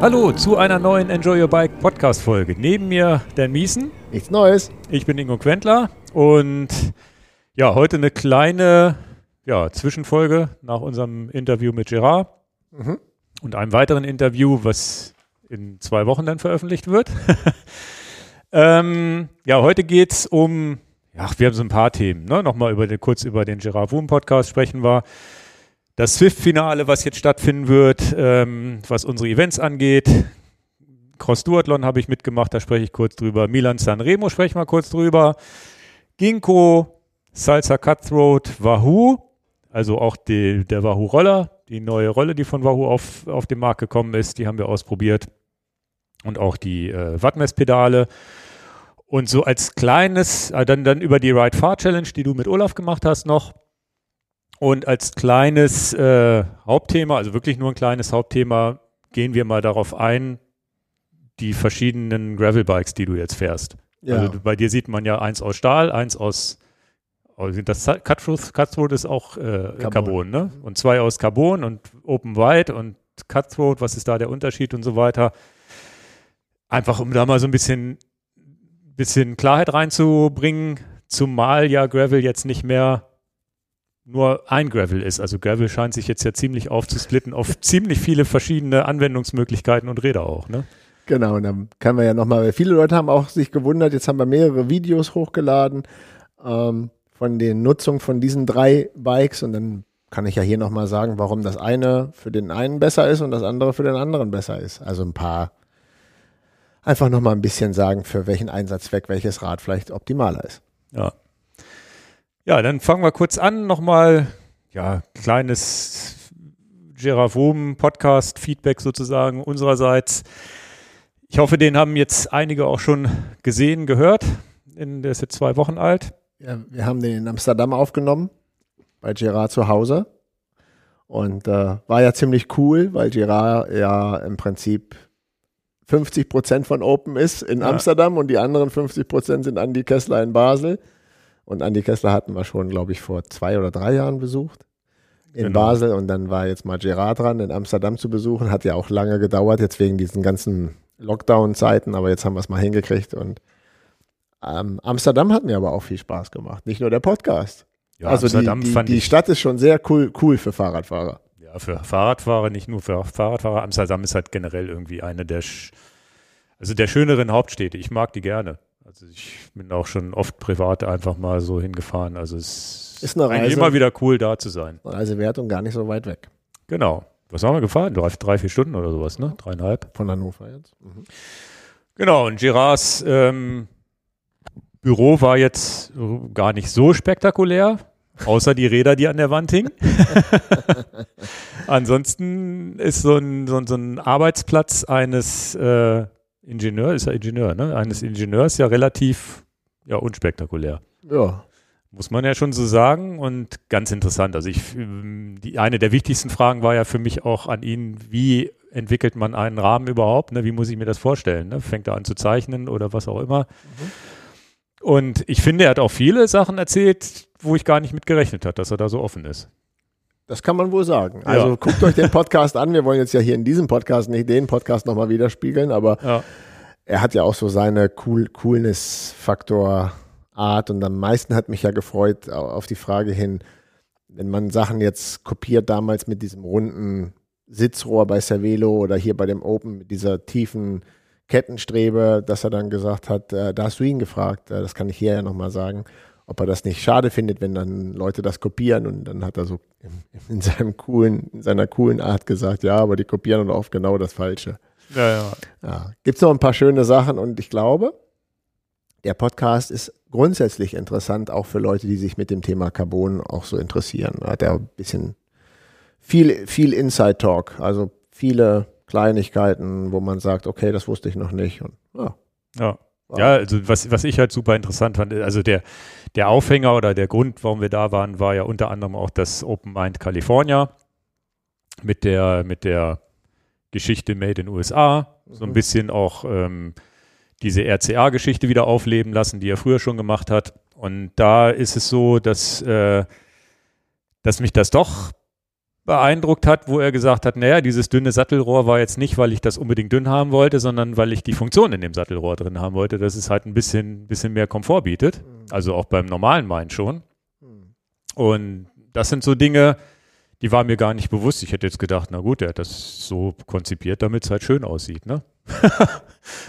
Hallo zu einer neuen Enjoy Your Bike Podcast Folge. Neben mir Dan Miesen. Nichts Neues. Ich bin Ingo Quentler und ja, heute eine kleine ja, Zwischenfolge nach unserem Interview mit Gerard mhm. und einem weiteren Interview, was in zwei Wochen dann veröffentlicht wird. ähm, ja, heute geht es um, ja, wir haben so ein paar Themen. Ne? Nochmal über den, kurz über den Gerard Wurm Podcast sprechen wir das Swift-Finale, was jetzt stattfinden wird, ähm, was unsere Events angeht. Cross Duathlon habe ich mitgemacht, da spreche ich kurz drüber. Milan Sanremo spreche ich mal kurz drüber. Ginkgo, Salsa Cutthroat, Wahoo, also auch die, der Wahoo Roller, die neue Rolle, die von Wahoo auf, auf den Markt gekommen ist, die haben wir ausprobiert. Und auch die äh, Wattmesspedale. Und so als kleines, äh, dann, dann über die Ride Far Challenge, die du mit Olaf gemacht hast noch. Und als kleines äh, Hauptthema, also wirklich nur ein kleines Hauptthema, gehen wir mal darauf ein, die verschiedenen Gravelbikes, die du jetzt fährst. Ja. Also bei dir sieht man ja eins aus Stahl, eins aus oh, das Cutthroat, Cutthroat ist auch äh, Carbon. Carbon, ne? Und zwei aus Carbon und Open White und Cutthroat, was ist da der Unterschied und so weiter. Einfach um da mal so ein bisschen, bisschen Klarheit reinzubringen, zumal ja Gravel jetzt nicht mehr nur ein Gravel ist. Also Gravel scheint sich jetzt ja ziemlich aufzusplitten auf ziemlich viele verschiedene Anwendungsmöglichkeiten und Räder auch, ne? Genau, und dann können wir ja nochmal, viele Leute haben auch sich gewundert, jetzt haben wir mehrere Videos hochgeladen ähm, von den Nutzung von diesen drei Bikes und dann kann ich ja hier nochmal sagen, warum das eine für den einen besser ist und das andere für den anderen besser ist. Also ein paar, einfach nochmal ein bisschen sagen, für welchen Einsatzzweck welches Rad vielleicht optimaler ist. Ja, ja, dann fangen wir kurz an. Nochmal, ja, kleines Geravomen Podcast Feedback sozusagen unsererseits. Ich hoffe, den haben jetzt einige auch schon gesehen, gehört. In, der ist jetzt zwei Wochen alt. Ja, wir haben den in Amsterdam aufgenommen, bei Gerard zu Hause. Und äh, war ja ziemlich cool, weil Gerard ja im Prinzip 50 Prozent von Open ist in ja. Amsterdam und die anderen 50 Prozent sind Andi Kessler in Basel. Und Andi Kessler hatten wir schon, glaube ich, vor zwei oder drei Jahren besucht in genau. Basel und dann war jetzt mal Gerard dran, in Amsterdam zu besuchen. Hat ja auch lange gedauert, jetzt wegen diesen ganzen Lockdown-Zeiten, aber jetzt haben wir es mal hingekriegt und ähm, Amsterdam hat mir aber auch viel Spaß gemacht, nicht nur der Podcast. Ja, also Amsterdam die, die, die Stadt ist schon sehr cool, cool für Fahrradfahrer. Ja, für Fahrradfahrer, nicht nur für Fahrradfahrer. Amsterdam ist halt generell irgendwie eine der, also der schöneren Hauptstädte. Ich mag die gerne. Also ich bin auch schon oft privat einfach mal so hingefahren. Also es ist eine Reise, immer wieder cool, da zu sein. Reisewertung gar nicht so weit weg. Genau. Was haben wir gefahren? Drei, drei vier Stunden oder sowas, ne? Dreieinhalb. Von Hannover jetzt. Mhm. Genau, und Girards ähm, Büro war jetzt gar nicht so spektakulär, außer die Räder, die an der Wand hingen. Ansonsten ist so ein, so, ein, so ein Arbeitsplatz eines äh, Ingenieur, ist ja Ingenieur, ne? Eines Ingenieurs ja relativ ja, unspektakulär. Ja. Muss man ja schon so sagen und ganz interessant. Also ich, die, eine der wichtigsten Fragen war ja für mich auch an ihn, wie entwickelt man einen Rahmen überhaupt? Ne? Wie muss ich mir das vorstellen? Ne? Fängt er an zu zeichnen oder was auch immer? Mhm. Und ich finde, er hat auch viele Sachen erzählt, wo ich gar nicht mit gerechnet habe, dass er da so offen ist. Das kann man wohl sagen. Also ja. guckt euch den Podcast an. Wir wollen jetzt ja hier in diesem Podcast nicht den Podcast nochmal widerspiegeln, aber ja. er hat ja auch so seine cool Coolness-Faktor Art und am meisten hat mich ja gefreut auf die Frage hin, wenn man Sachen jetzt kopiert damals mit diesem runden Sitzrohr bei Cervelo oder hier bei dem Open mit dieser tiefen Kettenstrebe, dass er dann gesagt hat, äh, da hast du ihn gefragt, äh, das kann ich hier ja nochmal sagen ob er das nicht schade findet, wenn dann Leute das kopieren. Und dann hat er so in, seinem coolen, in seiner coolen Art gesagt, ja, aber die kopieren oft genau das Falsche. Ja, ja. ja Gibt es noch ein paar schöne Sachen und ich glaube, der Podcast ist grundsätzlich interessant, auch für Leute, die sich mit dem Thema Carbon auch so interessieren. Da hat er ein bisschen viel, viel Inside Talk, also viele Kleinigkeiten, wo man sagt, okay, das wusste ich noch nicht. Und, ja. ja. Ja, also was, was ich halt super interessant fand, also der, der Aufhänger oder der Grund, warum wir da waren, war ja unter anderem auch das Open Mind California mit der, mit der Geschichte Made in USA, mhm. so ein mhm. bisschen auch ähm, diese RCA-Geschichte wieder aufleben lassen, die er früher schon gemacht hat. Und da ist es so, dass, äh, dass mich das doch beeindruckt hat, wo er gesagt hat, naja, dieses dünne Sattelrohr war jetzt nicht, weil ich das unbedingt dünn haben wollte, sondern weil ich die Funktion in dem Sattelrohr drin haben wollte, dass es halt ein bisschen, bisschen mehr Komfort bietet. Also auch beim normalen Main schon. Und das sind so Dinge, die waren mir gar nicht bewusst. Ich hätte jetzt gedacht, na gut, er hat das so konzipiert, damit es halt schön aussieht, ne?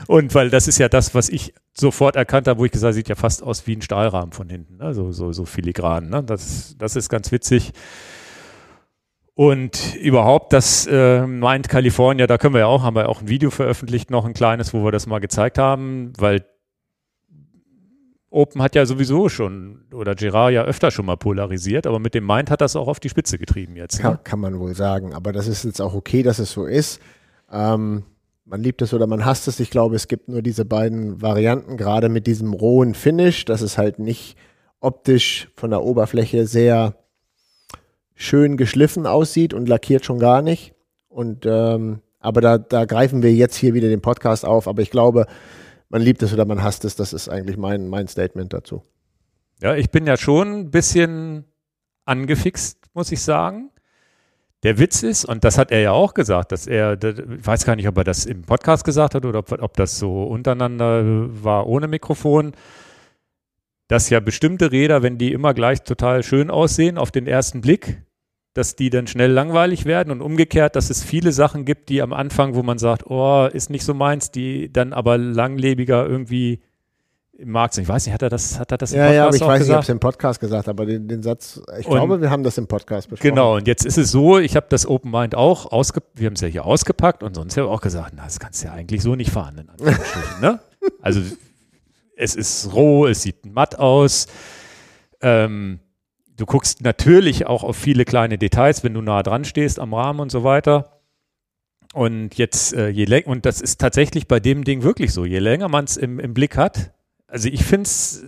und weil das ist ja das, was ich sofort erkannt habe, wo ich gesagt habe, sieht ja fast aus wie ein Stahlrahmen von hinten, ne? so, so, so filigran. Ne? Das, das ist ganz witzig. Und überhaupt, das äh, meint California, da können wir ja auch, haben wir auch ein Video veröffentlicht, noch ein kleines, wo wir das mal gezeigt haben, weil Open hat ja sowieso schon, oder Gerard ja öfter schon mal polarisiert, aber mit dem Mind hat das auch auf die Spitze getrieben jetzt. Ne? Kann, kann, man wohl sagen, aber das ist jetzt auch okay, dass es so ist. Ähm, man liebt es oder man hasst es. Ich glaube, es gibt nur diese beiden Varianten, gerade mit diesem rohen Finish, dass es halt nicht optisch von der Oberfläche sehr schön geschliffen aussieht und lackiert schon gar nicht. Und ähm, aber da, da greifen wir jetzt hier wieder den Podcast auf. Aber ich glaube, man liebt es oder man hasst es. Das ist eigentlich mein, mein Statement dazu. Ja, ich bin ja schon ein bisschen angefixt, muss ich sagen. Der Witz ist, und das hat er ja auch gesagt, dass er, ich weiß gar nicht, ob er das im Podcast gesagt hat oder ob, ob das so untereinander war ohne Mikrofon, dass ja bestimmte Räder, wenn die immer gleich total schön aussehen auf den ersten Blick, dass die dann schnell langweilig werden und umgekehrt, dass es viele Sachen gibt, die am Anfang, wo man sagt, oh, ist nicht so meins, die dann aber langlebiger irgendwie im Markt sind. Ich weiß nicht, hat er das, hat er das im ja, Podcast Ja, aber ich weiß gesagt? nicht, ob es im Podcast gesagt aber den, den Satz, ich und, glaube, wir haben das im Podcast besprochen. Genau, und jetzt ist es so, ich habe das Open Mind auch ausgepackt, wir haben es ja hier ausgepackt und sonst ja auch gesagt, na, das kannst du ja eigentlich so nicht fahren, in Anführungsstrichen, ne? Also, es ist roh, es sieht matt aus, ähm, du guckst natürlich auch auf viele kleine Details, wenn du nah dran stehst am Rahmen und so weiter. Und jetzt, äh, je länger, und das ist tatsächlich bei dem Ding wirklich so, je länger man es im, im Blick hat, also ich finde es,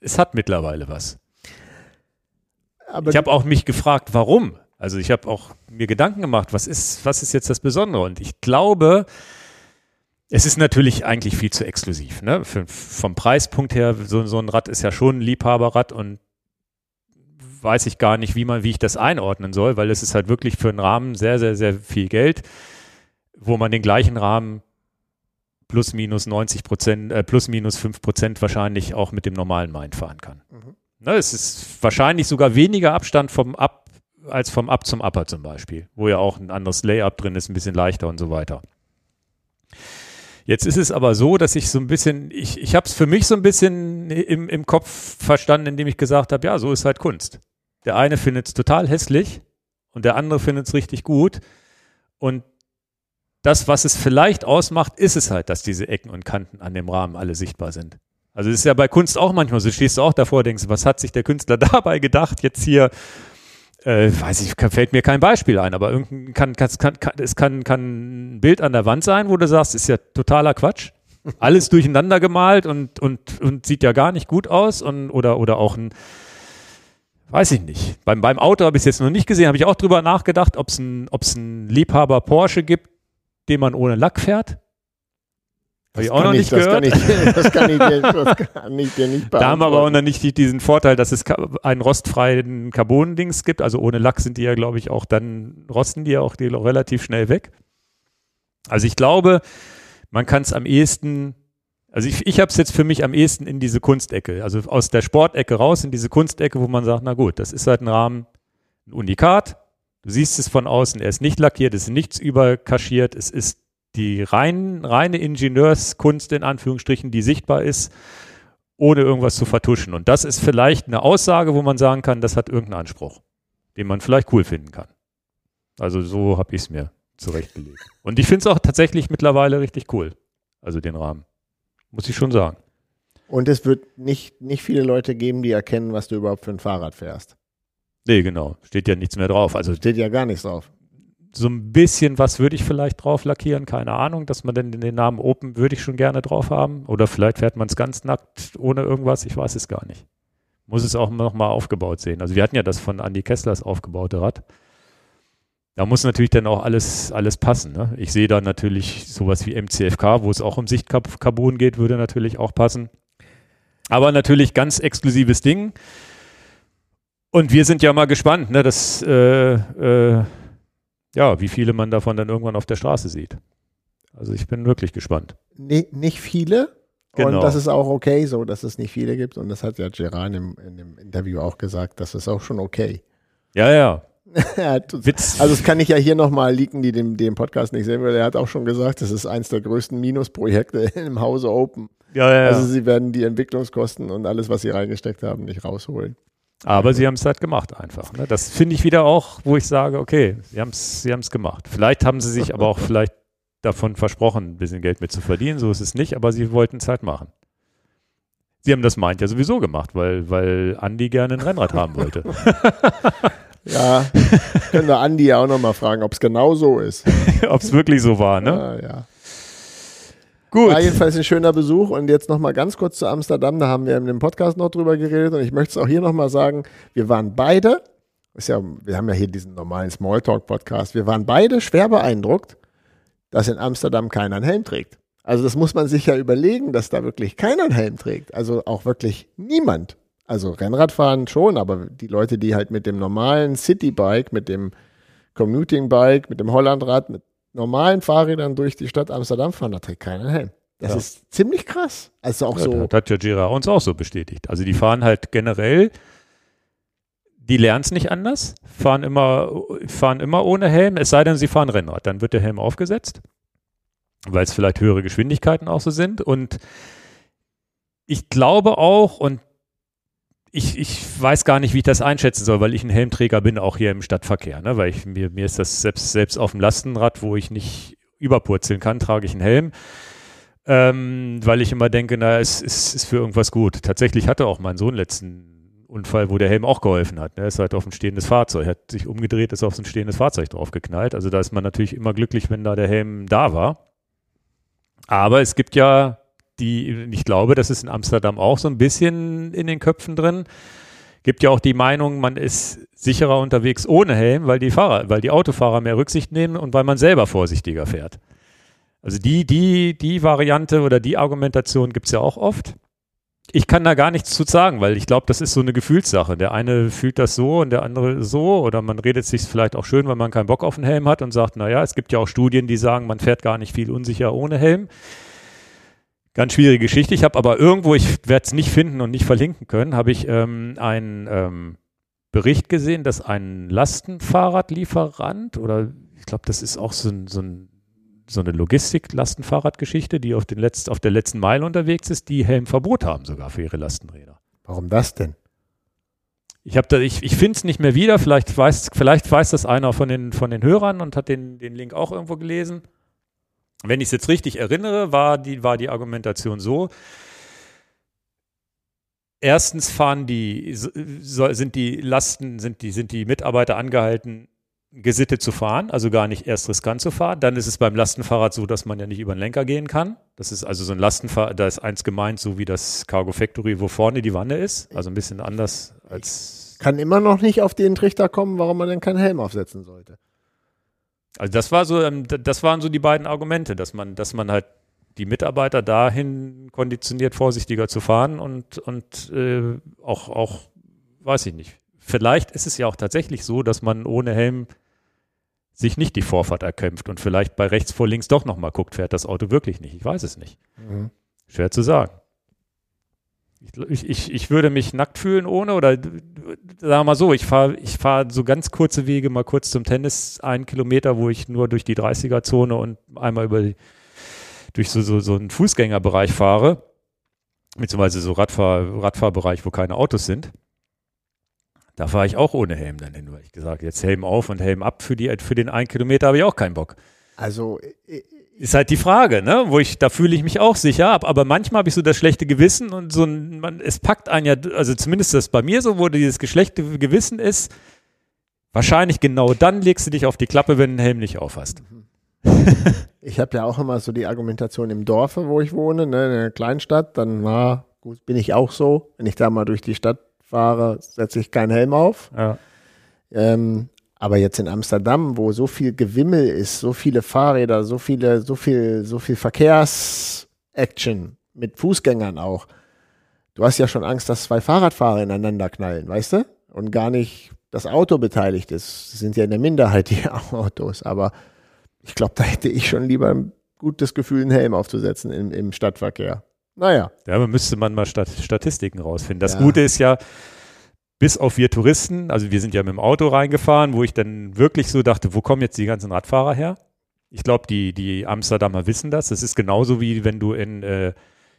es hat mittlerweile was. Aber ich habe auch mich gefragt, warum. Also ich habe auch mir Gedanken gemacht, was ist, was ist jetzt das Besondere? Und ich glaube, es ist natürlich eigentlich viel zu exklusiv. Ne? Für, vom Preispunkt her, so, so ein Rad ist ja schon ein Liebhaberrad und weiß ich gar nicht, wie man, wie ich das einordnen soll, weil es ist halt wirklich für einen Rahmen sehr, sehr, sehr viel Geld, wo man den gleichen Rahmen plus minus 90 Prozent, äh, plus minus 5 Prozent wahrscheinlich auch mit dem normalen Mind fahren kann. Mhm. Ne, es ist wahrscheinlich sogar weniger Abstand vom Up als vom Up zum Upper zum Beispiel, wo ja auch ein anderes Layup drin ist, ein bisschen leichter und so weiter. Jetzt ist es aber so, dass ich so ein bisschen, ich, ich habe es für mich so ein bisschen im, im Kopf verstanden, indem ich gesagt habe, ja, so ist halt Kunst. Der eine findet es total hässlich und der andere findet es richtig gut. Und das, was es vielleicht ausmacht, ist es halt, dass diese Ecken und Kanten an dem Rahmen alle sichtbar sind. Also es ist ja bei Kunst auch manchmal so, stehst du auch davor, denkst, was hat sich der Künstler dabei gedacht, jetzt hier, äh, weiß ich, fällt mir kein Beispiel ein, aber irgendein kann, kann, kann, es kann, kann ein Bild an der Wand sein, wo du sagst, ist ja totaler Quatsch. Alles durcheinander gemalt und, und, und sieht ja gar nicht gut aus und, oder, oder auch ein, weiß ich nicht. Beim, beim Auto habe ich es jetzt noch nicht gesehen, habe ich auch drüber nachgedacht, ob es ein, ein Liebhaber Porsche gibt, den man ohne Lack fährt. Habe ich auch noch nicht gehört. Das kann, ich, das, kann ich dir, das kann ich dir nicht beantworten. Da haben wir aber auch noch nicht diesen Vorteil, dass es einen rostfreien Carbon-Dings gibt. Also ohne Lack sind die ja, glaube ich, auch dann, rosten die ja auch die relativ schnell weg. Also ich glaube, man kann es am ehesten, also ich, ich habe es jetzt für mich am ehesten in diese Kunstecke, also aus der Sportecke raus in diese Kunstecke, wo man sagt, na gut, das ist halt ein Rahmen, ein Unikat, Du siehst es von außen, er ist nicht lackiert, es ist nichts überkaschiert, es ist die rein, reine Ingenieurskunst in Anführungsstrichen, die sichtbar ist, ohne irgendwas zu vertuschen. Und das ist vielleicht eine Aussage, wo man sagen kann, das hat irgendeinen Anspruch, den man vielleicht cool finden kann. Also so habe ich es mir zurechtgelegt. Und ich finde es auch tatsächlich mittlerweile richtig cool, also den Rahmen. Muss ich schon sagen. Und es wird nicht, nicht viele Leute geben, die erkennen, was du überhaupt für ein Fahrrad fährst. Nee, genau. Steht ja nichts mehr drauf. Also steht ja gar nichts drauf. So ein bisschen was würde ich vielleicht drauf lackieren, keine Ahnung, dass man denn den Namen Open würde ich schon gerne drauf haben. Oder vielleicht fährt man es ganz nackt ohne irgendwas, ich weiß es gar nicht. Muss es auch nochmal aufgebaut sehen. Also wir hatten ja das von Andy Kesslers aufgebaute Rad. Da muss natürlich dann auch alles, alles passen. Ne? Ich sehe da natürlich sowas wie MCFK, wo es auch um Sichtcarbon geht, würde natürlich auch passen. Aber natürlich ganz exklusives Ding. Und wir sind ja mal gespannt. Ne? Das, äh, äh, ja, wie viele man davon dann irgendwann auf der Straße sieht. Also ich bin wirklich gespannt. Nee, nicht viele. Genau. Und das ist auch okay so, dass es nicht viele gibt. Und das hat ja Gerard im, in dem Interview auch gesagt, das ist auch schon okay. Ja, ja. Witz. also das kann ich ja hier nochmal leaken, die den, den Podcast nicht sehen will. Er hat auch schon gesagt, das ist eins der größten Minusprojekte im Hause Open. Ja, ja, ja. Also sie werden die Entwicklungskosten und alles, was sie reingesteckt haben, nicht rausholen. Aber sie haben es halt gemacht einfach. Ne? Das finde ich wieder auch, wo ich sage, okay, sie haben es sie haben's gemacht. Vielleicht haben sie sich aber auch vielleicht davon versprochen, ein bisschen Geld mit zu verdienen. So ist es nicht, aber sie wollten es halt machen. Sie haben das meint ja sowieso gemacht, weil, weil Andi gerne ein Rennrad haben wollte. Ja, können wir Andi ja auch nochmal fragen, ob es genau so ist. Ob es wirklich so war, ne? Ah, ja. Gut. War jedenfalls ein schöner Besuch und jetzt nochmal ganz kurz zu Amsterdam, da haben wir in dem Podcast noch drüber geredet und ich möchte es auch hier nochmal sagen, wir waren beide, ist ja, wir haben ja hier diesen normalen Smalltalk-Podcast, wir waren beide schwer beeindruckt, dass in Amsterdam keiner einen Helm trägt. Also das muss man sich ja überlegen, dass da wirklich keiner einen Helm trägt. Also auch wirklich niemand. Also Rennradfahren schon, aber die Leute, die halt mit dem normalen Citybike, mit dem Commuting-Bike, mit dem Hollandrad, mit normalen Fahrrädern durch die Stadt Amsterdam fahren, da trägt keiner Helm. Das Ja. ist ziemlich krass. Also auch Ja, so, das hat ja Gira uns auch so bestätigt. Also die fahren halt generell, die lernen es nicht anders, fahren immer, fahren immer ohne Helm, es sei denn, sie fahren Rennrad. Dann wird der Helm aufgesetzt, weil es vielleicht höhere Geschwindigkeiten auch so sind. Und ich glaube auch, und ich, ich weiß gar nicht, wie ich das einschätzen soll, weil ich ein Helmträger bin, auch hier im Stadtverkehr. Ne? Weil ich, mir, mir ist das selbst, selbst auf dem Lastenrad, wo ich nicht überpurzeln kann, trage ich einen Helm. Ähm, weil ich immer denke, na, es ist, ist für irgendwas gut. Tatsächlich hatte auch mein Sohn letzten Unfall, wo der Helm auch geholfen hat. Ne? Er ist halt auf ein stehendes Fahrzeug, Er hat sich umgedreht, ist auf ein stehendes Fahrzeug draufgeknallt. Also da ist man natürlich immer glücklich, wenn da der Helm da war. Aber es gibt ja die, ich glaube, das ist in Amsterdam auch so ein bisschen in den Köpfen drin. Gibt ja auch die Meinung, man ist sicherer unterwegs ohne Helm, weil die Fahrer, weil die Autofahrer mehr Rücksicht nehmen und weil man selber vorsichtiger fährt. Also die, die, die Variante oder die Argumentation gibt's ja auch oft. Ich kann da gar nichts zu sagen, weil ich glaube, das ist so eine Gefühlssache. Der eine fühlt das so und der andere so oder man redet sich vielleicht auch schön, weil man keinen Bock auf einen Helm hat und sagt, naja, es gibt ja auch Studien, die sagen, man fährt gar nicht viel unsicher ohne Helm. Ganz schwierige Geschichte. Ich habe aber irgendwo, ich werde es nicht finden und nicht verlinken können, habe ich ähm, einen ähm, Bericht gesehen, dass ein Lastenfahrradlieferant oder ich glaube, das ist auch so, ein, so, ein, so eine Logistik-Lastenfahrradgeschichte, die auf, den Letzt, auf der letzten Meile unterwegs ist, die Helmverbot haben sogar für ihre Lastenräder. warum das denn? Ich, da, ich, ich finde es nicht mehr wieder. Vielleicht weiß, vielleicht weiß das einer von den, von den Hörern und hat den, den Link auch irgendwo gelesen. Wenn ich es jetzt richtig erinnere, war die, war die Argumentation so. Erstens fahren die, sind die Lasten, sind die, sind die Mitarbeiter angehalten, gesittet zu fahren, also gar nicht erst riskant zu fahren. Dann ist es beim Lastenfahrrad so, dass man ja nicht über den Lenker gehen kann. Das ist also so ein Lastenfahrrad, da ist eins gemeint, so wie das Cargo Factory, wo vorne die Wanne ist. Also ein bisschen anders als. Kann immer noch nicht auf den Trichter kommen, warum man denn keinen Helm aufsetzen sollte. Also das war so, ähm, das waren so die beiden Argumente, dass man, dass man halt die Mitarbeiter dahin konditioniert, vorsichtiger zu fahren und, und äh, auch, auch, weiß ich nicht. Vielleicht ist es ja auch tatsächlich so, dass man ohne Helm sich nicht die Vorfahrt erkämpft und vielleicht bei rechts vor links doch nochmal guckt, fährt das Auto wirklich nicht. Ich weiß es nicht. Mhm. Schwer zu sagen. Ich, ich, ich, würde mich nackt fühlen ohne oder sagen wir mal so, ich fahre ich fahr so ganz kurze Wege mal kurz zum Tennis, einen Kilometer, wo ich nur durch die 30er-Zone und einmal über die, durch so, so, so einen Fußgängerbereich fahre, beziehungsweise so Radfahr, Radfahrbereich, wo keine Autos sind. Da fahre ich auch ohne Helm dann hin, weil ich gesagt jetzt Helm auf und Helm ab für, die, für den einen Kilometer habe ich auch keinen Bock. Also Ist halt die Frage, ne? Wo ich, da fühle ich mich auch sicher, ab- aber manchmal habe ich so das schlechte Gewissen und so ein, man, es packt einen ja, also zumindest das bei mir so, wo dieses geschlechte Gewissen ist, wahrscheinlich genau dann legst du dich auf die Klappe, wenn du den Helm nicht aufhast. ich habe ja auch immer so die Argumentation im Dorfe, wo ich wohne, ne, in einer Kleinstadt, dann war, gut, bin ich auch so. Wenn ich da mal durch die Stadt fahre, setze ich keinen Helm auf. Ja. Ähm, aber jetzt in Amsterdam, wo so viel Gewimmel ist, so viele Fahrräder, so viele, so viel, so viel Verkehrsaction mit Fußgängern auch. Du hast ja schon Angst, dass zwei Fahrradfahrer ineinander knallen, weißt du? Und gar nicht das Auto beteiligt ist. Das sind ja in der Minderheit die Autos, aber ich glaube, da hätte ich schon lieber ein gutes Gefühl, einen Helm aufzusetzen im, im Stadtverkehr. Naja. Ja, aber müsste man mal Stat Statistiken rausfinden. Das ja. Gute ist ja, bis auf wir Touristen, also wir sind ja mit dem Auto reingefahren, wo ich dann wirklich so dachte, wo kommen jetzt die ganzen Radfahrer her? Ich glaube, die, die Amsterdamer wissen das. Das ist genauso wie wenn du in äh,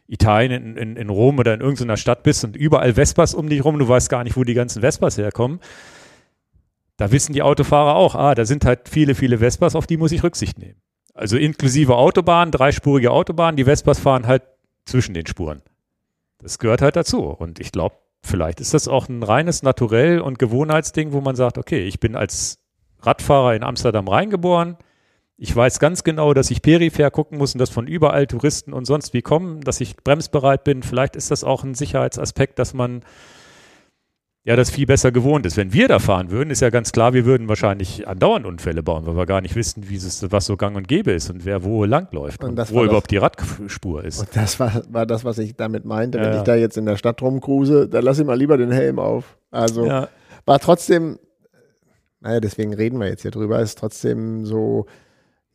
Italien, in, in, in Rom oder in irgendeiner Stadt bist und überall Vespas um dich rum, du weißt gar nicht, wo die ganzen Vespas herkommen. Da wissen die Autofahrer auch, ah, da sind halt viele, viele Vespas, auf die muss ich Rücksicht nehmen. Also inklusive Autobahn, dreispurige Autobahn, die Vespas fahren halt zwischen den Spuren. Das gehört halt dazu. Und ich glaube, vielleicht ist das auch ein reines Naturell- und Gewohnheitsding, wo man sagt, okay, ich bin als Radfahrer in Amsterdam reingeboren. Ich weiß ganz genau, dass ich peripher gucken muss und dass von überall Touristen und sonst wie kommen, dass ich bremsbereit bin. Vielleicht ist das auch ein Sicherheitsaspekt, dass man ja das viel besser gewohnt ist. Wenn wir da fahren würden, ist ja ganz klar, wir würden wahrscheinlich andauernd Unfälle bauen, weil wir gar nicht wissen, wie es, was so gang und gäbe ist und wer wo langläuft und, und wo überhaupt die Radspur ist. Und das war, war das, was ich damit meinte. Ja. Wenn ich da jetzt in der Stadt rumcruise, dann lass ich mal lieber den Helm auf. Also ja. war trotzdem, naja, deswegen reden wir jetzt hier drüber, ist trotzdem so,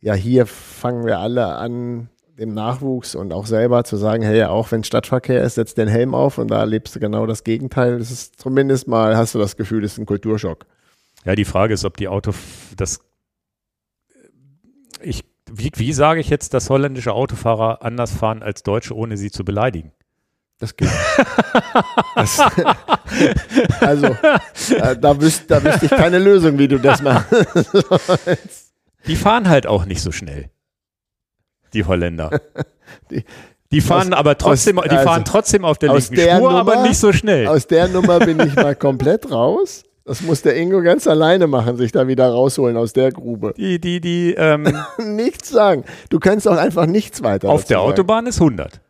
ja, hier fangen wir alle an, dem Nachwuchs und auch selber zu sagen, hey, auch wenn Stadtverkehr ist, setz den Helm auf und da erlebst du genau das Gegenteil. Das ist zumindest mal, hast du das Gefühl, das ist ein Kulturschock. Ja, die Frage ist, ob die Auto, das, ich, wie, wie sage ich jetzt, dass holländische Autofahrer anders fahren als Deutsche, ohne sie zu beleidigen? Das geht. das, also, äh, da, wüs da wüsste ich keine Lösung, wie du das machst. die fahren halt auch nicht so schnell die Holländer. die, die fahren aus, aber trotzdem, aus, die fahren also, trotzdem auf der linken der Spur, Nummer, aber nicht so schnell. Aus der Nummer bin ich mal komplett raus. Das muss der Ingo ganz alleine machen, sich da wieder rausholen aus der Grube. Die, die, die, ähm, nichts sagen. Du kannst auch einfach nichts weiter. Auf der sagen. Autobahn ist 100.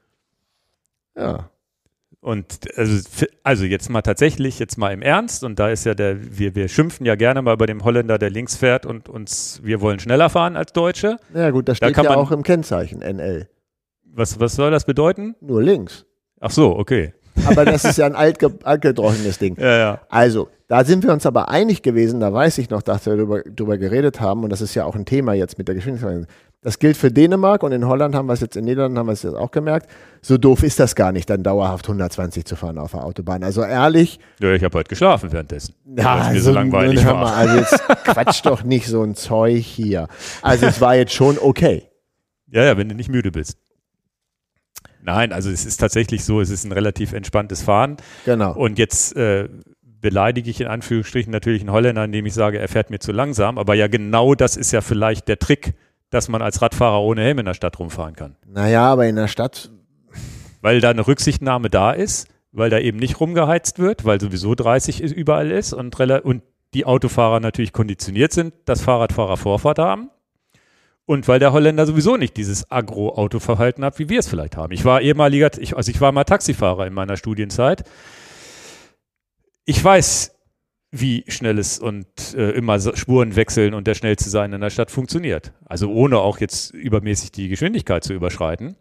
Ja. Und also, also jetzt mal tatsächlich, jetzt mal im Ernst, und da ist ja der, wir, wir schimpfen ja gerne mal über den Holländer, der links fährt und uns, wir wollen schneller fahren als Deutsche. Ja gut, das steht da ja man, auch im Kennzeichen NL. Was, was soll das bedeuten? Nur links. Ach so, okay. Aber das ist ja ein altgedroschenes Ding. Ja, ja. Also, da sind wir uns aber einig gewesen, da weiß ich noch, dass wir darüber, darüber geredet haben, und das ist ja auch ein Thema jetzt mit der Geschwindigkeit. Das gilt für Dänemark und in Holland haben wir es jetzt, in Niederlanden haben wir es jetzt auch gemerkt. So doof ist das gar nicht, dann dauerhaft 120 zu fahren auf der Autobahn. Also ehrlich. Ja, ich habe heute geschlafen währenddessen. Ja, also, mir so langweilig war. Mal, also jetzt quatsch doch nicht so ein Zeug hier. Also es war jetzt schon okay. Ja, ja, wenn du nicht müde bist. Nein, also es ist tatsächlich so, es ist ein relativ entspanntes Fahren. Genau. Und jetzt äh, beleidige ich in Anführungsstrichen natürlich einen Holländer, indem ich sage, er fährt mir zu langsam. Aber ja, genau das ist ja vielleicht der Trick dass man als Radfahrer ohne Helm in der Stadt rumfahren kann. Naja, aber in der Stadt. Weil da eine Rücksichtnahme da ist, weil da eben nicht rumgeheizt wird, weil sowieso 30 überall ist und, und die Autofahrer natürlich konditioniert sind, dass Fahrradfahrer Vorfahrt haben. Und weil der Holländer sowieso nicht dieses Agro-Autoverhalten hat, wie wir es vielleicht haben. Ich war ehemaliger, ich, also ich war mal Taxifahrer in meiner Studienzeit. Ich weiß, wie schnelles und äh, immer Spuren wechseln und der schnellste sein in der Stadt funktioniert. Also ohne auch jetzt übermäßig die Geschwindigkeit zu überschreiten.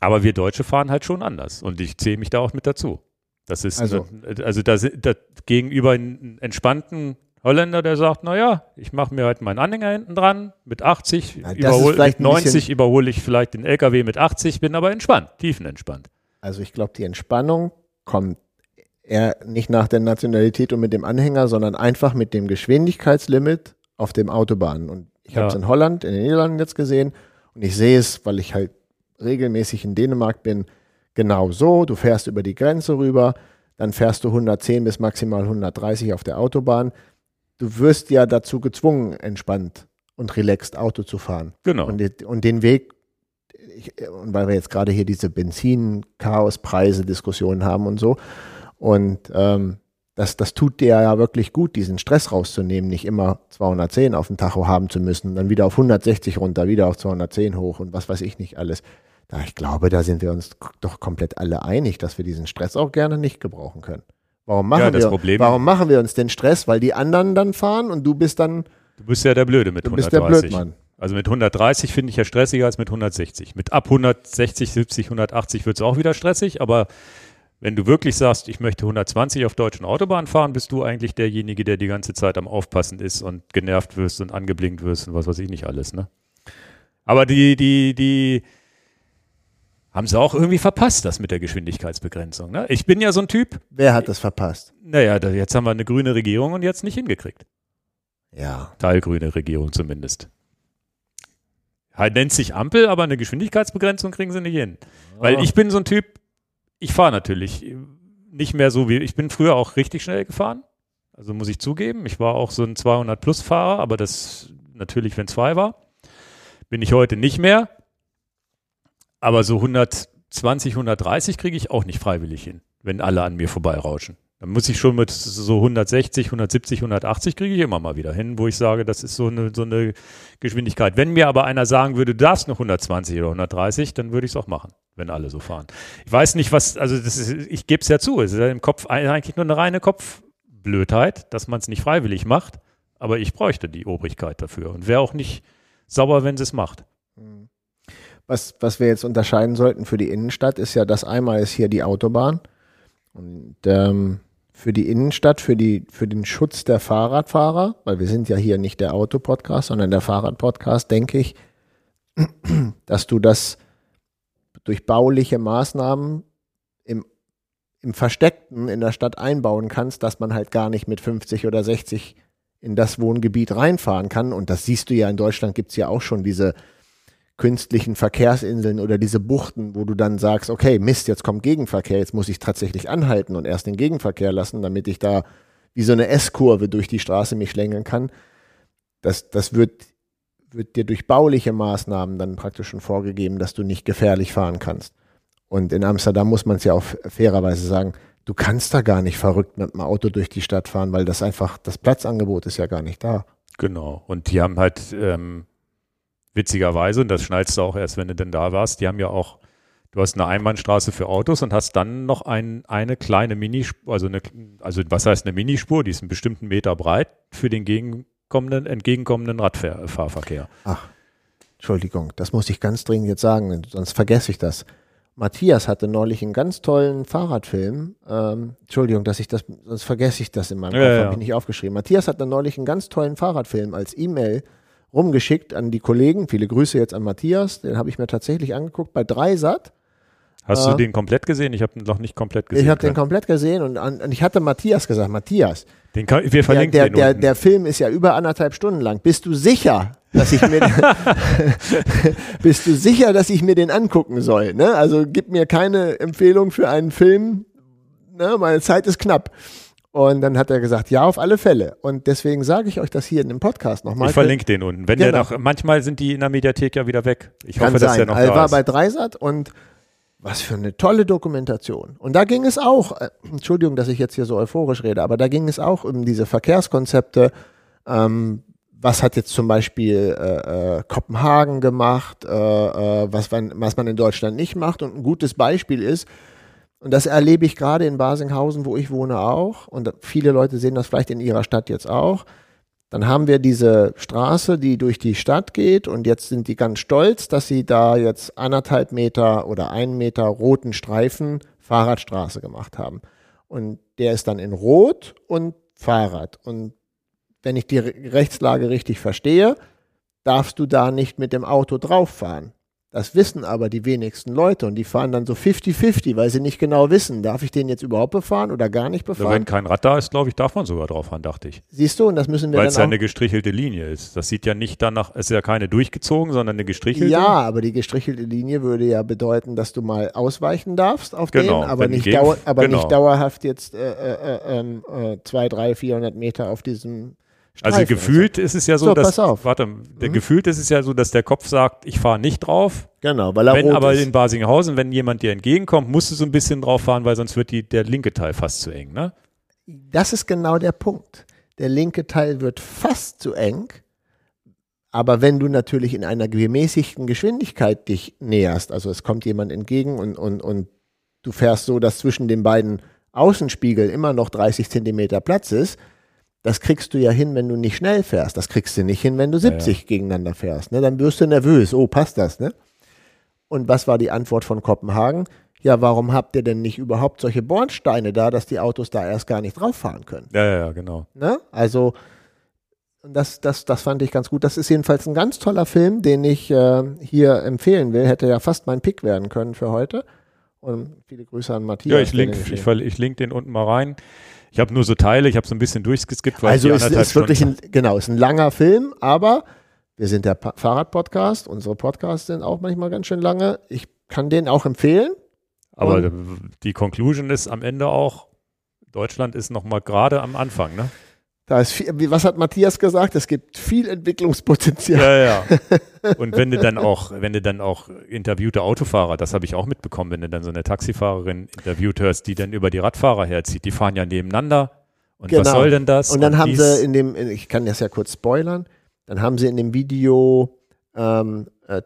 Aber wir Deutsche fahren halt schon anders und ich zähle mich da auch mit dazu. Das ist also, also da, da gegenüber einen entspannten Holländer, der sagt, naja, ich mache mir halt meinen Anhänger hinten dran mit 80, Na, überhol, mit 90 überhole ich vielleicht den LKW mit 80, bin aber entspannt, tiefenentspannt. Also ich glaube, die Entspannung kommt er nicht nach der Nationalität und mit dem Anhänger, sondern einfach mit dem Geschwindigkeitslimit auf dem Autobahnen. Und ich ja. habe es in Holland, in den Niederlanden jetzt gesehen und ich sehe es, weil ich halt regelmäßig in Dänemark bin, genau so. Du fährst über die Grenze rüber, dann fährst du 110 bis maximal 130 auf der Autobahn. Du wirst ja dazu gezwungen, entspannt und relaxed Auto zu fahren. Genau. Und, und den Weg, ich, und weil wir jetzt gerade hier diese Benzin-Chaos-Preise-Diskussionen haben und so, und ähm, das, das tut dir ja wirklich gut, diesen Stress rauszunehmen, nicht immer 210 auf dem Tacho haben zu müssen, dann wieder auf 160 runter, wieder auf 210 hoch und was weiß ich nicht alles. Da, ich glaube, da sind wir uns doch komplett alle einig, dass wir diesen Stress auch gerne nicht gebrauchen können. Warum machen, ja, wir, Problem, warum machen wir uns den Stress? Weil die anderen dann fahren und du bist dann. Du bist ja der Blöde mit du 130. Du bist der Blödmann. Also mit 130 finde ich ja stressiger als mit 160. Mit ab 160, 70, 180 wird es auch wieder stressig, aber Wenn du wirklich sagst, ich möchte 120 auf deutschen Autobahnen fahren, bist du eigentlich derjenige, der die ganze Zeit am Aufpassen ist und genervt wirst und angeblinkt wirst und was weiß ich nicht alles, ne? Aber die, die, die haben sie auch irgendwie verpasst, das mit der Geschwindigkeitsbegrenzung. Ne? Ich bin ja so ein Typ. Wer hat das verpasst? Naja, jetzt haben wir eine grüne Regierung und jetzt nicht hingekriegt. Ja. Teilgrüne Regierung zumindest. Halt nennt sich Ampel, aber eine Geschwindigkeitsbegrenzung kriegen sie nicht hin. Weil Oh. ich bin so ein Typ, ich fahre natürlich nicht mehr so wie, ich bin früher auch richtig schnell gefahren. Also muss ich zugeben, ich war auch so ein 200-Plus-Fahrer, aber das natürlich, wenn frei war. Bin ich heute nicht mehr. Aber so 120, 130 kriege ich auch nicht freiwillig hin, wenn alle an mir vorbeirauschen. Dann muss ich schon mit so 160, 170, 180 kriege ich immer mal wieder hin, wo ich sage, das ist so eine, so eine Geschwindigkeit. Wenn mir aber einer sagen würde, du darfst noch 120 oder 130, dann würde ich es auch machen, wenn alle so fahren. Ich weiß nicht, was, also ist, ich gebe es ja zu, es ist ja im Kopf eigentlich nur eine reine Kopfblödheit, dass man es nicht freiwillig macht, aber ich bräuchte die Obrigkeit dafür und wäre auch nicht sauber, wenn sie es macht. Was, was wir jetzt unterscheiden sollten für die Innenstadt, ist ja, dass einmal ist hier die Autobahn und ähm, für die Innenstadt, für, die, für den Schutz der Fahrradfahrer, weil wir sind ja hier nicht der Autopodcast, sondern der Fahrradpodcast, denke ich, dass du das durch bauliche Maßnahmen im, im Versteckten in der Stadt einbauen kannst, dass man halt gar nicht mit 50 oder 60 in das Wohngebiet reinfahren kann. Und das siehst du ja in Deutschland, gibt es ja auch schon diese künstlichen Verkehrsinseln oder diese Buchten, wo du dann sagst, okay, Mist, jetzt kommt Gegenverkehr, jetzt muss ich tatsächlich anhalten und erst den Gegenverkehr lassen, damit ich da wie so eine S-Kurve durch die Straße mich schlängeln kann. Das, das wird, wird dir durch bauliche Maßnahmen dann praktisch schon vorgegeben, dass du nicht gefährlich fahren kannst. Und in Amsterdam muss man es ja auch fairerweise sagen, du kannst da gar nicht verrückt mit dem Auto durch die Stadt fahren, weil das einfach, das Platzangebot ist ja gar nicht da. Genau. Und die haben halt ähm, witzigerweise, und das schnallst du auch erst, wenn du denn da warst, die haben ja auch, du hast eine Einbahnstraße für Autos und hast dann noch ein, eine kleine Minispur, also eine, also was heißt eine Minispur, die ist einen bestimmten Meter breit für den gegenkommenden, entgegenkommenden Radfahrverkehr. Ach, Entschuldigung, das muss ich ganz dringend jetzt sagen, sonst vergesse ich das. Matthias hatte neulich einen ganz tollen Fahrradfilm. Ähm, Entschuldigung, dass ich das, sonst vergesse ich das in meinem Ja, Kopf, ja. habe ich nicht aufgeschrieben. Matthias hat neulich einen ganz tollen Fahrradfilm als E-Mail rumgeschickt an die Kollegen. Viele Grüße jetzt an Matthias. Den habe ich mir tatsächlich angeguckt bei Dreisat. Hast Äh, du den komplett gesehen? Ich habe ihn noch nicht komplett gesehen. Ich habe den komplett gesehen und, an, und ich hatte Matthias gesagt, Matthias, den kann, wir der, verlinken der, den der, unten. der Film ist ja über anderthalb Stunden lang. Bist du sicher, dass ich mir bist du sicher, dass ich mir den angucken soll? Ne? Also gib mir keine Empfehlung für einen Film. Ne? Meine Zeit ist knapp. Und dann hat er gesagt, ja, auf alle Fälle. Und deswegen sage ich euch das hier in dem Podcast nochmal. ich verlinke den unten. Wenn der Genau. noch, manchmal sind die in der Mediathek ja wieder weg. Ich Kann hoffe, dass der sein. noch Also da war ist. bei Dreisat und was für eine tolle Dokumentation. Und da ging es auch, äh, Entschuldigung, dass ich jetzt hier so euphorisch rede, aber da ging es auch um diese Verkehrskonzepte. Ähm, was hat jetzt zum Beispiel äh, äh, Kopenhagen gemacht, äh, äh, was, was man in Deutschland nicht macht. Und ein gutes Beispiel ist, und das erlebe ich gerade in Basinghausen, wo ich wohne, auch. Und viele Leute sehen das vielleicht in ihrer Stadt jetzt auch. Dann haben wir diese Straße, die durch die Stadt geht und jetzt sind die ganz stolz, dass sie da jetzt anderthalb Meter oder einen Meter roten Streifen Fahrradstraße gemacht haben. Und der ist dann in Rot und Fahrrad. Und wenn ich die Re- Rechtslage richtig verstehe, darfst du da nicht mit dem Auto drauf fahren. Das wissen aber die wenigsten Leute und die fahren dann so 50-50, weil sie nicht genau wissen, darf ich den jetzt überhaupt befahren oder gar nicht Also wenn befahren. kein Rad da ist, glaube ich, darf man sogar drauf fahren, dachte ich. Siehst du, und das müssen wir Weil es ja eine gestrichelte Linie ist. Das sieht ja nicht danach, es ist ja keine durchgezogen, sondern eine gestrichelte. Ja, aber die gestrichelte Linie würde ja bedeuten, dass du mal ausweichen darfst auf Genau, den, aber, wenn nicht, dauer, aber genau. nicht dauerhaft jetzt äh, äh, äh, ähm, äh, zwei, drei, 400 Meter auf diesem Also gefühlt ist es ja so, So, dass, warte, der Mhm. gefühlt ist es ja so, dass der Kopf sagt, ich fahre nicht drauf. Genau, weil er Wenn rot aber ist. in Basinghausen, wenn jemand dir entgegenkommt, musst du so ein bisschen drauf fahren, weil sonst wird die, der linke Teil fast zu eng, ne? Das ist genau der Punkt. Der linke Teil wird fast zu eng, aber wenn du natürlich in einer gemäßigten Geschwindigkeit dich näherst, also es kommt jemand entgegen und, und, und du fährst so, dass zwischen den beiden Außenspiegeln immer noch 30 Zentimeter Platz ist, das kriegst du ja hin, wenn du nicht schnell fährst. Das kriegst du nicht hin, wenn du 70 gegeneinander fährst. Ne? Dann wirst du nervös. Oh, passt das, ne? Und was war die Antwort von Kopenhagen? ja, warum habt ihr denn nicht überhaupt solche Bornsteine da, dass die Autos da erst gar nicht drauf fahren können? Ja, ja, ja, genau. Ne? Also, das, das, das fand ich ganz gut. Das ist jedenfalls ein ganz toller Film, den ich äh, hier empfehlen will. Hätte ja fast mein Pick werden können für heute. Und viele Grüße an Matthias. Ja, ich link, ich, ich link den unten mal rein. Ich habe nur so Teile, ich habe so ein bisschen durchgeskippt, weil Also es anderthalb ist wirklich ein, genau, es ist ein langer Film, aber wir sind der Pa- Fahrrad-Podcast. Unsere Podcasts sind auch manchmal ganz schön lange. Ich kann den auch empfehlen. Aber Und- die Conclusion ist am Ende auch, Deutschland ist noch mal gerade am Anfang, ne? Da ist viel, was hat Matthias gesagt? Es gibt viel Entwicklungspotenzial. Ja, ja. Und wenn du dann auch, wenn du dann auch interviewte Autofahrer, das habe ich auch mitbekommen, wenn du dann so eine Taxifahrerin interviewt hörst, die dann über die Radfahrer herzieht, die fahren ja nebeneinander. Und was Genau. soll denn das? Und dann haben dies- sie in dem, ich kann das ja kurz spoilern, dann haben sie in dem Video ähm, äh, äh,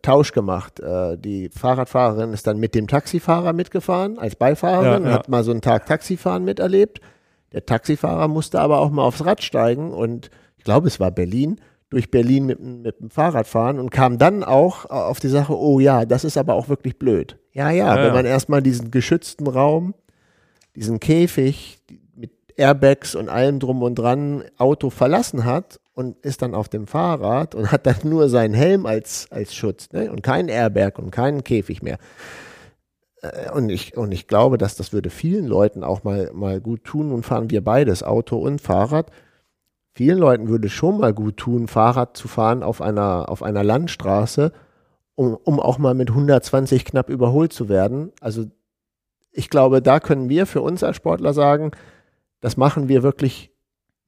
Tausch gemacht. Äh, die Fahrradfahrerin ist dann mit dem Taxifahrer mitgefahren als Beifahrerin, Ja, ja. hat mal so einen Tag Taxifahren miterlebt. Der Taxifahrer musste aber auch mal aufs Rad steigen und ich glaube, es war Berlin, durch Berlin mit, dem- mit dem Fahrrad fahren und kam dann auch äh, auf die Sache, oh ja, das ist aber auch wirklich blöd. Ja, ja, Ja, wenn ja. man erstmal diesen geschützten Raum, diesen Käfig mit Airbags und allem drum und dran Auto verlassen hat und ist dann auf dem Fahrrad und hat dann nur seinen Helm als, als Schutz ne? und keinen Airbag und keinen Käfig mehr. Äh, Und ich, und ich glaube, dass das würde vielen Leuten auch mal, mal gut tun. Nun fahren wir beides, Auto und Fahrrad. Vielen Leuten würde schon mal gut tun, Fahrrad zu fahren auf einer, auf einer Landstraße, um, um auch mal mit 120 knapp überholt zu werden. Also ich glaube, da können wir für uns als Sportler sagen, das machen wir wirklich,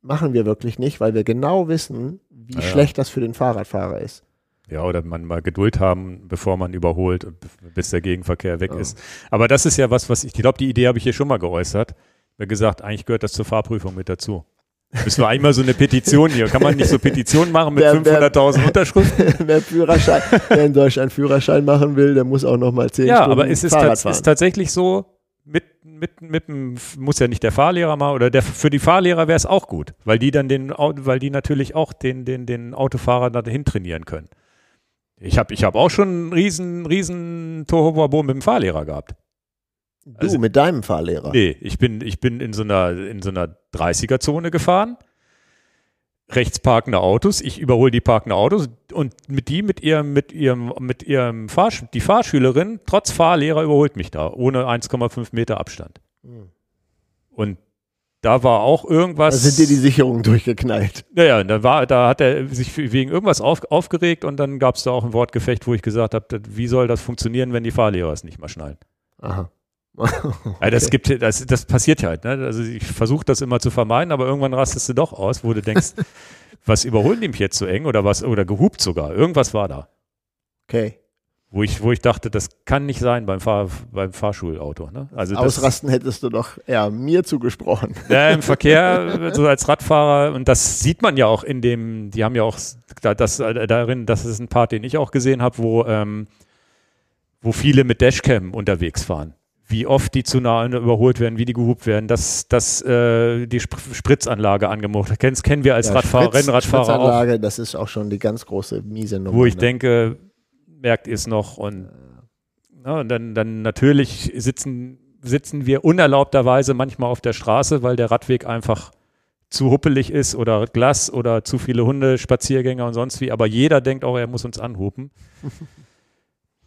machen wir wirklich nicht, weil wir genau wissen, wie Ja, ja. schlecht das für den Fahrradfahrer ist. Ja, oder man mal Geduld haben, bevor man überholt, bis der Gegenverkehr weg Ja. ist. Aber das ist ja was, was ich, ich glaube, die Idee habe ich hier schon mal geäußert. Ich habe gesagt, eigentlich gehört das zur Fahrprüfung mit dazu. Müssen wir einmal so eine Petition hier. Kann man nicht so Petitionen machen mit Wer- wer- 500.000 Unterschriften? wer Führerschein, wer in Deutschland Führerschein machen will, der muss auch noch mal zehn Ja, Stunden aber es ist, tats fahren. ist tatsächlich so, mit, mit, mit dem, muss ja nicht der Fahrlehrer mal, oder der, für die Fahrlehrer wäre es auch gut, weil die dann den, weil die natürlich auch den, den, den Autofahrer dahin trainieren können. Ich habe ich hab auch schon einen riesen, riesen Tohuwabohu mit dem Fahrlehrer gehabt. du also- mit deinem Fahrlehrer. Nee, ich bin, ich bin in so einer, in so einer 30er-Zone gefahren. Rechts parkende Autos, ich überhole die parkende Autos und mit die, mit ihrem, mit ihrem, mit ihrem Fahrsch die Fahrschülerin, trotz Fahrlehrer, überholt mich da, ohne 1,5 Meter Abstand. Hm. Und da war auch Da irgendwas. sind dir die Sicherungen durchgeknallt. Naja, da war, da hat er sich wegen irgendwas auf, aufgeregt und dann gab es da auch ein Wortgefecht, wo ich gesagt habe, wie soll das funktionieren, wenn die Fahrlehrer es nicht mal schnallen? Aha. Ja, das, gibt, das, das passiert halt. Ne? Also ich versuche das immer zu vermeiden, aber irgendwann rastest du doch aus, wo du denkst, was überholen die mich jetzt so eng oder was oder gehupt sogar. Irgendwas war da, Okay. Wo ich, wo ich dachte, das kann nicht sein beim, Fahr, beim Fahrschulauto. Ne? Also das, Ausrasten hättest du doch eher mir zugesprochen. Ja, im Verkehr, so als Radfahrer, und das sieht man ja auch in dem, die haben ja auch da- das äh, darin, das ist ein Part, den ich auch gesehen habe, wo, ähm, wo viele mit Dashcam unterwegs fahren. Wie oft die zu nah überholt werden, wie die gehupt werden, dass, dass äh, die Sp Spritzanlage angemacht wird. Kennst, kennen wir als Ja, Radfahrer, Spritz- Rennradfahrer auch, Spritzanlage, das ist auch schon die ganz große miese Nummer. wo ich ne? denke, merkt ihr es noch und, ja, und dann, dann natürlich sitzen, sitzen wir unerlaubterweise manchmal auf der Straße, weil der Radweg einfach zu huppelig ist oder Glas oder zu viele Hunde, Spaziergänger und sonst wie. Aber jeder denkt auch, er muss uns anhupen.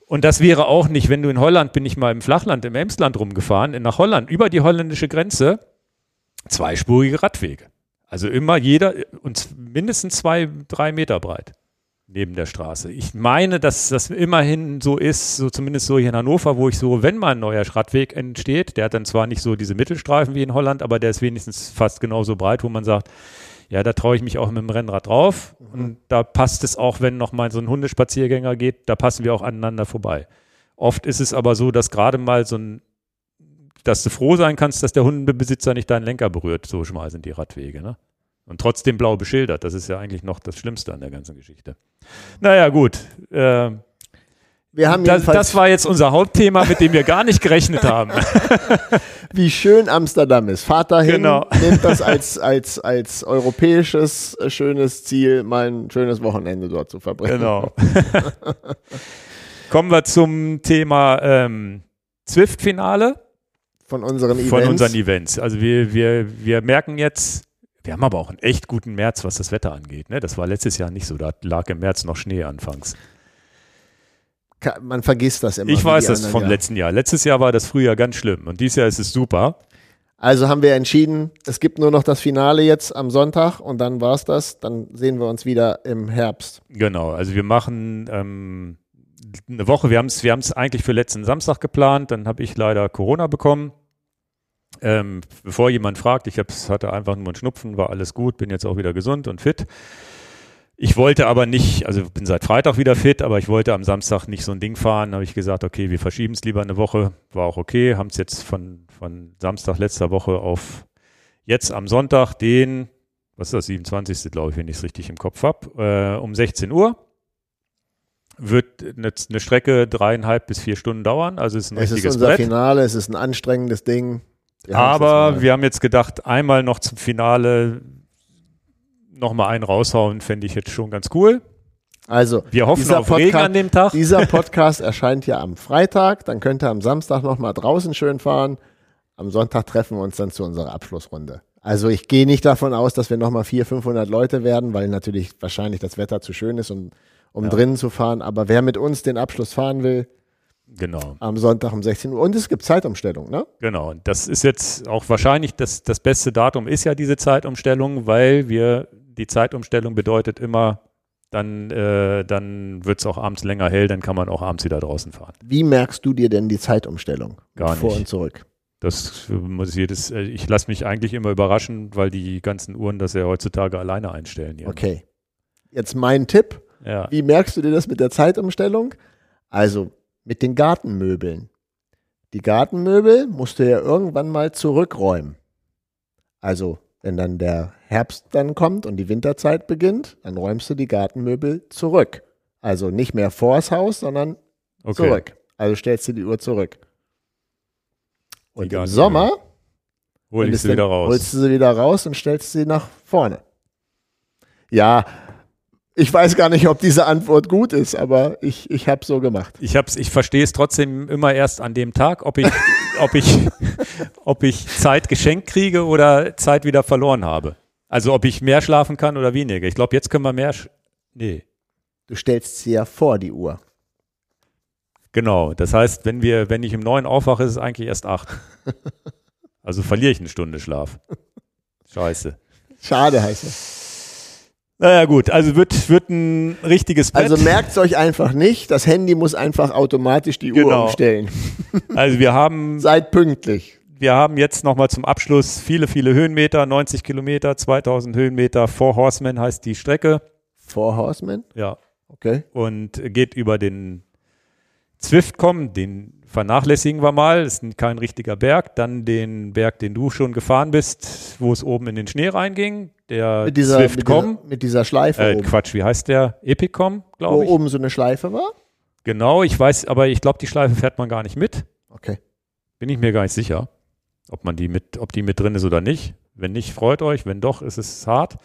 Und das wäre auch nicht, wenn du in Holland, bin ich mal im Flachland, im Emsland rumgefahren, nach Holland, über die holländische Grenze, zweispurige Radwege. Also immer jeder, und mindestens zwei, drei Meter breit neben der Straße. Ich meine, dass das immerhin so ist, so zumindest so hier in Hannover, wo ich so, wenn mal ein neuer Radweg entsteht, der hat dann zwar nicht so diese Mittelstreifen wie in Holland, aber der ist wenigstens fast genauso breit, wo man sagt, ja, da traue ich mich auch mit dem Rennrad drauf. Und da passt es auch, wenn noch mal so ein Hundespaziergänger geht, da passen wir auch aneinander vorbei. Oft ist es aber so, dass gerade mal so ein, dass du froh sein kannst, dass der Hundebesitzer nicht deinen Lenker berührt. So schmal sind die Radwege, ne? Und trotzdem blau beschildert. Das ist ja eigentlich noch das Schlimmste an der ganzen Geschichte. Naja, gut. Äh, Wir haben das, das war jetzt unser Hauptthema, mit dem wir gar nicht gerechnet haben. wie schön Amsterdam ist. Fahrt dahin, Genau. nehmt das als, als, als europäisches äh, schönes Ziel, mal ein schönes Wochenende dort zu verbringen. Genau. Kommen wir zum Thema ähm, Zwift-Finale Von unseren Events. von unseren Events. Also wir, wir, wir merken jetzt, wir haben aber auch einen echt guten März, was das Wetter angeht. Ne? Das war letztes Jahr nicht so. Da lag im März noch Schnee anfangs. Man vergisst das immer. Ich weiß das vom Jahre. letzten Jahr. Letztes Jahr war das Frühjahr ganz schlimm und dieses Jahr ist es super. Also haben wir entschieden, es gibt nur noch das Finale jetzt am Sonntag und dann war's das. Dann sehen wir uns wieder im Herbst. Genau, also wir machen ähm, eine Woche, wir haben es wir haben's eigentlich für letzten Samstag geplant, dann habe ich leider Corona bekommen. Ähm, bevor jemand fragt, ich hab's, hatte einfach nur einen Schnupfen, war alles gut, bin jetzt auch wieder gesund und fit. Ich wollte aber nicht, also bin seit Freitag wieder fit, aber ich wollte am Samstag nicht so ein Ding fahren. habe ich gesagt, okay, wir verschieben es lieber eine Woche. War auch okay, haben es jetzt von, von Samstag letzter Woche auf jetzt am Sonntag, den, was ist das, 27. glaube ich, wenn ich es richtig im Kopf habe, äh, um 16 Uhr. Wird eine, eine Strecke dreieinhalb bis vier Stunden dauern, also ist ein Es ist richtiges unser Brett. Finale, es ist ein anstrengendes Ding. Aber wir haben jetzt gedacht, einmal noch zum Finale nochmal einen raushauen, fände ich jetzt schon ganz cool. also Wir hoffen Dieser auf Regen Podcast- an dem Tag. dieser Podcast erscheint ja am Freitag. Dann könnt ihr am Samstag noch mal draußen schön fahren. Am Sonntag treffen wir uns dann zu unserer Abschlussrunde. Also ich gehe nicht davon aus, dass wir noch mal 400, 500 Leute werden, weil natürlich wahrscheinlich das Wetter zu schön ist, um, um Ja. drinnen zu fahren. Aber wer mit uns den Abschluss fahren will, Genau, am Sonntag um 16 Uhr. Und es gibt Zeitumstellung, ne? genau. Und Das ist jetzt auch wahrscheinlich das, das beste Datum ist ja diese Zeitumstellung, weil wir, die Zeitumstellung bedeutet immer, dann, äh, dann wird es auch abends länger hell, dann kann man auch abends wieder draußen fahren. Wie merkst du dir denn die Zeitumstellung? Gar Vor nicht. und zurück. Das muss jedes, äh, ich lasse mich eigentlich immer überraschen, weil die ganzen Uhren das ja heutzutage alleine einstellen. Hier. Okay. Jetzt mein Tipp. Ja. Wie merkst du dir das mit der Zeitumstellung? Also mit den Gartenmöbeln. Die Gartenmöbel musst du ja irgendwann mal zurückräumen. Also wenn dann der Herbst dann kommt und die Winterzeit beginnt, dann räumst du die Gartenmöbel zurück. Also nicht mehr vors Haus, sondern Okay. zurück. Also stellst du die Uhr zurück. Und im. Sommer Hol ich sie wieder raus. Holst du sie wieder raus und stellst sie nach vorne. Ja, ich weiß gar nicht, ob diese Antwort gut ist, aber ich, ich habe so gemacht. Ich hab's, ich verstehe es trotzdem immer erst an dem Tag, ob ich, ob ich, ob ich Zeit geschenkt kriege oder Zeit wieder verloren habe. Also ob ich mehr schlafen kann oder weniger. Ich glaube, jetzt können wir mehr. Sch nee, Du stellst sie ja vor die Uhr. genau. Das heißt, wenn wir, wenn ich im neuen aufwache, ist es eigentlich erst acht. Also verliere ich eine Stunde Schlaf. Scheiße. Schade heißt es. Naja, gut. Also wird, wird ein richtiges Brett. Also merkt es euch einfach nicht. Das Handy muss einfach automatisch die Uhr Genau. umstellen. also wir haben Seid pünktlich. Wir haben jetzt nochmal zum Abschluss viele, viele Höhenmeter, 90 Kilometer, 2000 Höhenmeter. Four Horsemen heißt die Strecke. Four Horsemen? Ja. Okay. Und geht über den Zwiftcom, den vernachlässigen wir mal, ist kein richtiger Berg. Dann den Berg, den du schon gefahren bist, wo es oben in den Schnee reinging. Der Mit dieser, mit Zwiftcom. dieser, mit dieser Schleife Äh. Quatsch, wie heißt der? Epicom, Wo glaube ich. oben so eine Schleife war? Genau, ich weiß, aber ich glaube, die Schleife fährt man gar nicht mit. Okay. Bin ich mir gar nicht sicher, ob man die mit, ob die mit drin ist oder nicht. Wenn nicht, freut euch. Wenn doch, ist es hart.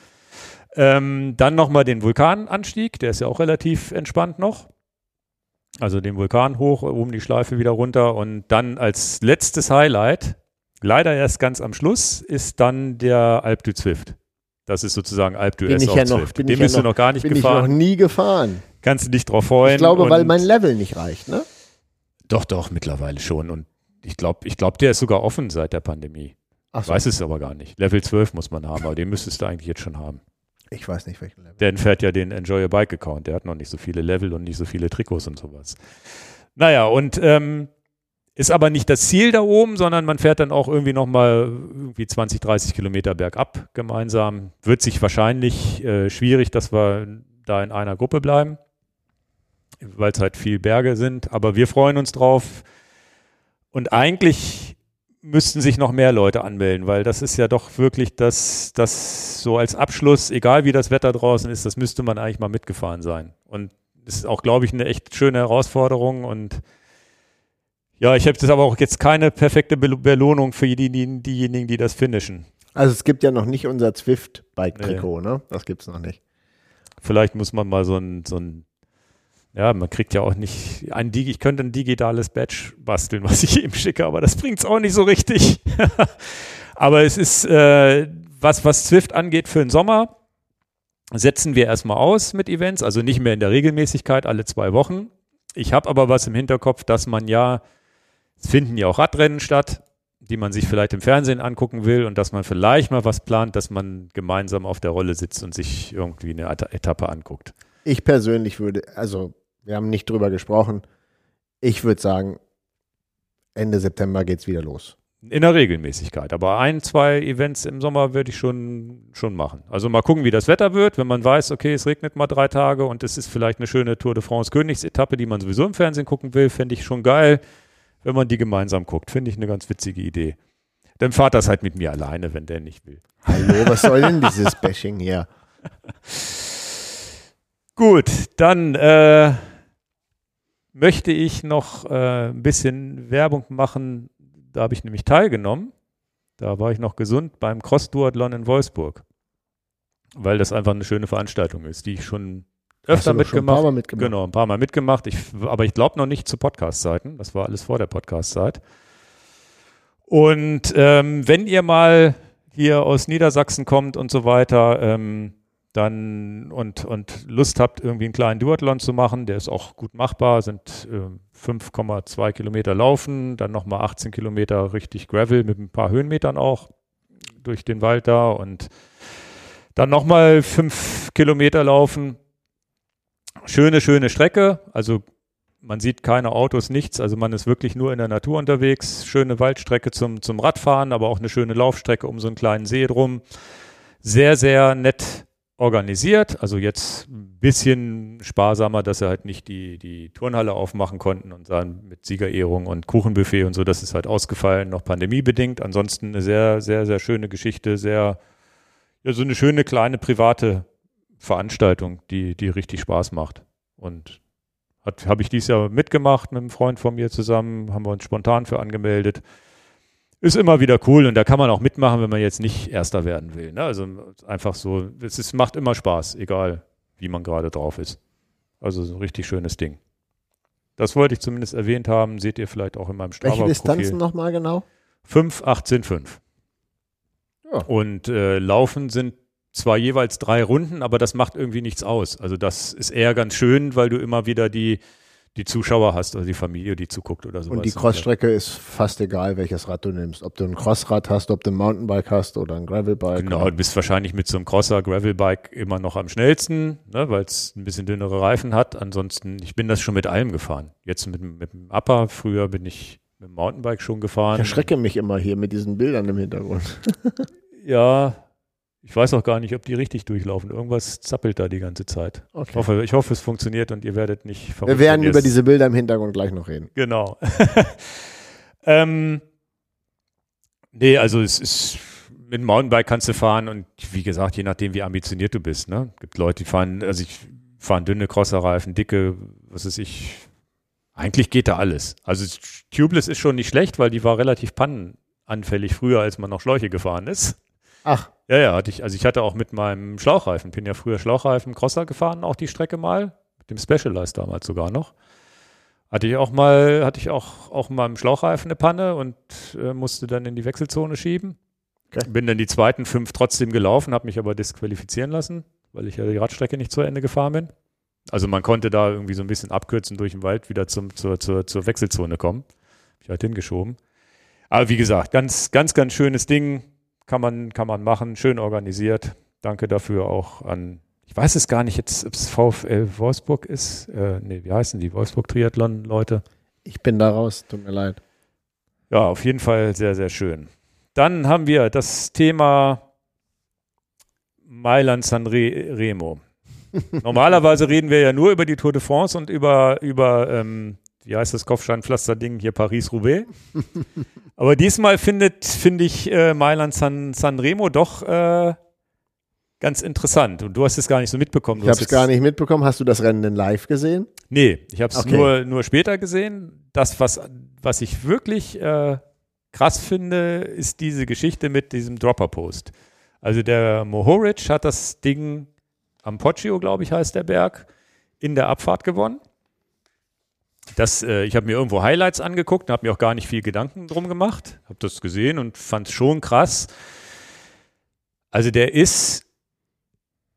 Ähm, dann nochmal den Vulkananstieg, der ist ja auch relativ entspannt noch. Also den Vulkan hoch, oben die Schleife wieder runter und dann als letztes Highlight, leider erst ganz am Schluss, ist dann der Alp du Zwift. Das ist sozusagen Alp Bin ich auf ja noch- bin Den ich ja bist du noch- noch gar nicht Bin ich gefahren. noch nie gefahren. Kannst du dich drauf freuen. Ich glaube, weil mein Level nicht reicht, ne? Doch, doch, mittlerweile schon. Und ich glaube, ich glaub, der ist sogar offen seit der Pandemie. Ach Ich so. weiß es aber gar nicht. Level 12 muss man haben, aber den müsstest du eigentlich jetzt schon haben. Ich weiß nicht, welchen Level. Dan fährt ja den Enjoy Your Bike Account. Der hat noch nicht so viele Level und nicht so viele Trikots und sowas. Naja, und ähm, ist aber nicht das Ziel da oben, sondern man fährt dann auch irgendwie nochmal irgendwie 20, 30 Kilometer bergab gemeinsam. Wird sich wahrscheinlich äh, schwierig, dass wir da in einer Gruppe bleiben, weil es halt viel Berge sind. Aber wir freuen uns drauf. Und eigentlich müssten sich noch mehr Leute anmelden, weil das ist ja doch wirklich das, das so als Abschluss, egal wie das Wetter draußen ist, das müsste man eigentlich mal mitgefahren sein. Und das ist auch, glaube ich, eine echt schöne Herausforderung und ja, ich habe das aber auch jetzt keine perfekte Be Belohnung für die, die, diejenigen, die das finishen. Also es gibt ja noch nicht unser Zwift-Bike-Trikot, ne? Das gibt's noch nicht. Vielleicht muss man mal so ein, so ein Ja, man kriegt ja auch nicht ein Digi, ich könnte ein digitales Badge basteln, was ich ihm schicke, aber das bringt es auch nicht so richtig. aber es ist, äh, was, was Zwift angeht für den Sommer, setzen wir erstmal aus mit Events, also nicht mehr in der Regelmäßigkeit alle zwei Wochen. Ich habe aber was im Hinterkopf, dass man ja, es finden ja auch Radrennen statt, die man sich vielleicht im Fernsehen angucken will und dass man vielleicht mal was plant, dass man gemeinsam auf der Rolle sitzt und sich irgendwie eine Etappe anguckt. Ich persönlich würde, also wir haben nicht drüber gesprochen. Ich würde sagen, Ende September geht es wieder los. In der Regelmäßigkeit. Aber ein, zwei Events im Sommer würde ich schon, schon machen. Also mal gucken, wie das Wetter wird. Wenn man weiß, okay, es regnet mal drei Tage und es ist vielleicht eine schöne Tour de France Königsetappe, die man sowieso im Fernsehen gucken will, fände ich schon geil, wenn man die gemeinsam guckt. Finde ich eine ganz witzige Idee. Dann fahrt das halt mit mir alleine, wenn der nicht will. Hallo, was soll denn dieses Bashing hier? Gut, dann äh, möchte ich noch äh, ein bisschen Werbung machen. Da habe ich nämlich teilgenommen. Da war ich noch gesund beim Cross-Duathlon in Wolfsburg. Weil das einfach eine schöne Veranstaltung ist, die ich schon öfter mitgemacht habe. Mitgemacht. Genau, ein paar Mal mitgemacht. Ich, aber ich glaube noch nicht zu Podcast-Zeiten. Das war alles vor der Podcast-Zeit. Und ähm, wenn ihr mal hier aus Niedersachsen kommt und so weiter, ähm, dann und, und Lust habt, irgendwie einen kleinen Duathlon zu machen, der ist auch gut machbar, sind äh, 5,2 Kilometer laufen, dann nochmal 18 Kilometer richtig Gravel mit ein paar Höhenmetern auch durch den Wald da und dann nochmal 5 Kilometer laufen. Schöne, schöne Strecke, also man sieht keine Autos, nichts, also man ist wirklich nur in der Natur unterwegs. Schöne Waldstrecke zum, zum Radfahren, aber auch eine schöne Laufstrecke um so einen kleinen See drum. Sehr, sehr nett organisiert. Also jetzt ein bisschen sparsamer, dass sie halt nicht die, die Turnhalle aufmachen konnten und dann mit Siegerehrung und Kuchenbuffet und so, das ist halt ausgefallen, noch pandemiebedingt. Ansonsten eine sehr, sehr, sehr schöne Geschichte, sehr, ja, so eine schöne kleine private Veranstaltung, die, die richtig Spaß macht. Und habe ich dieses Jahr mitgemacht mit einem Freund von mir zusammen, haben wir uns spontan für angemeldet ist immer wieder cool und da kann man auch mitmachen, wenn man jetzt nicht Erster werden will. Ne? Also einfach so, es ist, macht immer Spaß, egal wie man gerade drauf ist. Also so ein richtig schönes Ding. Das wollte ich zumindest erwähnt haben, seht ihr vielleicht auch in meinem Strava Welche Distanzen nochmal genau? 5, 18, 5. Ja. Und äh, Laufen sind zwar jeweils drei Runden, aber das macht irgendwie nichts aus. Also das ist eher ganz schön, weil du immer wieder die, die Zuschauer hast oder die Familie, die zuguckt oder sowas. Und die Crossstrecke ist fast egal, welches Rad du nimmst. Ob du ein Crossrad hast, ob du ein Mountainbike hast oder ein Gravelbike. Genau, du bist wahrscheinlich mit so einem Crosser, Gravelbike immer noch am schnellsten, ne, weil es ein bisschen dünnere Reifen hat. Ansonsten, ich bin das schon mit allem gefahren. Jetzt mit, mit dem Upper, früher bin ich mit dem Mountainbike schon gefahren. Ich erschrecke mich immer hier mit diesen Bildern im Hintergrund. ja, ich weiß auch gar nicht, ob die richtig durchlaufen. Irgendwas zappelt da die ganze Zeit. Okay. Ich, hoffe, ich hoffe, es funktioniert und ihr werdet nicht verrückt. Wir werden über diese Bilder im Hintergrund gleich noch reden. Genau. ähm, nee, also es ist mit dem Mountainbike kannst du fahren und wie gesagt, je nachdem, wie ambitioniert du bist. Ne? gibt Leute, die fahren, also ich fahren dünne Crosserreifen, dicke, was weiß ich. Eigentlich geht da alles. Also Tubeless ist schon nicht schlecht, weil die war relativ pannenanfällig früher, als man noch Schläuche gefahren ist. Ach. Ja, ja, hatte ich, also ich hatte auch mit meinem Schlauchreifen, bin ja früher Schlauchreifen Crosser gefahren, auch die Strecke mal, mit dem Specialized damals sogar noch. Hatte ich auch mal, hatte ich auch, auch mal im Schlauchreifen eine Panne und äh, musste dann in die Wechselzone schieben. Okay. Bin dann die zweiten fünf trotzdem gelaufen, habe mich aber disqualifizieren lassen, weil ich ja die Radstrecke nicht zu Ende gefahren bin. Also man konnte da irgendwie so ein bisschen abkürzen durch den Wald wieder zum, zur, zur, zur Wechselzone kommen. Hab ich halt hingeschoben. Aber wie gesagt, ganz, ganz, ganz schönes Ding kann man, kann man machen, schön organisiert. Danke dafür auch an, ich weiß es gar nicht jetzt, ob es VfL Wolfsburg ist. Äh, nee, wie heißen die? Wolfsburg Triathlon-Leute? Ich bin da raus, tut mir leid. Ja, auf jeden Fall sehr, sehr schön. Dann haben wir das Thema Mailand San Remo. Normalerweise reden wir ja nur über die Tour de France und über, über ähm, wie heißt das Kopfsteinpflaster-Ding hier, Paris-Roubaix. Aber diesmal findet, finde ich, äh, Mailand San, Sanremo doch äh, ganz interessant. Und du hast es gar nicht so mitbekommen. Du ich habe es gar nicht mitbekommen. Hast du das Rennen denn live gesehen? Nee, ich habe es okay. nur, nur später gesehen. Das, was, was ich wirklich äh, krass finde, ist diese Geschichte mit diesem Dropper-Post. Also der Mohoric hat das Ding am Poggio, glaube ich, heißt der Berg, in der Abfahrt gewonnen das, äh, ich habe mir irgendwo Highlights angeguckt, habe mir auch gar nicht viel Gedanken drum gemacht, habe das gesehen und fand es schon krass. Also der ist,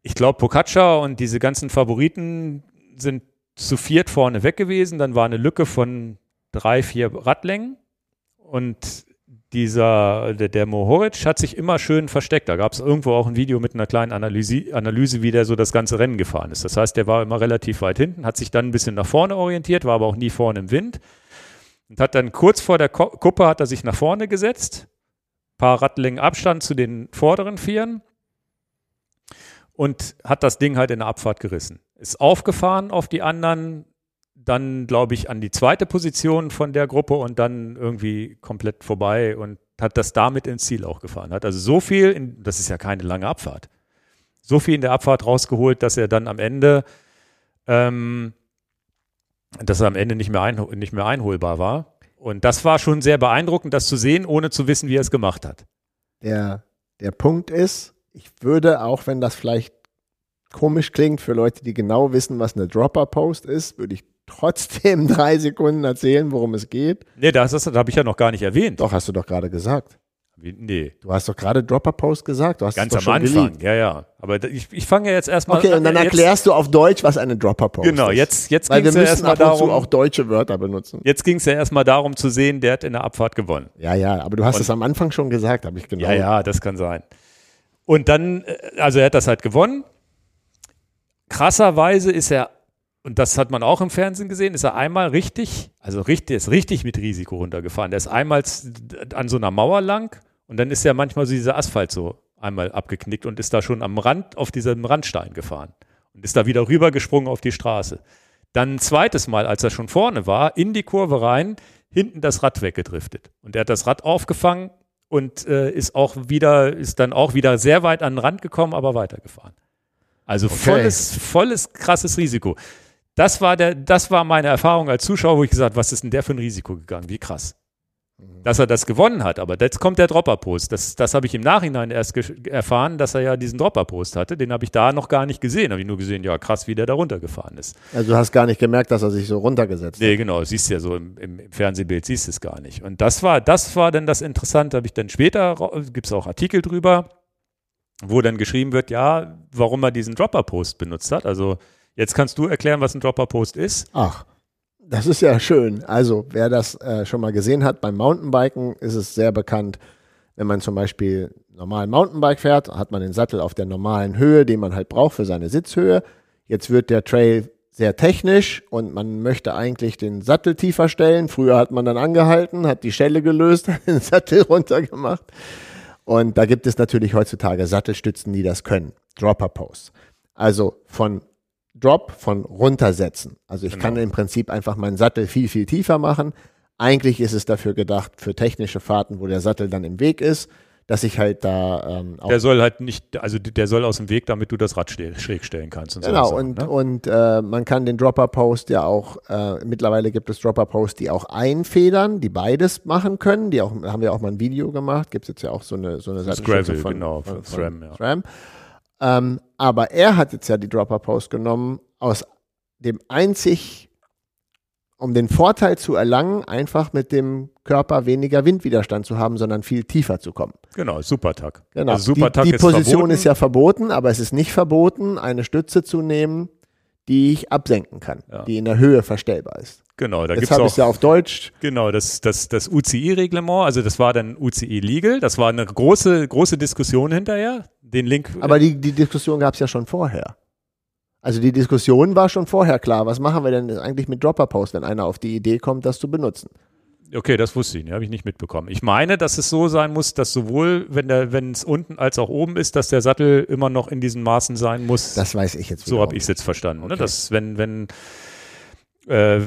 ich glaube, Pocaccia und diese ganzen Favoriten sind zu viert vorne weg gewesen. Dann war eine Lücke von drei, vier Radlängen und dieser, der, der Mohoric hat sich immer schön versteckt. Da gab es irgendwo auch ein Video mit einer kleinen Analyse, Analyse, wie der so das ganze Rennen gefahren ist. Das heißt, der war immer relativ weit hinten, hat sich dann ein bisschen nach vorne orientiert, war aber auch nie vorne im Wind und hat dann kurz vor der Kuppe hat er sich nach vorne gesetzt, paar Radlängen Abstand zu den vorderen Vieren und hat das Ding halt in der Abfahrt gerissen. Ist aufgefahren auf die anderen, dann, glaube ich, an die zweite Position von der Gruppe und dann irgendwie komplett vorbei und hat das damit ins Ziel auch gefahren. Hat also so viel, in, das ist ja keine lange Abfahrt, so viel in der Abfahrt rausgeholt, dass er dann am Ende, ähm, dass er am Ende nicht mehr, ein, nicht mehr einholbar war. Und das war schon sehr beeindruckend, das zu sehen, ohne zu wissen, wie er es gemacht hat. Der, der Punkt ist, ich würde, auch wenn das vielleicht komisch klingt für Leute, die genau wissen, was eine Dropper-Post ist, würde ich trotzdem drei Sekunden erzählen, worum es geht? Nee, das, das, das habe ich ja noch gar nicht erwähnt. Doch, hast du doch gerade gesagt. Nee. Du hast doch gerade Dropper-Post gesagt. Du hast Ganz am Anfang, geleakt. ja, ja. Aber ich, ich fange ja jetzt erstmal Okay, und dann jetzt, erklärst du auf Deutsch, was eine Dropper-Post Genau, ist. jetzt, jetzt Weil ging wir es ja erstmal darum, auch deutsche Wörter benutzen. jetzt ging es ja erstmal darum zu sehen, der hat in der Abfahrt gewonnen. Ja, ja, aber du hast Und- es am Anfang schon gesagt, habe ich genau. Ja, ja, das kann sein. Und dann, äh, also er hat das halt gewonnen. Krasserweise ist er, und das hat man auch im Fernsehen gesehen, ist er einmal richtig, also richtig, ist richtig mit Risiko runtergefahren. Der ist einmal an so einer Mauer lang und dann ist ja manchmal so dieser Asphalt so einmal abgeknickt und ist da schon am Rand auf diesem Randstein gefahren und ist da wieder rübergesprungen auf die Straße. Dann ein zweites Mal, als er schon vorne war, in die Kurve rein, hinten das Rad weggedriftet. Und er hat das Rad aufgefangen und äh, ist auch wieder, ist dann auch wieder sehr weit an den Rand gekommen, aber weitergefahren. Also volles, volles krasses Risiko. Das war der, das war meine Erfahrung als Zuschauer, wo ich gesagt, habe, was ist denn der für ein Risiko gegangen? Wie krass. Dass er das gewonnen hat, aber jetzt kommt der Dropper-Post. Das, das habe ich im Nachhinein erst erfahren, dass er ja diesen Dropper-Post hatte. Den habe ich da noch gar nicht gesehen. Habe ich nur gesehen, ja krass, wie der da runtergefahren ist. Also du hast gar nicht gemerkt, dass er sich so runtergesetzt hat. Nee, genau, siehst du ja so im, im, im Fernsehbild, siehst du es gar nicht. Und das war, das war dann das Interessante, habe ich dann später, gibt es auch Artikel drüber, wo dann geschrieben wird, ja, warum er diesen Dropper-Post benutzt hat. Also jetzt kannst du erklären, was ein Dropper-Post ist. Ach, das ist ja schön. Also, wer das äh, schon mal gesehen hat, beim Mountainbiken ist es sehr bekannt, wenn man zum Beispiel normal Mountainbike fährt, hat man den Sattel auf der normalen Höhe, den man halt braucht für seine Sitzhöhe. Jetzt wird der Trail sehr technisch und man möchte eigentlich den Sattel tiefer stellen. Früher hat man dann angehalten, hat die Schelle gelöst, hat den Sattel runtergemacht. Und da gibt es natürlich heutzutage Sattelstützen, die das können. Dropper Posts. Also von Drop, von runtersetzen. Also ich Genau. kann im Prinzip einfach meinen Sattel viel, viel tiefer machen. Eigentlich ist es dafür gedacht für technische Fahrten, wo der Sattel dann im Weg ist, dass ich halt da ähm, auch Der soll halt nicht, also der soll aus dem Weg, damit du das Rad schräg stellen kannst. Und Genau, so und, ne? und äh, man kann den Dropper-Post ja auch, äh, mittlerweile gibt es Dropper-Posts, die auch einfedern, die beides machen können. Die auch, da haben wir auch mal ein Video gemacht, gibt es jetzt ja auch so eine, so eine Gravel, von, genau, von, von von SRAM, ja. SRAM. Ähm, aber er hat jetzt ja die Dropper-Post genommen aus dem einzig, um den Vorteil zu erlangen, einfach mit dem Körper weniger Windwiderstand zu haben, sondern viel tiefer zu kommen. Genau, Supertag. Genau. Also Supertag die die ist Position verboten. ist ja verboten, aber es ist nicht verboten, eine Stütze zu nehmen, die ich absenken kann, Ja. die in der Höhe verstellbar ist. Genau, da Jetzt gibt's habe auch ich es ja auf Deutsch. Genau, das, das, das UCI-Reglement, also das war dann UCI Legal, das war eine große, große Diskussion hinterher. Den Link. Aber die, die Diskussion gab es ja schon vorher. Also die Diskussion war schon vorher klar. Was machen wir denn eigentlich mit Dropper-Post, wenn einer auf die Idee kommt, das zu benutzen? Okay, das wusste ich nicht, habe ich nicht mitbekommen. Ich meine, dass es so sein muss, dass sowohl, wenn der, wenn es unten als auch oben ist, dass der Sattel immer noch in diesen Maßen sein muss. Das weiß ich jetzt so habe ich es jetzt verstanden. Ne? Okay. Dass wenn, wenn, äh,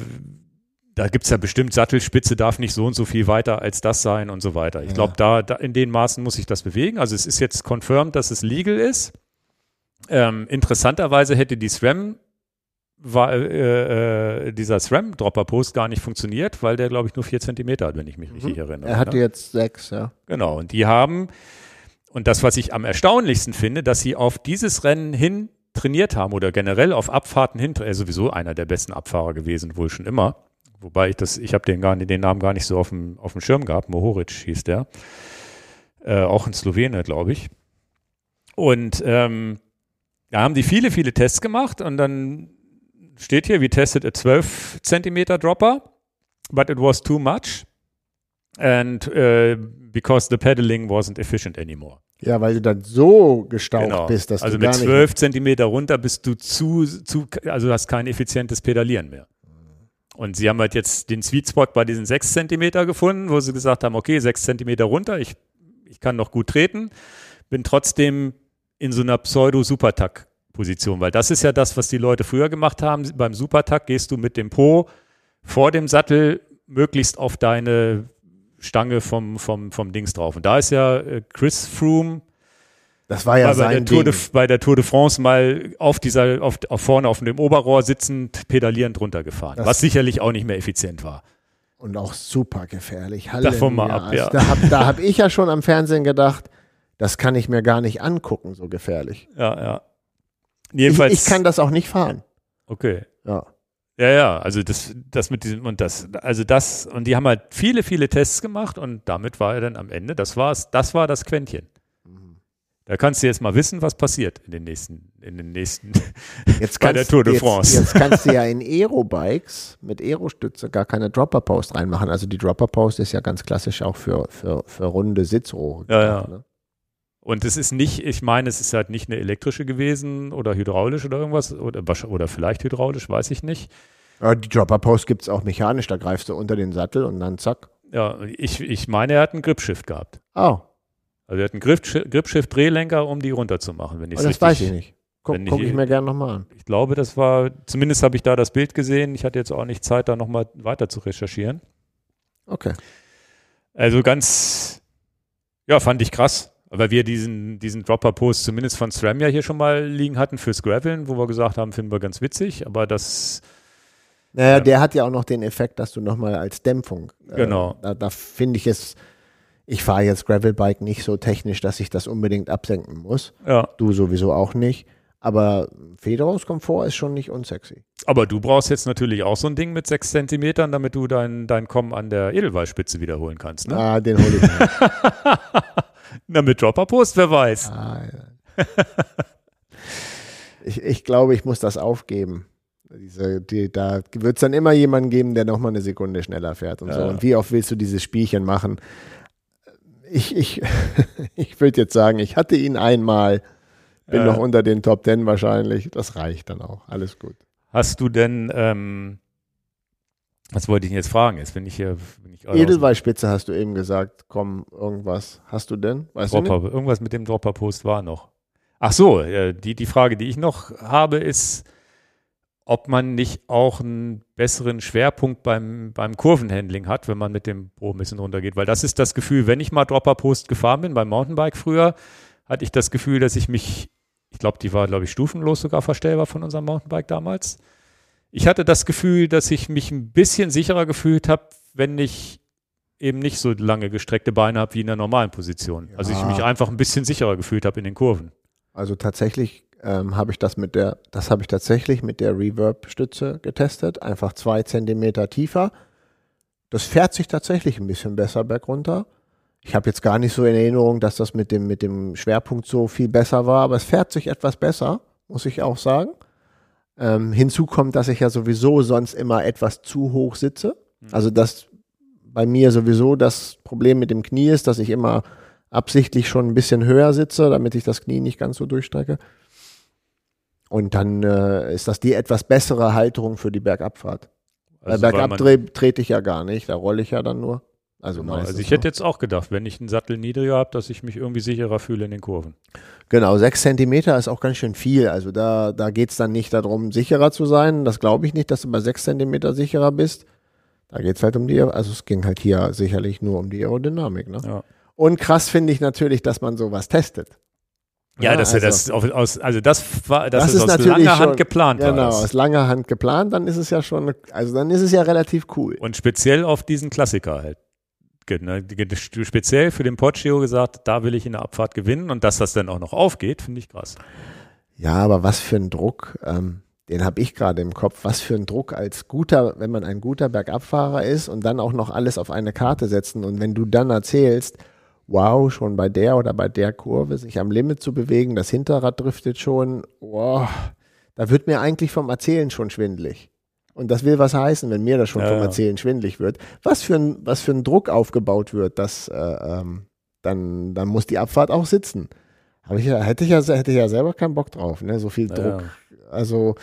da gibt es ja bestimmt Sattelspitze, darf nicht so und so viel weiter als das sein und so weiter. Ich Ja. glaube, da, da in den Maßen muss ich das bewegen. Also es ist jetzt confirmed, dass es legal ist. Ähm, interessanterweise hätte die SRAM war, äh, äh, dieser SRAM-Dropper-Post gar nicht funktioniert, weil der, glaube ich, nur vier Zentimeter hat, wenn ich mich richtig erinnere. Mhm. Er hatte ne? jetzt sechs, ja. Genau, und die haben, und das, was ich am erstaunlichsten finde, dass sie auf dieses Rennen hin trainiert haben oder generell auf Abfahrten hin, er ist sowieso einer der besten Abfahrer gewesen, wohl schon immer, wobei ich das, ich habe den gar den Namen gar nicht so auf dem, auf dem Schirm gehabt. Mohoric hieß der. Äh, auch ein Slowene, glaube ich. Und ähm, da haben die viele, viele Tests gemacht und dann steht hier, we tested a 12 Zentimeter Dropper, but it was too much. And uh, because the pedaling wasn't efficient anymore. Ja, weil du dann so gestaucht Genau. bist, dass also du gar mit nicht 12 Zentimeter runter bist du zu, zu, also du hast kein effizientes Pedalieren mehr. Und sie haben halt jetzt den Sweet Spot bei diesen 6 Zentimeter gefunden, wo sie gesagt haben, okay, 6 Zentimeter runter, ich, ich kann noch gut treten, bin trotzdem in so einer Pseudo-Supertack-Position, weil das ist ja das, was die Leute früher gemacht haben. Beim Supertack gehst du mit dem Po vor dem Sattel möglichst auf deine Stange vom, vom, vom Dings drauf. Und da ist ja äh, Chris Froome Das war ja war bei, der sein Tour Ding. de, bei der Tour de France mal auf dieser, auf, auf vorne auf dem Oberrohr sitzend, pedalierend runtergefahren, Das- was sicherlich auch nicht mehr effizient war. Und auch super gefährlich. Davon mal Halleluja. ab, ja. Also Da habe da hab ich ja schon am Fernsehen gedacht, das kann ich mir gar nicht angucken, so gefährlich. Ja, ja. Ich, Jedenfalls. ich kann das auch nicht fahren. okay. Ja. Ja, ja, also das, das mit diesem und das, also das, und die haben halt viele, viele Tests gemacht und damit war er dann am Ende, das war's, das war das Quäntchen. Mhm. Da kannst du jetzt mal wissen, was passiert in den nächsten, in den nächsten, Jetzt Bei kannst, der Tour de jetzt, France. Jetzt kannst du ja in Aero-Bikes mit Aero-Stütze gar keine Dropper-Post reinmachen. Also die Dropper-Post ist ja ganz klassisch auch für, für, für runde Sitzrohre. Ja, ja. Ne? Und es ist nicht, ich meine, es ist halt nicht eine elektrische gewesen oder hydraulisch oder irgendwas oder, oder vielleicht hydraulisch, weiß ich nicht. Die Dropper-Post gibt es auch mechanisch. Da greifst du unter den Sattel und dann zack. Ja, ich, ich meine, er hat einen Gripshift gehabt. Oh, Also er hat einen Gripshift- Gripshift-Drehlenker, um die runterzumachen, wenn ich oh das weiß ich nicht. Guck ich- ich mir gerne nochmal an. Ich glaube, das war, zumindest habe ich da das Bild gesehen. Ich hatte jetzt auch nicht Zeit, da nochmal weiter zu recherchieren. Okay. Also ganz, ja, fand ich krass. Weil wir diesen, diesen Dropper-Post zumindest von SRAM ja hier schon mal liegen hatten fürs Graveln, wo wir gesagt haben, finden wir ganz witzig. Aber das, Naja, Ja. der hat ja auch noch den Effekt, dass du nochmal als Dämpfung. äh, Genau. Da, da finde ich es, ich fahre jetzt Gravelbike nicht so technisch, dass ich das unbedingt absenken muss. ja. Du sowieso auch nicht. Aber Federungskomfort ist schon nicht unsexy. Aber du brauchst jetzt natürlich auch so ein Ding mit sechs Zentimetern, damit du dein, dein Kommen an der Edelweißspitze wiederholen kannst. Ne? Ah, den hole ich mir. Na, mit Dropper-Post, wer weiß. ah, ja. ich, ich glaube, ich muss das aufgeben. Diese, die, da wird es dann immer jemanden geben, der nochmal eine Sekunde schneller fährt und so. Ja. Und wie oft willst du dieses Spielchen machen? Ich, ich, ich würde jetzt sagen, ich hatte ihn einmal, bin Ja. noch unter den Top Ten wahrscheinlich. Das reicht dann auch. Alles gut. Hast du denn, ähm, was wollte ich denn jetzt fragen? Jetzt bin ich hier, bin ich Edelweißspitze hast du eben gesagt. Komm, irgendwas. Hast du denn? Weißt du nicht? Dropper, irgendwas mit dem Dropper-Post war noch. Ach so, äh, die, die Frage, die ich noch habe, ist, ob man nicht auch einen besseren Schwerpunkt beim, beim Kurvenhandling hat, wenn man mit dem Pro ein bisschen runtergeht. Weil das ist das Gefühl, wenn ich mal Dropper-Post gefahren bin, beim Mountainbike früher, hatte ich das Gefühl, dass ich mich, ich glaube, die war, glaube ich, stufenlos sogar verstellbar von unserem Mountainbike damals. Ich hatte das Gefühl, dass ich mich ein bisschen sicherer gefühlt habe, wenn ich eben nicht so lange gestreckte Beine habe wie in der normalen Position. Also ich Ja. mich einfach ein bisschen sicherer gefühlt habe in den Kurven. Also tatsächlich ähm, habe ich das mit der, das habe ich tatsächlich mit der Reverb-Stütze getestet, einfach zwei Zentimeter tiefer. Das fährt sich tatsächlich ein bisschen besser bergunter. Ich habe jetzt gar nicht so in Erinnerung, dass das mit dem, mit dem Schwerpunkt so viel besser war, aber es fährt sich etwas besser, muss ich auch sagen. Ähm, hinzu kommt, dass ich ja sowieso sonst immer etwas zu hoch sitze. Also dass bei mir sowieso das Problem mit dem Knie ist, dass ich immer absichtlich schon ein bisschen höher sitze, damit ich das Knie nicht ganz so durchstrecke. Und dann äh, ist das die etwas bessere Halterung für die Bergabfahrt. Also, bergab trete ich ja gar nicht, da rolle ich ja dann nur. Also, Genau, also ich nur. hätte jetzt auch gedacht, wenn ich einen Sattel niedriger habe, dass ich mich irgendwie sicherer fühle in den Kurven. Genau, sechs Zentimeter ist auch ganz schön viel. Also da, da geht es dann nicht darum, sicherer zu sein. Das glaube ich nicht, dass du bei sechs Zentimeter sicherer bist. Da geht es halt um die, also es ging halt hier sicherlich nur um die Aerodynamik. Ne? Ja. Und krass finde ich natürlich, dass man sowas testet. Ja, dass er also- das auf, aus, also das war, dass Das es ist aus natürlich langer Hand geplant Genau, war. aus Das. langer Hand geplant, dann ist es ja schon, also dann ist es ja relativ cool. Und speziell auf diesen Klassiker halt. Ne, Speziell für den Poggio gesagt, da will ich in der Abfahrt gewinnen und dass das dann auch noch aufgeht, finde ich krass. Ja, aber was für ein Druck. Ähm, den habe ich gerade im Kopf. Was für ein Druck als guter, wenn man ein guter Bergabfahrer ist und dann auch noch alles auf eine Karte setzen. Und wenn du dann erzählst, wow, schon bei der oder bei der Kurve sich am Limit zu bewegen, das Hinterrad driftet schon, wow, da wird mir eigentlich vom Erzählen schon schwindlig. Und das will was heißen, wenn mir das schon Ja, vom ja. Erzählen schwindlig wird. Was für ein, was für ein Druck aufgebaut wird, dass äh, ähm, dann, dann muss die Abfahrt auch sitzen. Hab ich ja, hätte ich ja, hätte ich ja selber keinen Bock drauf, ne? So viel Ja, Druck. Also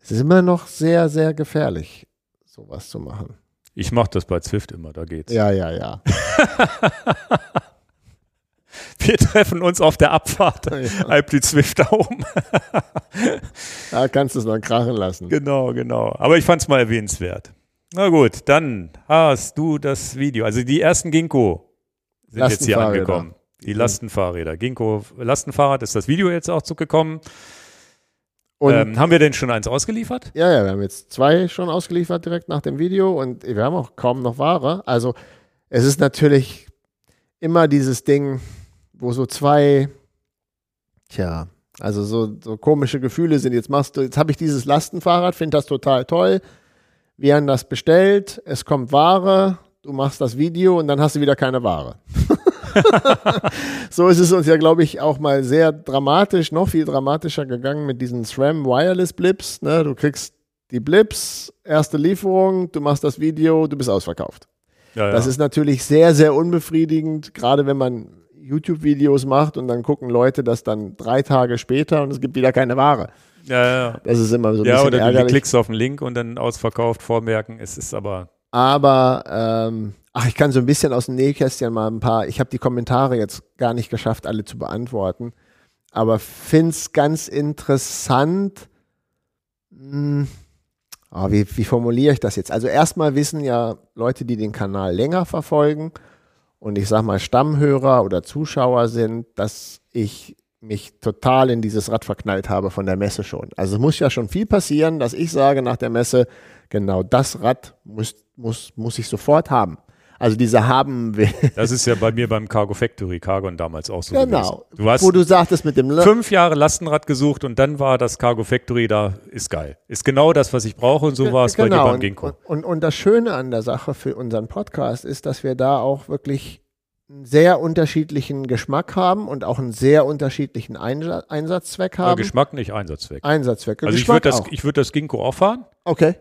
es ist immer noch sehr, sehr gefährlich, sowas zu machen. Ich mache das bei Zwift immer, da geht's. Ja, ja, ja. Wir treffen uns auf der Abfahrt, Ja. die Zwift da oben. Da kannst du es noch krachen lassen. genau, genau. Aber ich fand es mal erwähnenswert. Na gut, dann hast du das Video. Also die ersten Ginkgo sind jetzt hier angekommen. Die Lastenfahrräder. Ginkgo Lastenfahrrad ist das Video jetzt auch zugekommen. Und Ähm, haben wir denn schon eins ausgeliefert? ja, ja, wir haben jetzt zwei schon ausgeliefert direkt nach dem Video und wir haben auch kaum noch Ware. Also es ist natürlich immer dieses Ding, wo so zwei, tja, also so, so komische Gefühle sind. Jetzt machst du, jetzt habe ich dieses Lastenfahrrad, finde das total toll. Wir haben das bestellt, es kommt Ware, du machst das Video und dann hast du wieder keine Ware. so ist es uns ja, glaube ich, auch mal sehr dramatisch, noch viel dramatischer gegangen mit diesen SRAM Wireless Blips. Ne? Du kriegst die Blips, erste Lieferung, du machst das Video, du bist ausverkauft. Ja, Das ist natürlich sehr, sehr unbefriedigend, gerade wenn man YouTube-Videos macht und dann gucken Leute das dann drei Tage später und es gibt wieder keine Ware. ja, ja. Das ist immer so ein ja bisschen oder du klickst auf den Link und dann ausverkauft, vormerken. Es ist aber, Aber ähm, ach, ich kann so ein bisschen aus dem Nähkästchen mal ein paar. Ich habe die Kommentare jetzt gar nicht geschafft, alle zu beantworten. Aber find's ganz interessant. Hm, ah, wie, wie formuliere ich das jetzt? Also erstmal wissen ja Leute, die den Kanal länger verfolgen und ich sag mal Stammhörer oder Zuschauer sind, dass ich mich total in dieses Rad verknallt habe von der Messe schon. Also muss ja schon viel passieren, dass ich sage nach der Messe, genau das Rad muss, muss, muss ich sofort haben. Also diese haben will. das ist ja bei mir beim Cargo Factory, Cargon damals auch so Genau. gewesen. Du hast Wo du sagtest mit dem Le fünf Jahre Lastenrad gesucht und dann war das Cargo Factory da, ist geil. Ist genau das, was ich brauche und so war es bei dir beim Genau. und, Ginkgo. und, und, und das Schöne an der Sache für unseren Podcast ist, dass wir da auch wirklich einen sehr unterschiedlichen Geschmack haben und auch einen sehr unterschiedlichen Einsa Einsatzzweck Ja, haben. Geschmack nicht, Einsatzzweck. Einsatzzwecke. Also ich Geschmack würde das, ich würd das Ginkgo auch fahren, Okay.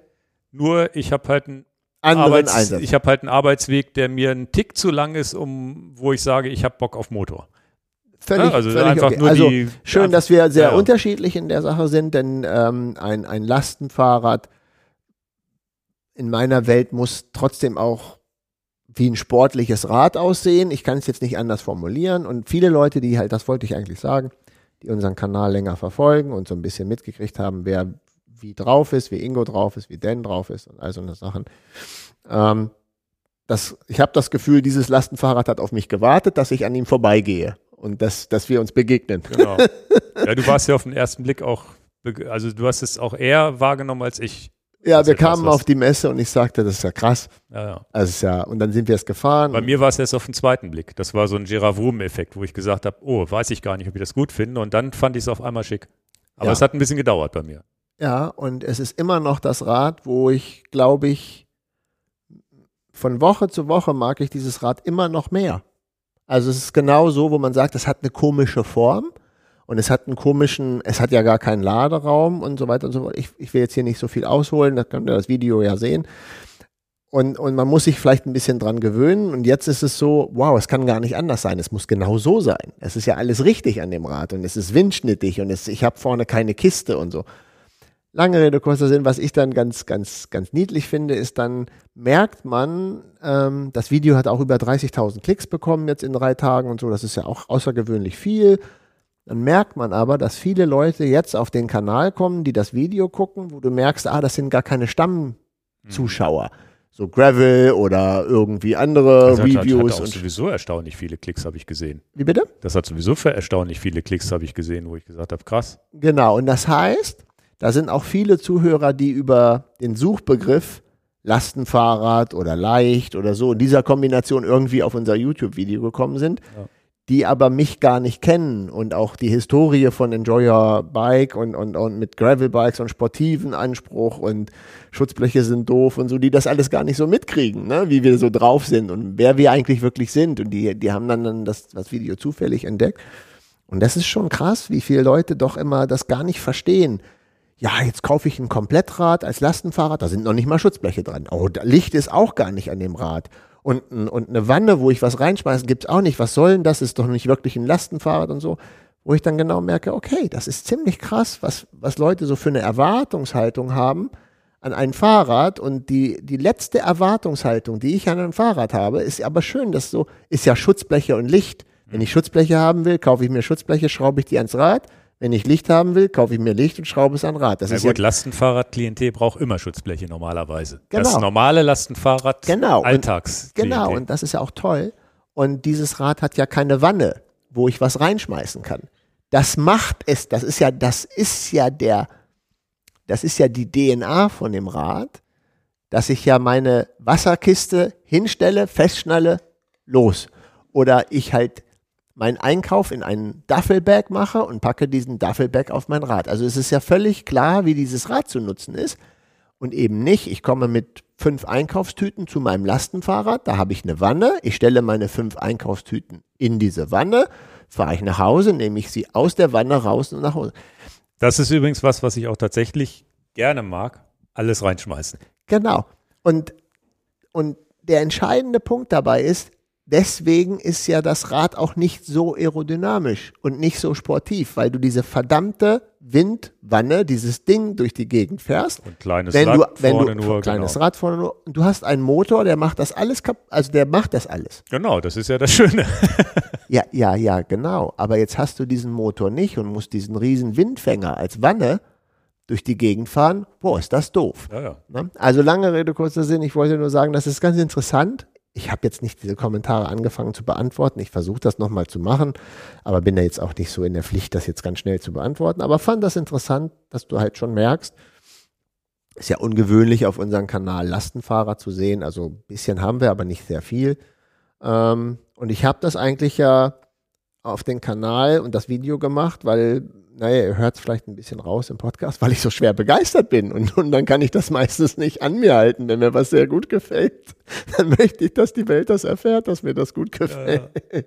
nur ich habe halt einen Arbeits, Einsatz. ich habe halt einen Arbeitsweg, der mir einen Tick zu lang ist, um wo ich sage, ich habe Bock auf Motor. Völlig, Ja, also völlig einfach okay. nur also die schön, einfach- dass wir sehr Ja, ja. unterschiedlich in der Sache sind, denn ähm, ein, ein Lastenfahrrad in meiner Welt muss trotzdem auch wie ein sportliches Rad aussehen. Ich kann es jetzt nicht anders formulieren. Und viele Leute, die halt, das wollte ich eigentlich sagen, die unseren Kanal länger verfolgen und so ein bisschen mitgekriegt haben, wer wie drauf ist, wie Ingo drauf ist, wie Dan drauf ist und all so eine Sachen. Ähm, das, ich habe das Gefühl, dieses Lastenfahrrad hat auf mich gewartet, dass ich an ihm vorbeigehe und dass, dass wir uns begegnen. Genau. ja, du warst ja auf den ersten Blick auch, also du hast es auch eher wahrgenommen als ich. Ja, wir etwas, kamen auf die Messe und ich sagte, das ist ja krass. Ja, ja. Also ja, und dann sind wir es gefahren. Bei mir war es erst auf den zweiten Blick. Das war so ein Gerard Wurm-Effekt, wo ich gesagt habe, oh, weiß ich gar nicht, ob ich das gut finde. Und dann fand ich es auf einmal schick. Aber Ja. es hat ein bisschen gedauert bei mir. Ja, und es ist immer noch das Rad, wo ich, glaube ich, von Woche zu Woche mag ich dieses Rad immer noch mehr. Also es ist genau so, wo man sagt, es hat eine komische Form und es hat einen komischen, es hat ja gar keinen Laderaum und so weiter und so fort. Ich, ich will jetzt hier nicht so viel ausholen, das könnt ihr das Video ja sehen. Und, und man muss sich vielleicht ein bisschen dran gewöhnen. Und jetzt ist es so, wow, es kann gar nicht anders sein. Es muss genau so sein. Es ist ja alles richtig an dem Rad und es ist windschnittig und es, ich habe vorne keine Kiste und so. Lange Rede, kurzer Sinn, was ich dann ganz, ganz, ganz niedlich finde, ist dann merkt man, ähm, das Video hat auch über 30.000 Klicks bekommen jetzt in drei Tagen und so, das ist ja auch außergewöhnlich viel. Dann merkt man aber, dass viele Leute jetzt auf den Kanal kommen, die das Video gucken, wo du merkst, ah, das sind gar keine Stammzuschauer. So Gravel oder irgendwie andere Das hat, hat, hat Reviews. auch und, sowieso erstaunlich viele Klicks, habe ich gesehen. wie bitte? Das hat sowieso für erstaunlich viele Klicks, habe ich gesehen, wo ich gesagt habe, krass. Genau, und das heißt, da sind auch viele Zuhörer, die über den Suchbegriff Lastenfahrrad oder leicht oder so in dieser Kombination irgendwie auf unser YouTube-Video gekommen sind. Ja. die aber mich gar nicht kennen und auch die Historie von Enjoy Your Bike und, und, und mit Gravelbikes und sportiven Anspruch und Schutzbleche sind doof und so, die das alles gar nicht so mitkriegen, ne? wie wir so drauf sind und wer wir eigentlich wirklich sind. Und die, die haben dann, dann das, das Video zufällig entdeckt. Und das ist schon krass, wie viele Leute doch immer das gar nicht verstehen. Ja, jetzt kaufe ich ein Komplettrad als Lastenfahrrad, da sind noch nicht mal Schutzbleche dran. Oh, Licht ist auch gar nicht an dem Rad und, und eine Wanne, wo ich was reinschmeißen, gibt's auch nicht. Was soll denn das? Ist doch nicht wirklich ein Lastenfahrrad und so. Wo ich dann genau merke, okay, das ist ziemlich krass, was, was Leute so für eine Erwartungshaltung haben an ein Fahrrad. Und die, die letzte Erwartungshaltung, die ich an ein Fahrrad habe, ist aber schön, dass so, ist ja Schutzbleche und Licht. Wenn ich Schutzbleche haben will, kaufe ich mir Schutzbleche, schraube ich die ans Rad. Wenn ich Licht haben will, kaufe ich mir Licht und schraube es an Rad. Das Na ist gut, ja Lastenfahrrad-Klientel braucht immer Schutzbleche normalerweise. Genau. Das normale Lastenfahrrad genau. Alltags. Genau, und das ist ja auch toll. Und dieses Rad hat ja keine Wanne, wo ich was reinschmeißen kann. Das macht es, das ist ja, das ist ja der, das ist ja die DNA von dem Rad, dass ich ja meine Wasserkiste hinstelle, festschnalle, los. Oder ich halt meinen Einkauf in einen Duffelbag mache und packe diesen Duffelbag auf mein Rad. Also es ist ja völlig klar, wie dieses Rad zu nutzen ist und eben nicht, ich komme mit fünf Einkaufstüten zu meinem Lastenfahrrad, da habe ich eine Wanne, ich stelle meine fünf Einkaufstüten in diese Wanne, fahre ich nach Hause, nehme ich sie aus der Wanne raus und nach Hause. Das ist übrigens was, was ich auch tatsächlich gerne mag, alles reinschmeißen. Genau. Und, und der entscheidende Punkt dabei ist, deswegen ist ja das Rad auch nicht so aerodynamisch und nicht so sportiv, weil du diese verdammte Windwanne, dieses Ding durch die Gegend fährst. Und kleines wenn Rad du, wenn vorne du, nur. Kleines genau. Rad vorne nur. Und du hast einen Motor, der macht das alles kaputt. Also der macht das alles. Genau, das ist ja das Schöne. ja, ja, ja, genau. Aber jetzt hast du diesen Motor nicht und musst diesen riesen Windfänger als Wanne durch die Gegend fahren. Boah, ist das doof. Ja, ja. Ne? Also lange Rede, kurzer Sinn. Ich wollte nur sagen, das ist ganz interessant ich habe jetzt nicht diese Kommentare angefangen zu beantworten. Ich versuche das nochmal zu machen, aber bin da jetzt auch nicht so in der Pflicht, das jetzt ganz schnell zu beantworten. Aber fand das interessant, dass du halt schon merkst, ist ja ungewöhnlich auf unserem Kanal Lastenfahrer zu sehen. Also ein bisschen haben wir, aber nicht sehr viel. Ähm, und ich habe das eigentlich ja auf den Kanal und das Video gemacht, weil naja, ihr hört es vielleicht ein bisschen raus im Podcast, weil ich so schwer begeistert bin. Und, und dann kann ich das meistens nicht an mir halten. Wenn mir was sehr gut gefällt, dann möchte ich, dass die Welt das erfährt, dass mir das gut gefällt. Ja.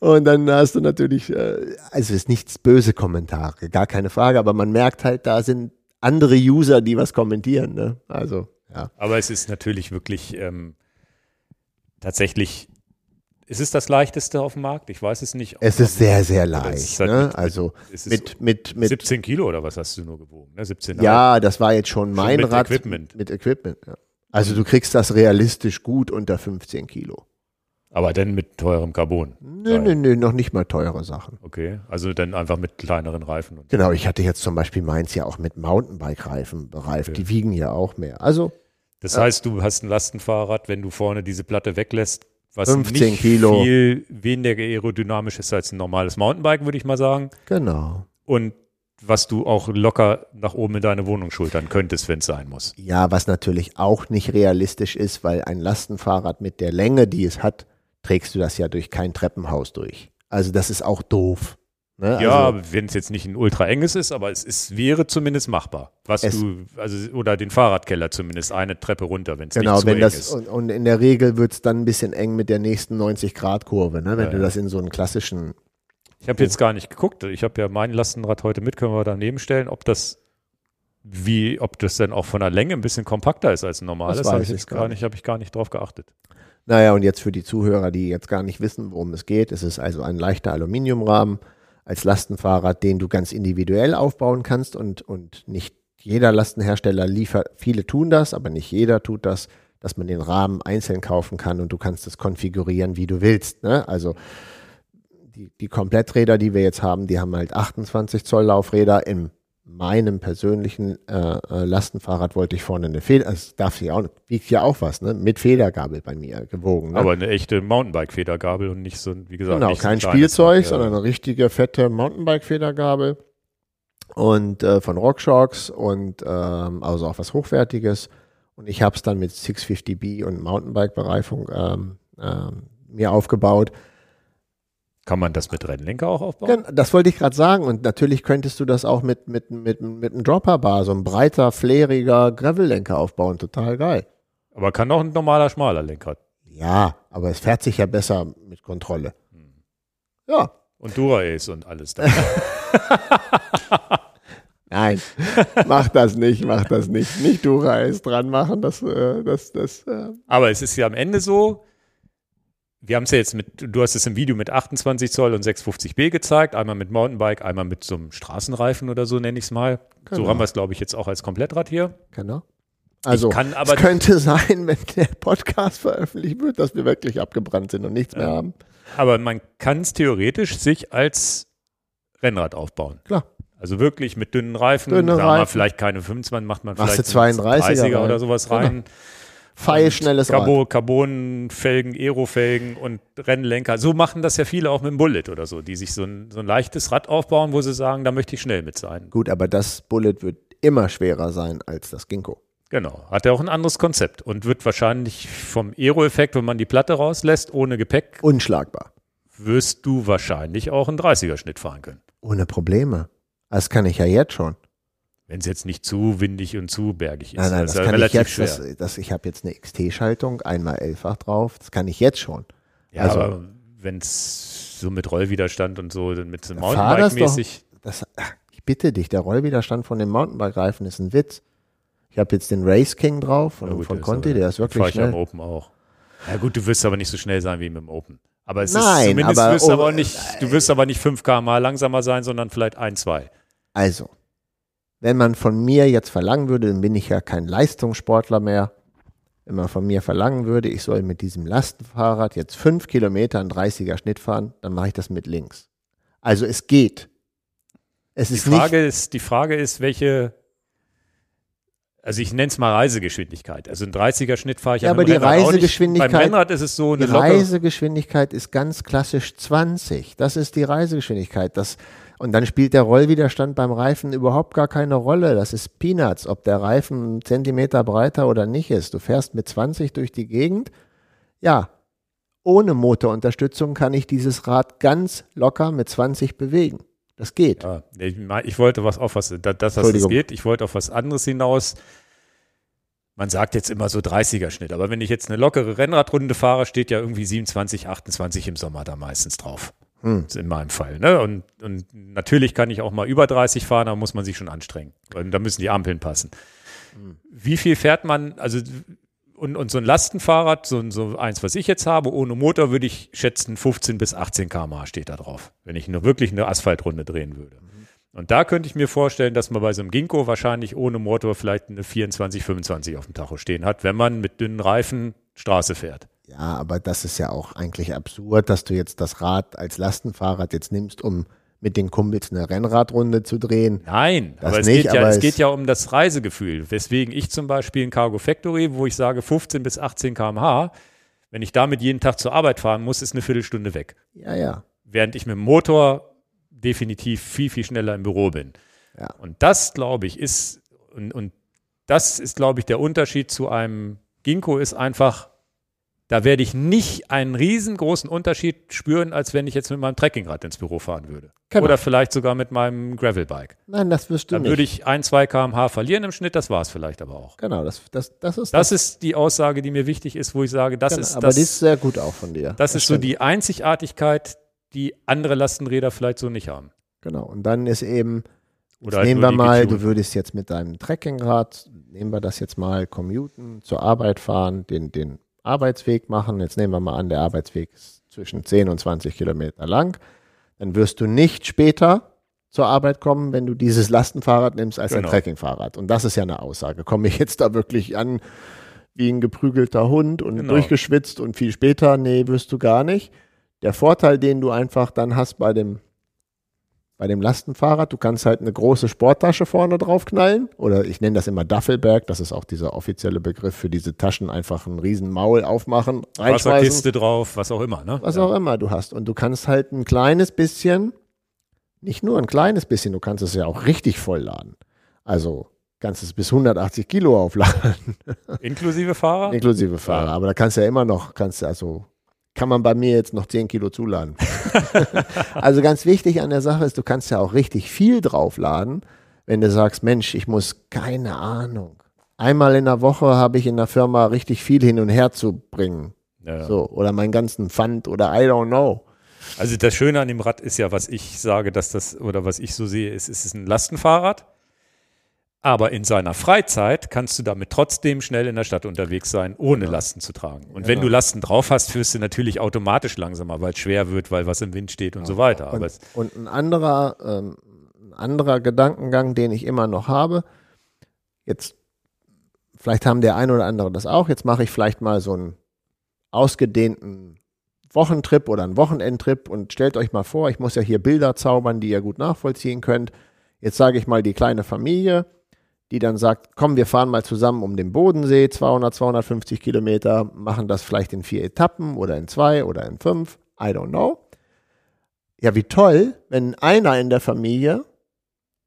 Und dann hast du natürlich, äh, also es ist nichts böse Kommentare, gar keine Frage, aber man merkt halt, da sind andere User, die was kommentieren. Ne? Also, ja. Aber es ist natürlich wirklich ähm, tatsächlich ist es das leichteste auf dem Markt? Ich weiß es nicht. Es ist sehr, sehr leicht. Halt ne? mit, also mit, mit, mit 17 Kilo oder was hast du nur gewogen? Ne? 17 ja, das war jetzt schon mein schon mit Rad. Equipment. Mit Equipment. Ja. Also du kriegst das realistisch gut unter 15 Kilo. Aber dann mit teurem Carbon? Nö, nö, nö, noch nicht mal teure Sachen. Okay, also dann einfach mit kleineren Reifen. genau, ich hatte jetzt zum Beispiel meins ja auch mit Mountainbike-Reifen bereift. Okay. Die wiegen ja auch mehr. Also. Das heißt, du hast ein Lastenfahrrad, wenn du vorne diese Platte weglässt, was 15 nicht Kilo. viel weniger aerodynamisch ist als ein normales Mountainbike, würde ich mal sagen. Genau. Und was du auch locker nach oben in deine Wohnung schultern könntest, wenn es sein muss. Ja, was natürlich auch nicht realistisch ist, weil ein Lastenfahrrad mit der Länge, die es hat, trägst du das ja durch kein Treppenhaus durch. Also das ist auch doof. Ne? Ja, also, wenn es jetzt nicht ein ultra enges ist, aber es ist, wäre zumindest machbar. Was du, also, oder den Fahrradkeller zumindest, eine Treppe runter, wenn es genau, nicht zu wenn eng das, ist. Und, und in der Regel wird es dann ein bisschen eng mit der nächsten 90-Grad-Kurve, ne? wenn Ja, du das in so einen klassischen. Ich habe jetzt gar nicht geguckt. Ich habe ja mein Lastenrad heute mit, können wir daneben stellen, ob das wie, ob das denn auch von der Länge ein bisschen kompakter ist als ein normales. Das Habe weiß ich jetzt gar gar nicht, habe ich gar nicht drauf geachtet. Naja, und jetzt für die Zuhörer, die jetzt gar nicht wissen, worum es geht, es ist also ein leichter Aluminiumrahmen als Lastenfahrrad, den du ganz individuell aufbauen kannst und, und nicht jeder Lastenhersteller liefert, viele tun das, aber nicht jeder tut das, dass man den Rahmen einzeln kaufen kann und du kannst es konfigurieren, wie du willst. Ne? Also die, die Kompletträder, die wir jetzt haben, die haben halt 28 Zoll Laufräder. In meinem persönlichen äh, äh, Lastenfahrrad wollte ich vorne eine Feder, also darf ja auch, wiegt ja auch was, ne? Mit Federgabel bei mir gewogen. Ne? Aber eine echte Mountainbike-Federgabel und nicht so, ein, wie gesagt, Genau, so kein ein kleines Spielzeug, Rad, sondern eine richtige fette Mountainbike-Federgabel und äh, von RockShox und ähm, also auch was Hochwertiges. Und ich habe es dann mit 650B und Mountainbike-Bereifung ähm, ähm, mir aufgebaut. Kann man das mit Rennlenker auch aufbauen? Das wollte ich gerade sagen. Und natürlich könntest du das auch mit, mit, mit, mit einem Dropperbar, so ein breiter, fleriger Gravel-Lenker aufbauen. Total geil. Aber kann auch ein normaler, schmaler Lenker. Ja, aber es fährt sich ja besser mit Kontrolle. Ja. Und Dura-Ace und alles da. Nein, mach das nicht, mach das nicht. Nicht Dura-Ace dran machen, das, äh, das, das. Äh. Aber es ist ja am Ende so, wir haben es ja jetzt mit, du hast es im Video mit 28 Zoll und 650B gezeigt, einmal mit Mountainbike, einmal mit so einem Straßenreifen oder so nenne ich es mal. Genau. So haben wir es, glaube ich, jetzt auch als Komplettrad hier. Genau. Also, es könnte sein, wenn der Podcast veröffentlicht wird, dass wir wirklich abgebrannt sind und nichts mehr haben. Aber man kann es theoretisch sich als Rennrad aufbauen. Klar. Also wirklich mit dünnen Reifen, Dünne Reifen. vielleicht keine 25, macht man vielleicht du einen 32er 30er oder rein. sowas Genau. Rein. Feilschnelles Rad. Carbon, Carbonfelgen, Aerofelgen und Rennlenker. So machen das ja viele auch mit dem Bullet oder so, die sich so ein, so ein leichtes Rad aufbauen, wo sie sagen, da möchte ich schnell mit sein. Gut, aber das Bullet wird immer schwerer sein als das Ginkgo. Genau. Hat er auch ein anderes Konzept und wird wahrscheinlich vom Aero-Effekt, wenn man die Platte rauslässt, ohne Gepäck, Unschlagbar. wirst du wahrscheinlich auch einen 30er-Schnitt fahren können. Ohne Probleme. Das kann ich ja jetzt schon. Wenn es jetzt nicht zu windig und zu bergig ist. Nein, nein, das das kann ich relativ jetzt. schwer. Das, das, ich habe jetzt eine XT-Schaltung, einmal elffach drauf. Das kann ich jetzt schon. ja, also- aber wenn es so mit Rollwiderstand und so, dann mit so Fahr. Mountainbike-mäßig. Ich bitte dich, der Rollwiderstand von dem Mountainbike-Reifen ist ein Witz. Ich habe jetzt den Race King drauf von, Na gut, von Conti, aber- der ist Fahr wirklich ich ja im schnell. Open auch. Ja gut, du wirst aber nicht so schnell sein wie mit dem Open. Aber es Nein, ist zumindest aber- wirst du oh, aber nicht, du wirst aber nicht 5 km langsamer sein, sondern vielleicht ein, zwei. Also, wenn man von mir jetzt verlangen würde, dann bin ich ja kein Leistungssportler mehr. Wenn man von mir verlangen würde, ich soll mit diesem Lastenfahrrad jetzt fünf Kilometer einen 30er Schnitt fahren, dann mache ich das mit links. Also es geht. Es Die ist nicht Frage ist, die Frage ist, welche, also ich nenne es mal Reisegeschwindigkeit. Also ein 30er Schnitt fahre ich Ja, aber die Rennrad nicht. Reisegeschwindigkeit- Beim Rennrad ist es so Die eine lockere, Reisegeschwindigkeit ist ganz klassisch 20. Das ist die Reisegeschwindigkeit. Das, und dann spielt der Rollwiderstand beim Reifen überhaupt gar keine Rolle. Das ist Peanuts, ob der Reifen einen Zentimeter breiter oder nicht ist. Du fährst mit 20 durch die Gegend. Ja, ohne Motorunterstützung kann ich dieses Rad ganz locker mit 20 bewegen. Das geht. Ja, ich, ich wollte was auf was, da- dass das Entschuldigung. geht. Ich wollte auf was anderes hinaus. Man sagt jetzt immer so 30er Schnitt, aber wenn ich jetzt eine lockere Rennradrunde fahre, steht ja irgendwie 27, 28 im Sommer da meistens drauf. Hm. Das ist in meinem Fall. Ne? Und, und natürlich kann ich auch mal über 30 fahren, da muss man sich schon anstrengen. Und da müssen die Ampeln passen. Hm. Wie viel fährt man, also und, und so ein Lastenfahrrad, so, so eins, was ich jetzt habe, ohne Motor, würde ich schätzen, 15 bis 18 km/h steht da drauf, wenn ich nur wirklich eine Asphaltrunde drehen würde. Und da könnte ich mir vorstellen, dass man bei so einem Ginkgo wahrscheinlich ohne Motor vielleicht eine 24, 25 auf dem Tacho stehen hat, wenn man mit dünnen Reifen Straße fährt. Ja, aber das ist ja auch eigentlich absurd, dass du jetzt das Rad als Lastenfahrrad jetzt nimmst, um mit den Kumpels eine Rennradrunde zu drehen. Nein, Das aber es, nicht, geht, ja, aber es es- geht ja um das Reisegefühl. Weswegen ich zum Beispiel ein Cargo Factory, wo ich sage 15 bis 18 km/h, wenn ich damit jeden Tag zur Arbeit fahren muss, ist eine Viertelstunde weg. Ja, ja. Während ich mit dem Motor definitiv viel, viel schneller im Büro bin. Ja. Und das, glaube ich, ist, und, und das ist, glaube ich, der Unterschied zu einem Ginkgo ist einfach, da werde ich nicht einen riesengroßen Unterschied spüren, als wenn ich jetzt mit meinem Trekkingrad ins Büro fahren würde. Genau. Oder vielleicht sogar mit meinem Gravelbike. Nein, das wirst du Dann nicht. würde ich ein, zwei kmh verlieren im Schnitt, das war es vielleicht aber auch. genau, das, das, das ist Das ist die Aussage, die mir wichtig ist, wo ich sage, das Genau, ist aber das, die ist sehr gut auch von dir. das ist so stimmt. die Einzigartigkeit, die andere Lastenräder vielleicht so nicht haben. Genau. Und dann ist eben, Oder halt nehmen wir mal, du getunten. würdest jetzt mit deinem Trekkingrad, nehmen wir das jetzt mal, commuten, zur Arbeit fahren, den, den Arbeitsweg machen. Jetzt nehmen wir mal an, der Arbeitsweg ist zwischen 10 und 20 Kilometer lang. Dann wirst du nicht später zur Arbeit kommen, wenn du dieses Lastenfahrrad nimmst als ein Genau. Trekkingfahrrad. Und das ist ja eine Aussage. Komme ich jetzt da wirklich an wie ein geprügelter Hund und Genau. durchgeschwitzt und viel später? Nee, wirst du gar nicht. Der Vorteil, den du einfach dann hast bei dem bei dem Lastenfahrrad, du kannst halt eine große Sporttasche vorne drauf knallen. Oder ich nenne das immer Duffelbag, das ist auch dieser offizielle Begriff für diese Taschen, einfach ein riesen Maul aufmachen, Wasserkiste drauf, was auch immer. Ne? was Ja. auch immer du hast. Und du kannst halt ein kleines bisschen, nicht nur ein kleines bisschen, du kannst es ja auch richtig voll laden. Also kannst es bis 180 Kilo aufladen, Inklusive Fahrer? inklusive Fahrer. Aber da kannst du ja immer noch, kannst du also kann man bei mir jetzt noch 10 Kilo zuladen. also ganz wichtig an der Sache ist, du kannst ja auch richtig viel draufladen, wenn du sagst, Mensch, ich muss keine Ahnung. Einmal in der Woche habe ich in der Firma richtig viel hin und her zu bringen. Ja. So, oder meinen ganzen Pfand oder I don't know. Also das Schöne an dem Rad ist ja, was ich sage, dass das, oder was ich so sehe, ist, es ist ein Lastenfahrrad. Aber in seiner Freizeit kannst du damit trotzdem schnell in der Stadt unterwegs sein, ohne Lasten zu tragen. Und wenn Genau. du Lasten drauf hast, wirst du natürlich automatisch langsamer, weil es schwer wird, weil was im Wind steht und so weiter. Und, und ein anderer, ähm, ein anderer Gedankengang, den ich immer noch habe, jetzt, vielleicht haben der ein oder andere das auch, jetzt mache ich vielleicht mal so einen ausgedehnten Wochentrip oder einen Wochenendtrip und stellt euch mal vor, ich muss ja hier Bilder zaubern, die ihr gut nachvollziehen könnt. Jetzt sage ich mal die kleine Familie, die dann sagt, komm, wir fahren mal zusammen um den Bodensee, 200, 250 Kilometer, machen das vielleicht in vier Etappen oder in zwei oder in fünf, I don't know. Ja, wie toll, wenn einer in der Familie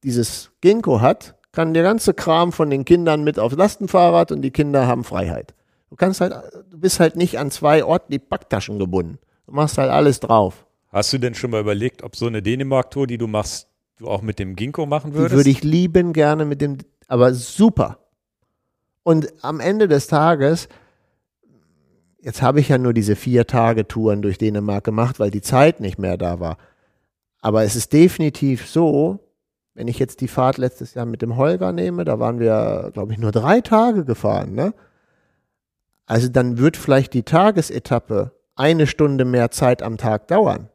dieses Ginkgo hat, kann der ganze Kram von den Kindern mit aufs Lastenfahrrad und die Kinder haben Freiheit. Du kannst halt, du bist halt nicht an zwei Orten die Packtaschen gebunden. Du machst halt alles drauf. hast du denn schon mal überlegt, ob so eine Dänemark-Tour, die du machst, du auch mit dem Ginkgo machen Die würdest? würde ich lieben gerne mit dem, aber super. Und am Ende des Tages, jetzt habe ich ja nur diese vier Tage Touren durch Dänemark gemacht, weil die Zeit nicht mehr da war. Aber es ist definitiv so, wenn ich jetzt die Fahrt letztes Jahr mit dem Holger nehme, da waren wir, glaube ich, nur drei Tage gefahren, ne? Also dann wird vielleicht die Tagesetappe eine Stunde mehr Zeit am Tag dauern.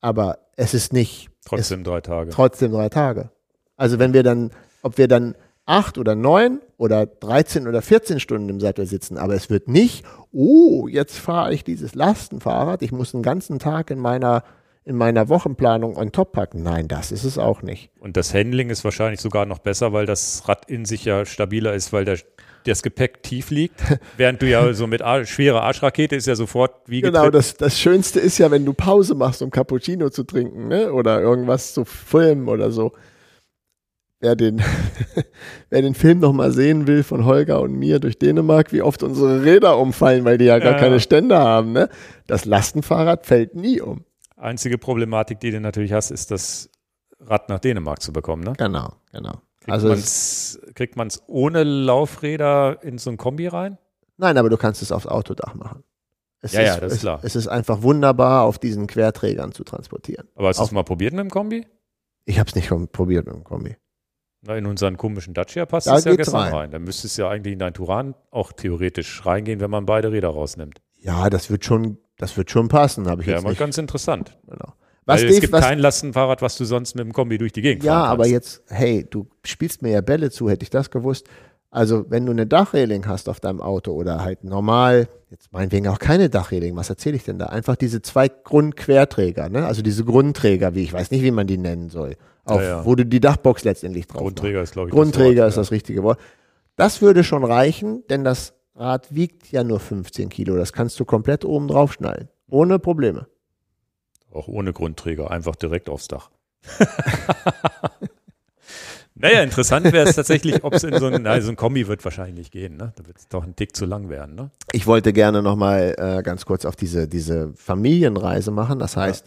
Aber es ist nicht Trotzdem drei Tage. trotzdem drei Tage. Also wenn wir dann, ob wir dann acht oder neun oder 13 oder 14 Stunden im Sattel sitzen, aber es wird nicht, oh, jetzt fahre ich dieses Lastenfahrrad, ich muss einen ganzen Tag in meiner, in meiner Wochenplanung on top packen. Nein, das ist es auch nicht. Und das Handling ist wahrscheinlich sogar noch besser, weil das Rad in sich ja stabiler ist, weil der, das Gepäck tief liegt. Während du ja so mit Ar schwerer Arschrakete ist ja sofort wie Genau, getrippt. das, das Schönste ist ja, wenn du Pause machst, um Cappuccino zu trinken, ne? Oder irgendwas zu filmen oder so. Wer den, wer den Film noch mal sehen will von Holger und mir durch Dänemark, wie oft unsere Räder umfallen, weil die ja gar Ja. keine Ständer haben, ne? Das Lastenfahrrad fällt nie um. Einzige Problematik, die du natürlich hast, ist das Rad nach Dänemark zu bekommen. Ne? Genau, genau. Kriegt Also man's, kriegt man es ohne Laufräder in so ein Kombi rein? nein, aber du kannst es aufs Autodach machen. Es Ja, ja, das ist es, klar. Es ist einfach wunderbar, auf diesen Querträgern zu transportieren. Aber hast du es mal probiert mit dem Kombi? Ich habe es nicht probiert mit dem Kombi. Na, in unseren komischen Dacia passt Da es ja gestern rein. rein. Da müsste es ja eigentlich in dein Turan auch theoretisch reingehen, wenn man beide Räder rausnimmt. Ja, das wird schon, das wird schon passen, habe ich Wäre jetzt mal nicht. ganz interessant. Genau. Was, Weil es Dave, gibt was, kein Lastenfahrrad, was du sonst mit dem Kombi durch die Gegend Ja, aber jetzt, hey, du spielst mir ja Bälle zu, hätte ich das gewusst. Also, wenn du eine Dachreling hast auf deinem Auto oder halt normal, jetzt meinetwegen auch keine Dachreling, was erzähle ich denn da? Einfach diese zwei Grundquerträger, ne? Also diese Grundträger, wie ich weiß nicht, wie man die nennen soll. Auf, Ja, ja. Wo du die Dachbox letztendlich drauf machst. Grundträger ist, glaube ich, Grundträger das ist Wort, das richtige Wort. Das würde schon reichen, denn das Rad wiegt ja nur 15 Kilo. Das kannst du komplett oben drauf schnallen. Ohne Probleme. Auch ohne Grundträger, einfach direkt aufs Dach. naja, interessant wäre es tatsächlich, ob es in so ein, na, so ein Kombi wird wahrscheinlich gehen, ne? Da wird es doch ein Tick zu lang werden, ne? Ich wollte gerne nochmal äh, ganz kurz auf diese, diese Familienreise machen. Das heißt,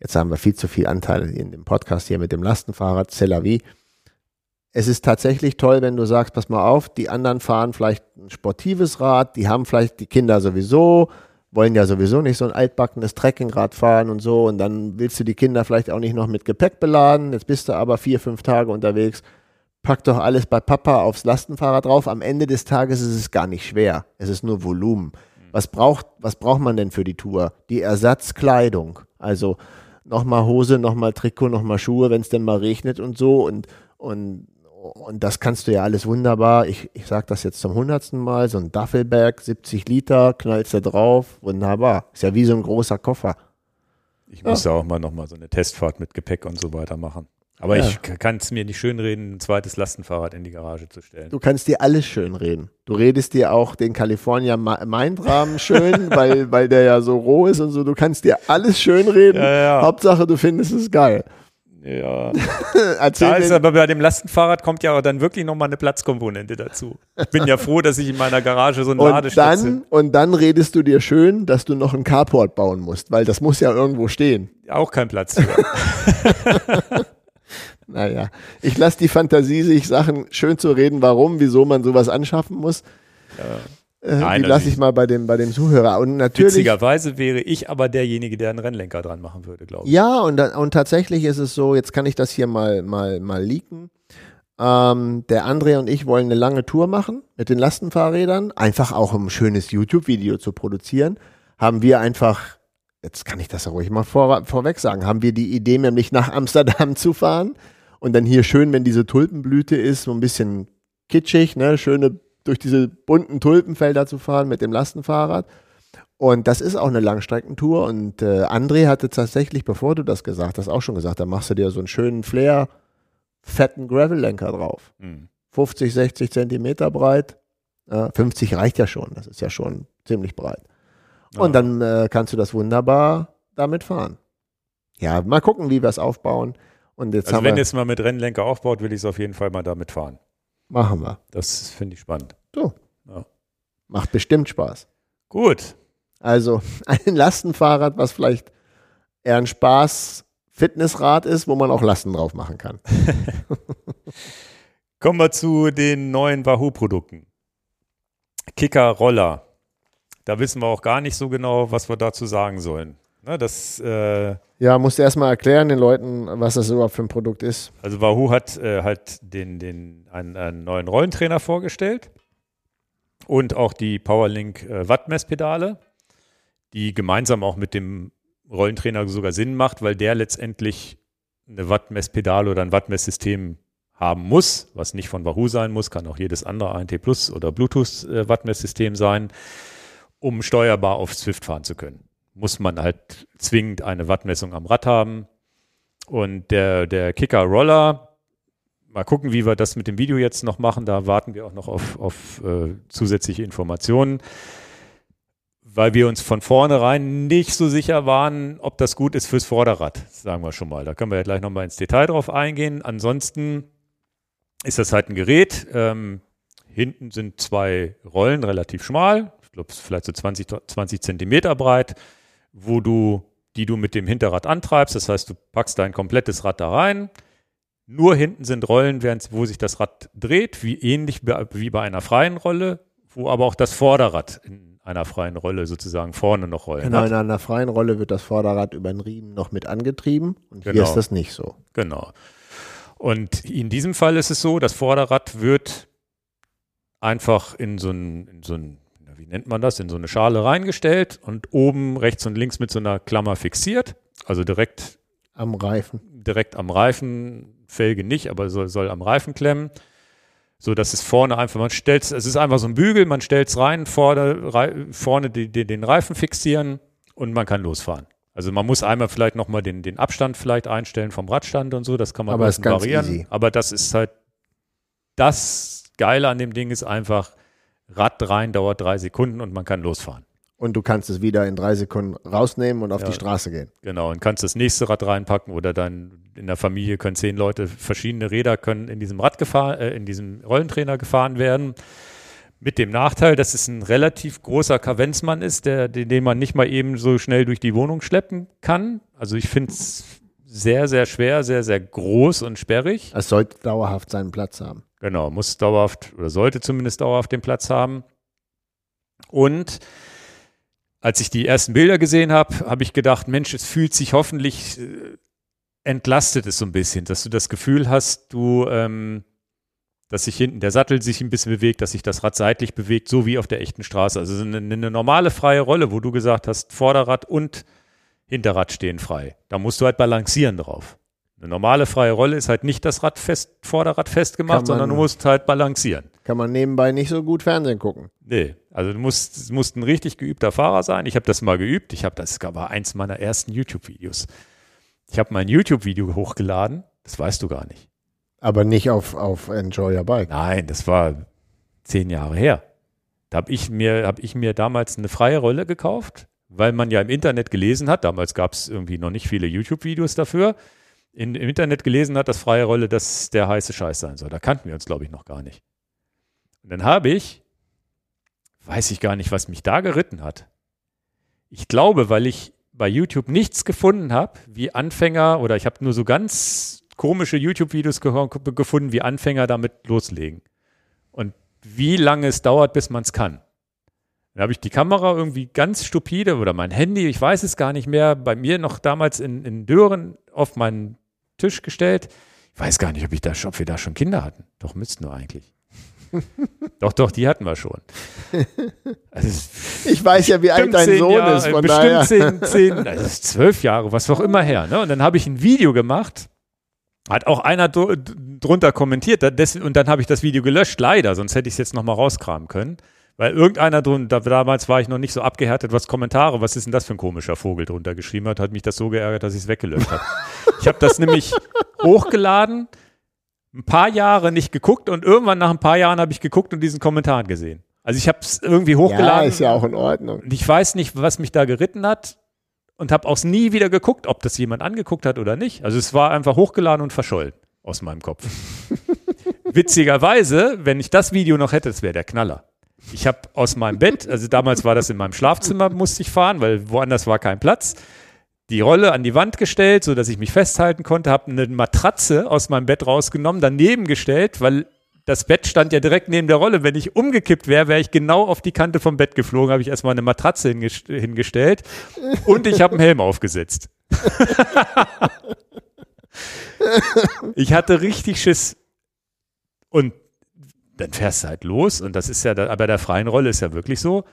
jetzt haben wir viel zu viel Anteil in dem Podcast hier mit dem Lastenfahrrad, C'est la vie. Es ist tatsächlich toll, wenn du sagst, pass mal auf, die anderen fahren vielleicht ein sportives Rad, die haben vielleicht die Kinder sowieso, wollen ja sowieso nicht so ein altbackenes Trekkingrad fahren und so und dann willst du die Kinder vielleicht auch nicht noch mit Gepäck beladen, jetzt bist du aber vier, fünf Tage unterwegs, pack doch alles bei Papa aufs Lastenfahrrad drauf. Am Ende des Tages ist es gar nicht schwer. Es ist nur Volumen. Was braucht, was braucht man denn für die Tour? Die Ersatzkleidung. Also nochmal Hose, nochmal Trikot, nochmal Schuhe, wenn es denn mal regnet und so. Und, und, und das kannst du ja alles wunderbar. Ich, ich sage das jetzt zum hundertsten Mal. So ein Duffelbag, 70 Liter, knallst da drauf. Wunderbar. Ist ja wie so ein großer Koffer. Ich muss ja auch mal nochmal so eine Testfahrt mit Gepäck und so weiter machen. Aber Ja. ich kann es mir nicht schönreden, ein zweites Lastenfahrrad in die Garage zu stellen. Du kannst dir alles schön reden. Du redest dir auch den California Mindrahmen schön, weil, weil der ja so roh ist und so. Du kannst dir alles schön reden. Ja, ja. Hauptsache, du findest es geil. Ja. Erzähl Da ist aber bei dem Lastenfahrrad kommt ja dann wirklich nochmal eine Platzkomponente dazu. Ich bin ja froh, dass ich in meiner Garage so einen und dann, und dann redest du dir schön, dass du noch einen Carport bauen musst, weil das muss ja irgendwo stehen. auch keinen Platz. Naja, ich lasse die Fantasie, sich Sachen schön zu reden, warum, wieso man sowas anschaffen muss. Äh, Nein, die lasse also ich mal bei dem, bei dem Zuhörer. Und natürlich, Witzigerweise wäre ich aber derjenige, der einen Rennlenker dran machen würde, glaube ich. ja, und, und tatsächlich ist es so, jetzt kann ich das hier mal, mal, mal leaken. Ähm, der André und ich wollen eine lange Tour machen mit den Lastenfahrrädern, einfach auch um ein schönes YouTube-Video zu produzieren. Haben wir einfach, jetzt kann ich das ja ruhig mal vor, vorweg sagen, haben wir die Idee, nämlich nach Amsterdam zu fahren und dann hier schön, wenn diese Tulpenblüte ist, so ein bisschen kitschig, ne, schöne durch diese bunten Tulpenfelder zu fahren mit dem Lastenfahrrad. Und das ist auch eine Langstreckentour. Und äh, André hatte tatsächlich, bevor du das gesagt hast, auch schon gesagt, da machst du dir so einen schönen Flair, fetten Gravel-Lenker drauf. Hm. 50, 60 Zentimeter breit. Äh, 50 reicht ja schon, das ist ja schon ziemlich breit. Und Ja. dann äh, kannst du das wunderbar damit fahren. Ja, mal gucken, wie wir es aufbauen. Und jetzt Also haben wenn wir, es mal mit Rennlenker aufbaut, will ich es auf jeden Fall mal damit fahren. machen wir. Das finde ich spannend. So. Ja. Macht bestimmt Spaß. Gut. Also ein Lastenfahrrad, was vielleicht eher ein Spaß-Fitnessrad ist, wo man auch Lasten drauf machen kann. Kommen wir zu den neuen Wahoo-Produkten. Kicker Roller. Da wissen wir auch gar nicht so genau, was wir dazu sagen sollen. Ne, das, äh, Ja, musst du erstmal erklären den Leuten, was das überhaupt für ein Produkt ist. also Wahoo hat äh, halt den, den, einen, einen neuen Rollentrainer vorgestellt und auch die Powerlink äh, Wattmesspedale, die gemeinsam auch mit dem Rollentrainer sogar Sinn macht, weil der letztendlich eine Wattmesspedale oder ein Wattmesssystem haben muss, was nicht von Wahoo sein muss, kann auch jedes andere ANT Plus oder Bluetooth äh, Wattmesssystem sein, um steuerbar auf Swift fahren zu können. Muss man halt zwingend eine Wattmessung am Rad haben. Und der, der Kicker Roller, mal gucken, wie wir das mit dem Video jetzt noch machen. Da warten wir auch noch auf, auf äh, zusätzliche Informationen, weil wir uns von vornherein nicht so sicher waren, ob das gut ist fürs Vorderrad, sagen wir schon mal. Da können wir ja gleich nochmal ins Detail drauf eingehen. Ansonsten ist das halt ein Gerät. Ähm, hinten sind zwei Rollen, relativ schmal, ich glaube vielleicht so 20, 20 Zentimeter breit, wo du, die du mit dem Hinterrad antreibst. Das heißt, du packst dein komplettes Rad da rein. Nur hinten sind Rollen, während, wo sich das Rad dreht, wie ähnlich wie bei einer freien Rolle, wo aber auch das Vorderrad in einer freien Rolle sozusagen vorne noch Rollen Genau, hat. in einer freien Rolle wird das Vorderrad über den Riemen noch mit angetrieben und hier Genau. ist das nicht so. Genau. Und in diesem Fall ist es so, das Vorderrad wird einfach in so ein, in so ein, wie nennt man das, in so eine Schale reingestellt und oben rechts und links mit so einer Klammer fixiert. Also direkt, Am Reifen. direkt am Reifen, Felge nicht, aber soll, soll am Reifen klemmen. So dass es vorne einfach, man stellt es ist einfach so ein Bügel, man stellt es rein, vorne, rei, vorne die, die, den Reifen fixieren und man kann losfahren. Also man muss einmal vielleicht nochmal den, den Abstand vielleicht einstellen vom Radstand und so, das kann man Aber ist ganz variieren. easy. Aber das ist halt, das Geile an dem Ding ist einfach, Rad rein dauert drei Sekunden und man kann losfahren. Und du kannst es wieder in drei Sekunden rausnehmen und auf Ja. die Straße gehen. Genau, und kannst das nächste Rad reinpacken oder dann in der Familie können zehn Leute, verschiedene Räder können in diesem Rad gefahren, äh, in diesem Rollentrainer gefahren werden. Mit dem Nachteil, dass es ein relativ großer Kavenzmann ist, der, den, den man nicht mal eben so schnell durch die Wohnung schleppen kann. Also ich finde es sehr, sehr schwer, sehr, sehr groß und sperrig. Es sollte dauerhaft seinen Platz haben. Genau, muss dauerhaft oder sollte zumindest dauerhaft den Platz haben. Und als ich die ersten Bilder gesehen habe, habe ich gedacht, Mensch, es fühlt sich hoffentlich äh, entlastet es so ein bisschen, dass du das Gefühl hast, du, ähm, dass sich hinten der Sattel sich ein bisschen bewegt, dass sich das Rad seitlich bewegt, so wie auf der echten Straße. Also so eine, eine normale freie Rolle, wo du gesagt hast, Vorderrad und Hinterrad stehen frei. Da musst du halt balancieren drauf. Eine normale freie Rolle ist halt nicht das Rad fest, Vorderrad festgemacht, Kann sondern du man- musst halt balancieren. Kann man nebenbei nicht so gut Fernsehen gucken. Nee, also du musst, musst ein richtig geübter Fahrer sein. Ich habe das mal geübt. Ich habe das war eins meiner ersten YouTube-Videos. Ich habe mein YouTube-Video hochgeladen. Das weißt du gar nicht. Aber nicht auf, auf Enjoy Your Bike. Nein, das war zehn Jahre her. Da habe ich mir, habe ich mir damals eine freie Rolle gekauft, weil man ja im Internet gelesen hat. Damals gab es irgendwie noch nicht viele YouTube-Videos dafür. in, im Internet gelesen hat, dass freie Rolle das der heiße Scheiß sein soll. Da kannten wir uns, glaube ich, noch gar nicht. Und dann habe ich, weiß ich gar nicht, was mich da geritten hat. Ich glaube, weil ich bei YouTube nichts gefunden habe, wie Anfänger, oder ich habe nur so ganz komische YouTube-Videos ge gefunden, wie Anfänger damit loslegen. Und wie lange es dauert, bis man es kann. Dann habe ich die Kamera irgendwie ganz stupide oder mein Handy, ich weiß es gar nicht mehr, bei mir noch damals in, in Dören auf meinen Tisch gestellt. Ich weiß gar nicht, ob, ich da, ob wir da schon Kinder hatten. Doch, müssten wir eigentlich. doch, doch, die hatten wir schon. Also ich weiß ja, wie alt dein Sohn Jahre, ist. Von bestimmt daher. zehn, zehn, das ist zwölf Jahre, was auch immer her. Ne? Und dann habe ich ein Video gemacht. Hat auch einer drunter kommentiert. und dann habe ich das Video gelöscht, leider. Sonst hätte ich es jetzt nochmal rauskramen können. Weil irgendeiner drunter, damals war ich noch nicht so abgehärtet, was Kommentare, was ist denn das für ein komischer Vogel drunter geschrieben hat, hat mich das so geärgert, dass ich es weggelöscht habe. ich habe das nämlich hochgeladen, ein paar Jahre nicht geguckt und irgendwann nach ein paar Jahren habe ich geguckt und diesen Kommentar gesehen. Also ich habe es irgendwie hochgeladen. Ja, ist ja auch in Ordnung. Und ich weiß nicht, was mich da geritten hat und habe auch nie wieder geguckt, ob das jemand angeguckt hat oder nicht. Also es war einfach hochgeladen und verschollen aus meinem Kopf. Witzigerweise, wenn ich das Video noch hätte, das wäre der Knaller. Ich habe aus meinem Bett, also damals war das in meinem Schlafzimmer, musste ich fahren, weil woanders war kein Platz, die Rolle an die Wand gestellt, so dass ich mich festhalten konnte, habe eine Matratze aus meinem Bett rausgenommen, daneben gestellt, weil das Bett stand ja direkt neben der Rolle. Wenn ich umgekippt wäre, wäre ich genau auf die Kante vom Bett geflogen, habe ich erstmal eine Matratze hingestellt und ich habe einen Helm aufgesetzt. ich hatte richtig Schiss. Und dann fährst du halt los und das ist ja, da, aber der freien Rolle ist ja wirklich so,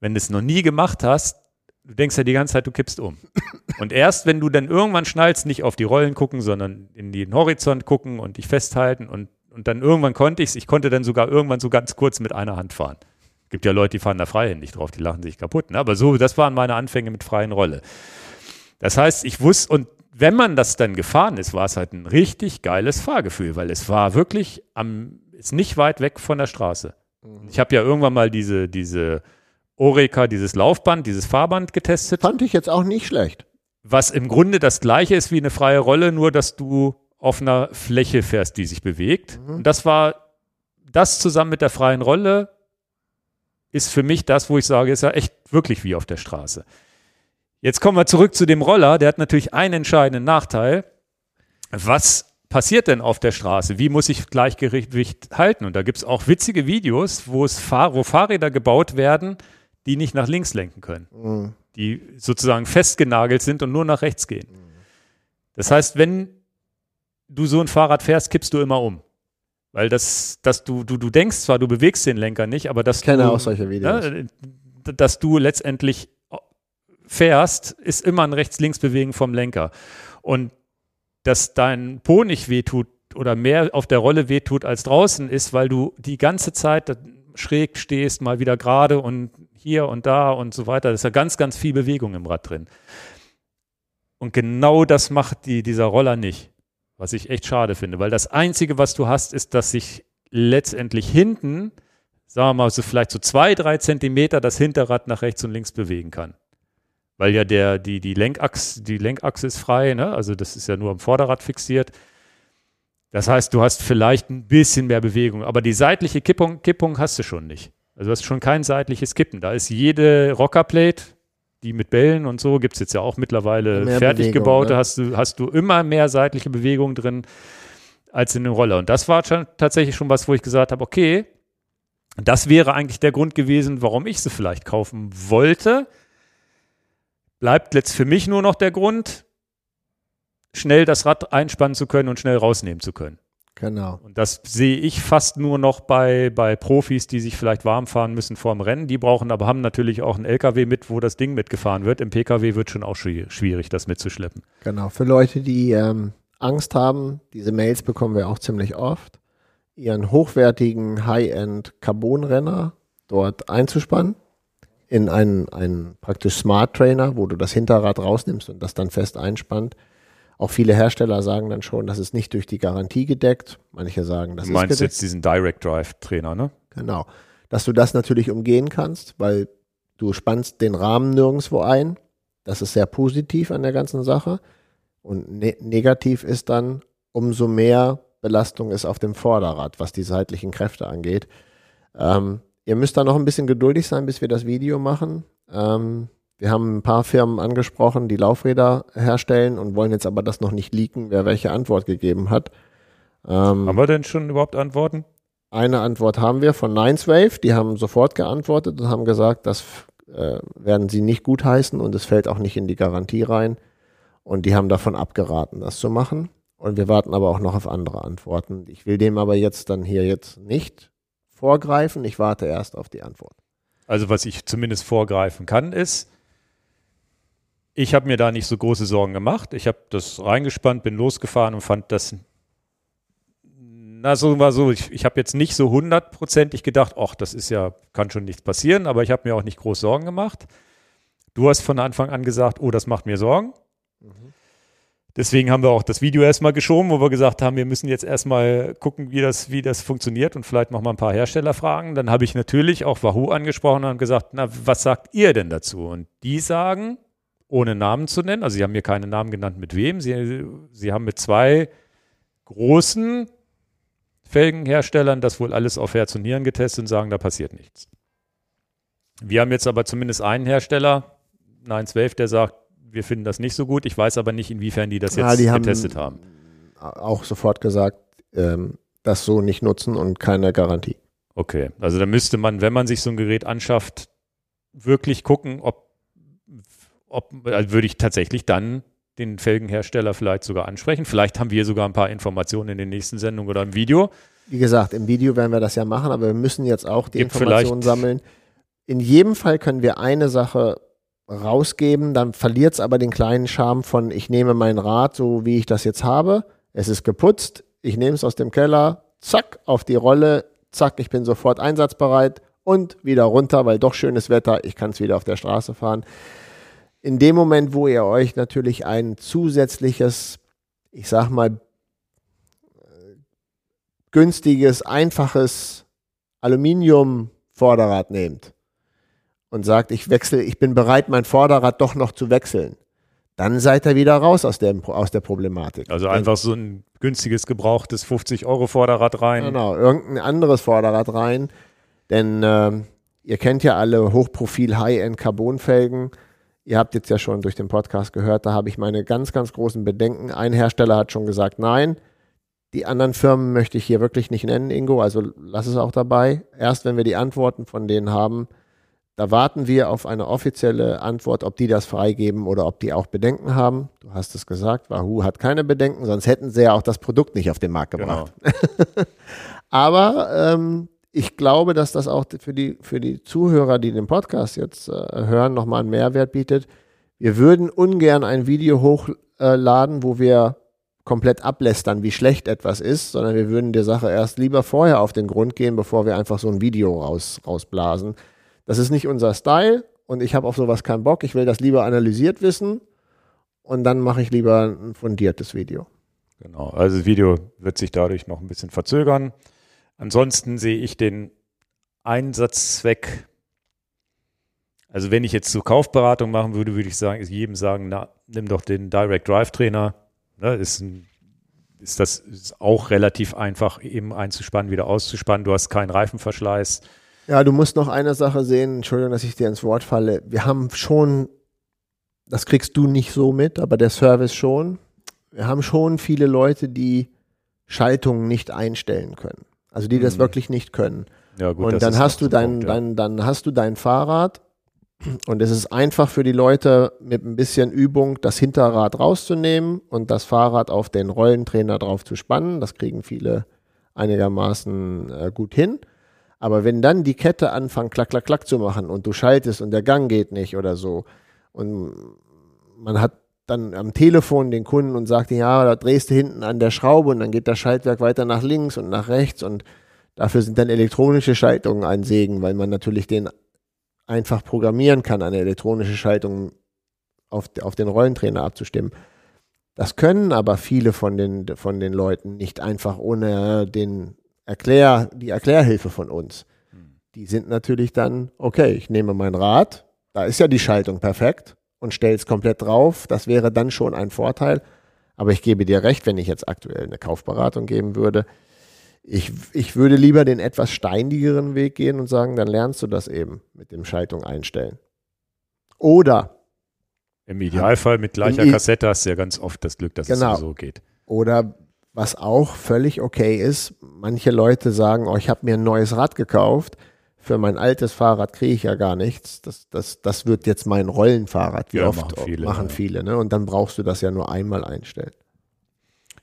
wenn du es noch nie gemacht hast, du denkst ja die ganze Zeit, du kippst um. Und erst wenn du dann irgendwann schnallst, nicht auf die Rollen gucken, sondern in den Horizont gucken und dich festhalten und, und dann irgendwann konnte ich es, ich konnte dann sogar irgendwann so ganz kurz mit einer Hand fahren. Gibt ja Leute, die fahren da freihändig drauf, die lachen sich kaputt. Ne? Aber so, das waren meine Anfänge mit freien Rolle. Das heißt, ich wusste, und wenn man das dann gefahren ist, war es halt ein richtig geiles Fahrgefühl, weil es war wirklich am ist nicht weit weg von der Straße. Mhm. Ich habe ja irgendwann mal diese, diese Oreca, dieses Laufband, dieses Fahrband getestet. Fand ich jetzt auch nicht schlecht. Was im Grunde das gleiche ist wie eine freie Rolle, nur dass du auf einer Fläche fährst, die sich bewegt. Mhm. Und das war das zusammen mit der freien Rolle ist für mich das, wo ich sage, ist ja echt wirklich wie auf der Straße. Jetzt kommen wir zurück zu dem Roller. Der hat natürlich einen entscheidenden Nachteil. Was passiert denn auf der Straße? Wie muss ich Gleichgewicht halten? Und da gibt es auch witzige Videos, wo, es Fahr wo Fahrräder gebaut werden, die nicht nach links lenken können. Mhm. Die sozusagen festgenagelt sind und nur nach rechts gehen. Das heißt, wenn du so ein Fahrrad fährst, kippst du immer um. Weil das, dass du, du, du denkst zwar, du bewegst den Lenker nicht, aber dass ich kenne du, auch solche Videos. Ne, dass du letztendlich fährst, ist immer ein Rechts-Links-Bewegen vom Lenker. Und dass dein Po nicht wehtut oder mehr auf der Rolle wehtut als draußen ist, weil du die ganze Zeit schräg stehst, mal wieder gerade und hier und da und so weiter. Da ist ja ganz, ganz viel Bewegung im Rad drin. Und genau das macht die, dieser Roller nicht, was ich echt schade finde, weil das Einzige, was du hast, ist, dass sich letztendlich hinten, sagen wir mal, so vielleicht so zwei, drei Zentimeter das Hinterrad nach rechts und links bewegen kann weil ja der, die, die, Lenkachse, die Lenkachse ist frei, ne? also das ist ja nur am Vorderrad fixiert. Das heißt, du hast vielleicht ein bisschen mehr Bewegung, aber die seitliche Kippung, Kippung hast du schon nicht. Also du hast schon kein seitliches Kippen. Da ist jede Rockerplate, die mit Bällen und so, gibt es jetzt ja auch mittlerweile mehr fertig Bewegung, gebaute, ne? hast, du, hast du immer mehr seitliche Bewegung drin als in dem Roller. Und das war schon, tatsächlich schon was, wo ich gesagt habe, okay, das wäre eigentlich der Grund gewesen, warum ich sie vielleicht kaufen wollte bleibt jetzt für mich nur noch der Grund, schnell das Rad einspannen zu können und schnell rausnehmen zu können. Genau. Und das sehe ich fast nur noch bei, bei Profis, die sich vielleicht warm fahren müssen vor dem Rennen. Die brauchen aber haben natürlich auch einen LKW mit, wo das Ding mitgefahren wird. Im PKW wird schon auch schwierig, das mitzuschleppen. Genau. Für Leute, die ähm, Angst haben, diese Mails bekommen wir auch ziemlich oft, ihren hochwertigen High-End Carbon-Renner dort einzuspannen in einen, einen praktisch Smart Trainer, wo du das Hinterrad rausnimmst und das dann fest einspannt. Auch viele Hersteller sagen dann schon, das ist nicht durch die Garantie gedeckt. Manche sagen, das du meinst ist gedeckt. jetzt diesen Direct Drive Trainer, ne? Genau. Dass du das natürlich umgehen kannst, weil du spannst den Rahmen nirgendwo ein. Das ist sehr positiv an der ganzen Sache. Und ne negativ ist dann, umso mehr Belastung ist auf dem Vorderrad, was die seitlichen Kräfte angeht. Ähm, ihr müsst da noch ein bisschen geduldig sein, bis wir das Video machen. Ähm, wir haben ein paar Firmen angesprochen, die Laufräder herstellen und wollen jetzt aber das noch nicht leaken, wer welche Antwort gegeben hat. Ähm, haben wir denn schon überhaupt Antworten? Eine Antwort haben wir von Nineswave, die haben sofort geantwortet und haben gesagt, das äh, werden sie nicht gutheißen und es fällt auch nicht in die Garantie rein. Und die haben davon abgeraten, das zu machen. Und wir warten aber auch noch auf andere Antworten. Ich will dem aber jetzt dann hier jetzt nicht vorgreifen. Ich warte erst auf die Antwort. Also was ich zumindest vorgreifen kann, ist, ich habe mir da nicht so große Sorgen gemacht. Ich habe das reingespannt, bin losgefahren und fand das, na so war so, ich, ich habe jetzt nicht so hundertprozentig gedacht, ach, das ist ja, kann schon nichts passieren, aber ich habe mir auch nicht groß Sorgen gemacht. Du hast von Anfang an gesagt, oh, das macht mir Sorgen. Mhm. Deswegen haben wir auch das Video erstmal geschoben, wo wir gesagt haben, wir müssen jetzt erstmal gucken, wie das, wie das funktioniert und vielleicht noch mal ein paar Hersteller fragen. Dann habe ich natürlich auch Wahoo angesprochen und gesagt, na, was sagt ihr denn dazu? Und die sagen, ohne Namen zu nennen, also sie haben mir keine Namen genannt, mit wem. Sie, sie haben mit zwei großen Felgenherstellern das wohl alles auf Herz und Nieren getestet und sagen, da passiert nichts. Wir haben jetzt aber zumindest einen Hersteller, 912, der sagt, wir finden das nicht so gut. Ich weiß aber nicht, inwiefern die das jetzt ja, getestet haben. Auch sofort gesagt, ähm, das so nicht nutzen und keine Garantie. Okay, also da müsste man, wenn man sich so ein Gerät anschafft, wirklich gucken, ob, ob also würde ich tatsächlich dann den Felgenhersteller vielleicht sogar ansprechen. Vielleicht haben wir sogar ein paar Informationen in den nächsten Sendungen oder im Video. Wie gesagt, im Video werden wir das ja machen, aber wir müssen jetzt auch die Gibt Informationen sammeln. In jedem Fall können wir eine Sache rausgeben, dann verliert es aber den kleinen Charme von, ich nehme mein Rad, so wie ich das jetzt habe, es ist geputzt, ich nehme es aus dem Keller, zack, auf die Rolle, zack, ich bin sofort einsatzbereit und wieder runter, weil doch schönes Wetter, ich kann es wieder auf der Straße fahren. In dem Moment, wo ihr euch natürlich ein zusätzliches, ich sag mal, günstiges, einfaches Aluminium-Vorderrad nehmt, und sagt, ich wechsle, ich bin bereit, mein Vorderrad doch noch zu wechseln, dann seid ihr wieder raus aus der, aus der Problematik. Also einfach so ein günstiges, gebrauchtes 50 Euro Vorderrad rein. Genau, irgendein anderes Vorderrad rein, denn äh, ihr kennt ja alle Hochprofil High-End Carbonfelgen. Ihr habt jetzt ja schon durch den Podcast gehört, da habe ich meine ganz, ganz großen Bedenken. Ein Hersteller hat schon gesagt, nein. Die anderen Firmen möchte ich hier wirklich nicht nennen, Ingo, also lass es auch dabei. Erst wenn wir die Antworten von denen haben, da warten wir auf eine offizielle Antwort, ob die das freigeben oder ob die auch Bedenken haben. Du hast es gesagt, Wahoo hat keine Bedenken, sonst hätten sie ja auch das Produkt nicht auf den Markt gebracht. Genau. Aber ähm, ich glaube, dass das auch für die, für die Zuhörer, die den Podcast jetzt äh, hören, nochmal einen Mehrwert bietet. Wir würden ungern ein Video hochladen, wo wir komplett ablästern, wie schlecht etwas ist, sondern wir würden der Sache erst lieber vorher auf den Grund gehen, bevor wir einfach so ein Video raus, rausblasen. Das ist nicht unser Style und ich habe auf sowas keinen Bock. Ich will das lieber analysiert wissen und dann mache ich lieber ein fundiertes Video. Genau, also das Video wird sich dadurch noch ein bisschen verzögern. Ansonsten sehe ich den Einsatzzweck, also wenn ich jetzt zur Kaufberatung machen würde, würde ich sagen, jedem sagen, na, nimm doch den Direct Drive Trainer. Ne, ist, ein, ist das ist auch relativ einfach, eben einzuspannen, wieder auszuspannen. Du hast keinen Reifenverschleiß. Ja, du musst noch eine Sache sehen, Entschuldigung, dass ich dir ins Wort falle. Wir haben schon, das kriegst du nicht so mit, aber der Service schon. Wir haben schon viele Leute, die Schaltungen nicht einstellen können. Also die das mhm. wirklich nicht können. Ja, gut, und dann hast du dein, Punkt, ja. dann, dann hast du dein Fahrrad und es ist einfach für die Leute mit ein bisschen Übung das Hinterrad rauszunehmen und das Fahrrad auf den Rollentrainer drauf zu spannen. Das kriegen viele einigermaßen äh, gut hin. Aber wenn dann die Kette anfängt, klack, klack, klack zu machen und du schaltest und der Gang geht nicht oder so und man hat dann am Telefon den Kunden und sagt, ja, da drehst du hinten an der Schraube und dann geht das Schaltwerk weiter nach links und nach rechts und dafür sind dann elektronische Schaltungen ein Segen, weil man natürlich den einfach programmieren kann, eine elektronische Schaltung auf, auf den Rollentrainer abzustimmen. Das können aber viele von den, von den Leuten nicht einfach ohne den Erklär, die Erklärhilfe von uns. Die sind natürlich dann, okay, ich nehme mein Rad, da ist ja die Schaltung perfekt und stelle es komplett drauf. Das wäre dann schon ein Vorteil. Aber ich gebe dir recht, wenn ich jetzt aktuell eine Kaufberatung geben würde, ich, ich würde lieber den etwas steinigeren Weg gehen und sagen, dann lernst du das eben mit dem Schaltung einstellen. Oder im Idealfall mit gleicher Kassette hast du ja ganz oft das Glück, dass genau. es so geht. Oder was auch völlig okay ist, manche Leute sagen, oh, ich habe mir ein neues Rad gekauft, für mein altes Fahrrad kriege ich ja gar nichts. Das, das, das wird jetzt mein Rollenfahrrad. Wie ja, oft machen viele, machen viele ne? Und dann brauchst du das ja nur einmal einstellen.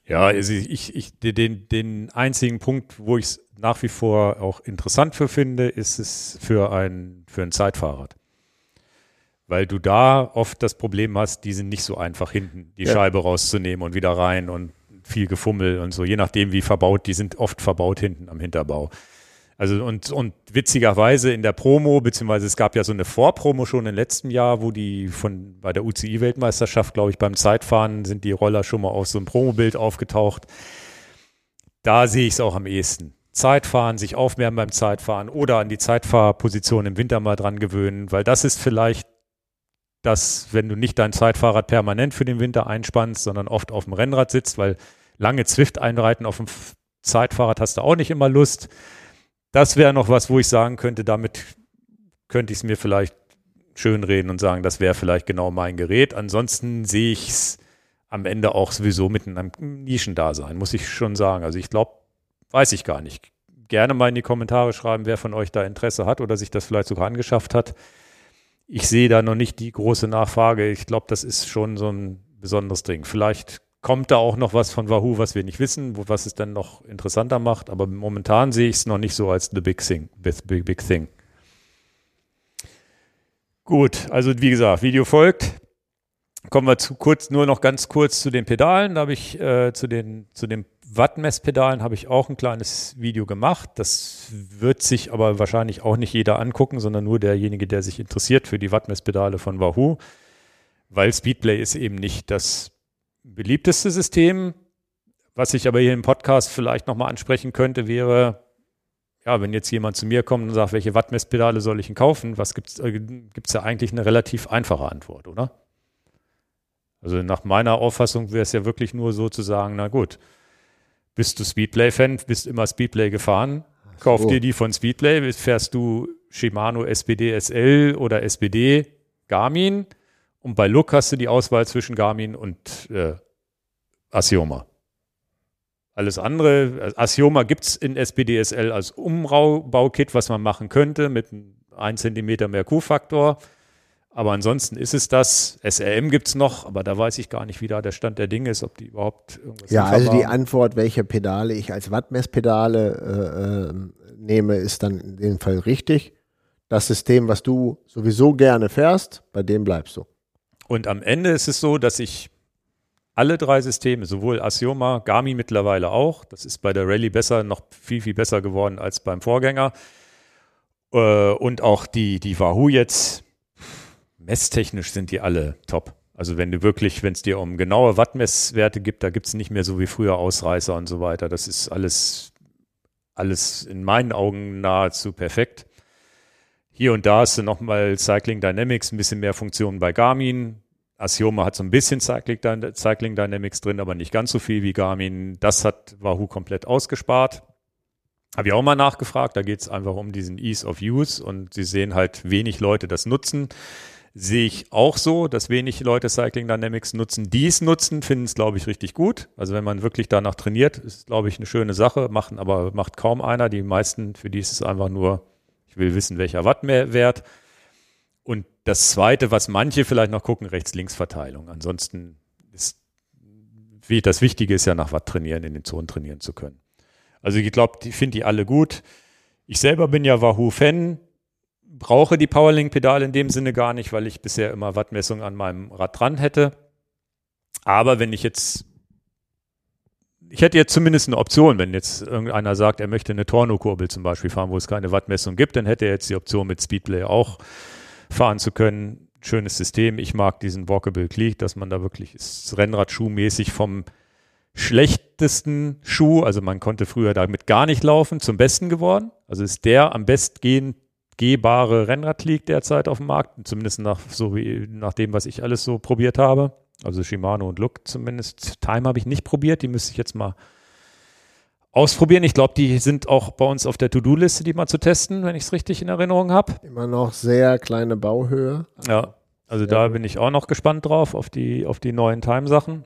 Ja, also ich, ich, den, den einzigen Punkt, wo ich es nach wie vor auch interessant für finde, ist es für ein, für ein Zeitfahrrad. Weil du da oft das Problem hast, die sind nicht so einfach hinten, die ja. Scheibe rauszunehmen und wieder rein und viel Gefummel und so, je nachdem wie verbaut, die sind oft verbaut hinten am Hinterbau. Also und, und witzigerweise in der Promo, beziehungsweise es gab ja so eine Vorpromo schon im letzten Jahr, wo die von bei der UCI-Weltmeisterschaft, glaube ich, beim Zeitfahren sind die Roller schon mal auf so einem Promobild aufgetaucht. Da sehe ich es auch am ehesten. Zeitfahren, sich aufwärmen beim Zeitfahren oder an die Zeitfahrposition im Winter mal dran gewöhnen, weil das ist vielleicht das, wenn du nicht dein Zeitfahrrad permanent für den Winter einspannst, sondern oft auf dem Rennrad sitzt, weil lange Zwift einreiten auf dem Zeitfahrrad hast du auch nicht immer Lust das wäre noch was, wo ich sagen könnte, damit könnte ich es mir vielleicht schönreden und sagen, das wäre vielleicht genau mein Gerät. Ansonsten sehe ich es am Ende auch sowieso mit einem Nischendasein, muss ich schon sagen. Also ich glaube, weiß ich gar nicht. Gerne mal in die Kommentare schreiben, wer von euch da Interesse hat oder sich das vielleicht sogar angeschafft hat. Ich sehe da noch nicht die große Nachfrage. Ich glaube, das ist schon so ein besonderes Ding. Vielleicht kommt da auch noch was von Wahoo, was wir nicht wissen, wo, was es dann noch interessanter macht. Aber momentan sehe ich es noch nicht so als the big thing. Big, big thing. Gut, also wie gesagt, Video folgt. Kommen wir zu kurz, nur noch ganz kurz zu den Pedalen. Da habe ich äh, zu den, zu den Wattmesspedalen habe ich auch ein kleines Video gemacht. Das wird sich aber wahrscheinlich auch nicht jeder angucken, sondern nur derjenige, der sich interessiert für die Wattmesspedale von Wahoo. Weil Speedplay ist eben nicht das beliebteste System. Was ich aber hier im Podcast vielleicht nochmal ansprechen könnte, wäre, ja, wenn jetzt jemand zu mir kommt und sagt, welche Wattmesspedale soll ich denn kaufen, was gibt es äh, gibt's ja eigentlich eine relativ einfache Antwort, oder? Also nach meiner Auffassung wäre es ja wirklich nur so zu sagen, na gut, bist du Speedplay-Fan, bist immer Speedplay gefahren, kauf so. dir die von Speedplay, fährst du Shimano SPD SL oder SPD Garmin, und bei Look hast du die Auswahl zwischen Garmin und äh, Asioma. Alles andere, Asioma gibt es in SPDSL als Umbaukit, was man machen könnte mit einem 1 cm mehr Q-Faktor. Aber ansonsten ist es das. SRM gibt es noch, aber da weiß ich gar nicht, wie da der Stand der Dinge ist, ob die überhaupt irgendwas Ja, also die Antwort, welche Pedale ich als Wattmesspedale äh, äh, nehme, ist dann in dem Fall richtig. Das System, was du sowieso gerne fährst, bei dem bleibst du. Und am Ende ist es so, dass ich alle drei Systeme, sowohl Asioma, Garmin mittlerweile auch, das ist bei der Rallye besser, noch viel, viel besser geworden als beim Vorgänger. Äh, und auch die, die Wahoo jetzt, messtechnisch sind die alle top. Also wenn du wirklich, wenn es dir um genaue Wattmesswerte gibt, da gibt es nicht mehr so wie früher Ausreißer und so weiter. Das ist alles, alles in meinen Augen nahezu perfekt. Hier und da du nochmal Cycling Dynamics, ein bisschen mehr Funktionen bei Garmin. Asioma hat so ein bisschen Cycling, Cycling Dynamics drin, aber nicht ganz so viel wie Garmin. Das hat Wahoo komplett ausgespart. Habe ich auch mal nachgefragt. Da geht es einfach um diesen Ease of Use und sie sehen halt wenig Leute das nutzen. Sehe ich auch so, dass wenig Leute Cycling Dynamics nutzen. Die es nutzen, finden es, glaube ich, richtig gut. Also wenn man wirklich danach trainiert, ist, glaube ich, eine schöne Sache, machen aber macht kaum einer. Die meisten, für die ist es einfach nur ich will wissen, welcher Wattwert. Und das Zweite, was manche vielleicht noch gucken, Rechts-Links-Verteilung. Ansonsten ist das Wichtige ist ja nach Watt trainieren, in den Zonen trainieren zu können. Also ich glaube, ich finde die alle gut. Ich selber bin ja Wahoo-Fan, brauche die Powerlink-Pedale in dem Sinne gar nicht, weil ich bisher immer Wattmessung an meinem Rad dran hätte. Aber wenn ich jetzt ich hätte jetzt zumindest eine Option, wenn jetzt irgendeiner sagt, er möchte eine Torno-Kurbel zum Beispiel fahren, wo es keine Wattmessung gibt, dann hätte er jetzt die Option mit Speedplay auch fahren zu können. Schönes System. Ich mag diesen Walkable Cleat, dass man da wirklich ist Rennradschuhmäßig vom schlechtesten Schuh, also man konnte früher damit gar nicht laufen, zum besten geworden. Also ist der am besten gehbare Rennradklick derzeit auf dem Markt, zumindest nach so wie nach dem, was ich alles so probiert habe. Also Shimano und Look zumindest. Time habe ich nicht probiert, die müsste ich jetzt mal ausprobieren. Ich glaube, die sind auch bei uns auf der To-Do-Liste, die mal zu testen, wenn ich es richtig in Erinnerung habe. Immer noch sehr kleine Bauhöhe. Ja, also da bin ich auch noch gespannt drauf, auf die, auf die neuen Time-Sachen.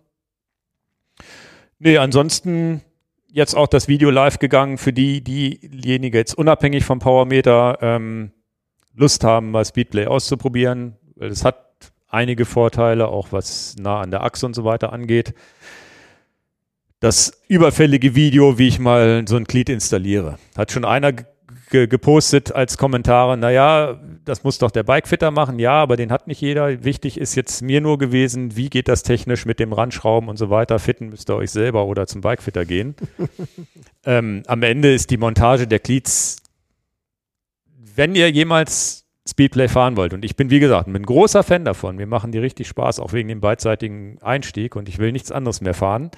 Nee, ansonsten jetzt auch das Video live gegangen für die, diejenigen jetzt unabhängig vom Powermeter ähm, Lust haben, mal Speedplay auszuprobieren, weil es hat einige Vorteile, auch was nah an der Achse und so weiter angeht. Das überfällige Video, wie ich mal so ein Glied installiere. Hat schon einer ge gepostet als Kommentare, naja, das muss doch der Bikefitter machen. Ja, aber den hat nicht jeder. Wichtig ist jetzt mir nur gewesen, wie geht das technisch mit dem Randschrauben und so weiter. Fitten müsst ihr euch selber oder zum Bikefitter gehen. ähm, am Ende ist die Montage der Glieds, wenn ihr jemals Speedplay fahren wollt. Und ich bin, wie gesagt, ein großer Fan davon. Mir machen die richtig Spaß, auch wegen dem beidseitigen Einstieg. Und ich will nichts anderes mehr fahren.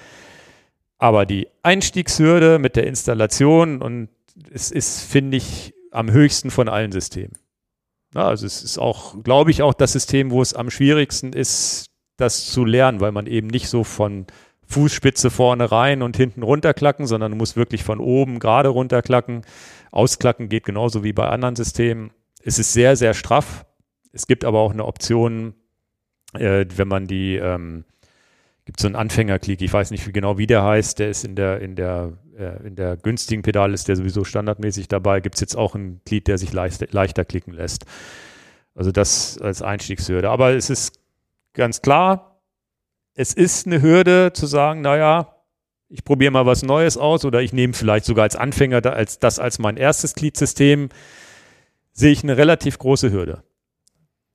Aber die Einstiegshürde mit der Installation und es ist, finde ich, am höchsten von allen Systemen. Ja, also es ist auch, glaube ich, auch das System, wo es am schwierigsten ist, das zu lernen, weil man eben nicht so von Fußspitze vorne rein und hinten runterklacken, sondern du musst wirklich von oben gerade runterklacken. Ausklacken geht genauso wie bei anderen Systemen. Es ist sehr, sehr straff. Es gibt aber auch eine Option, äh, wenn man die, ähm, gibt so einen Anfängerklick, ich weiß nicht genau, wie der heißt, der ist in der, in der, äh, in der günstigen Pedal ist der sowieso standardmäßig dabei, gibt es jetzt auch ein Glied, der sich leicht, leichter klicken lässt. Also das als Einstiegshürde. Aber es ist ganz klar, es ist eine Hürde zu sagen, naja, ich probiere mal was Neues aus oder ich nehme vielleicht sogar als Anfänger da, als, das als mein erstes Gliedsystem sehe ich eine relativ große Hürde.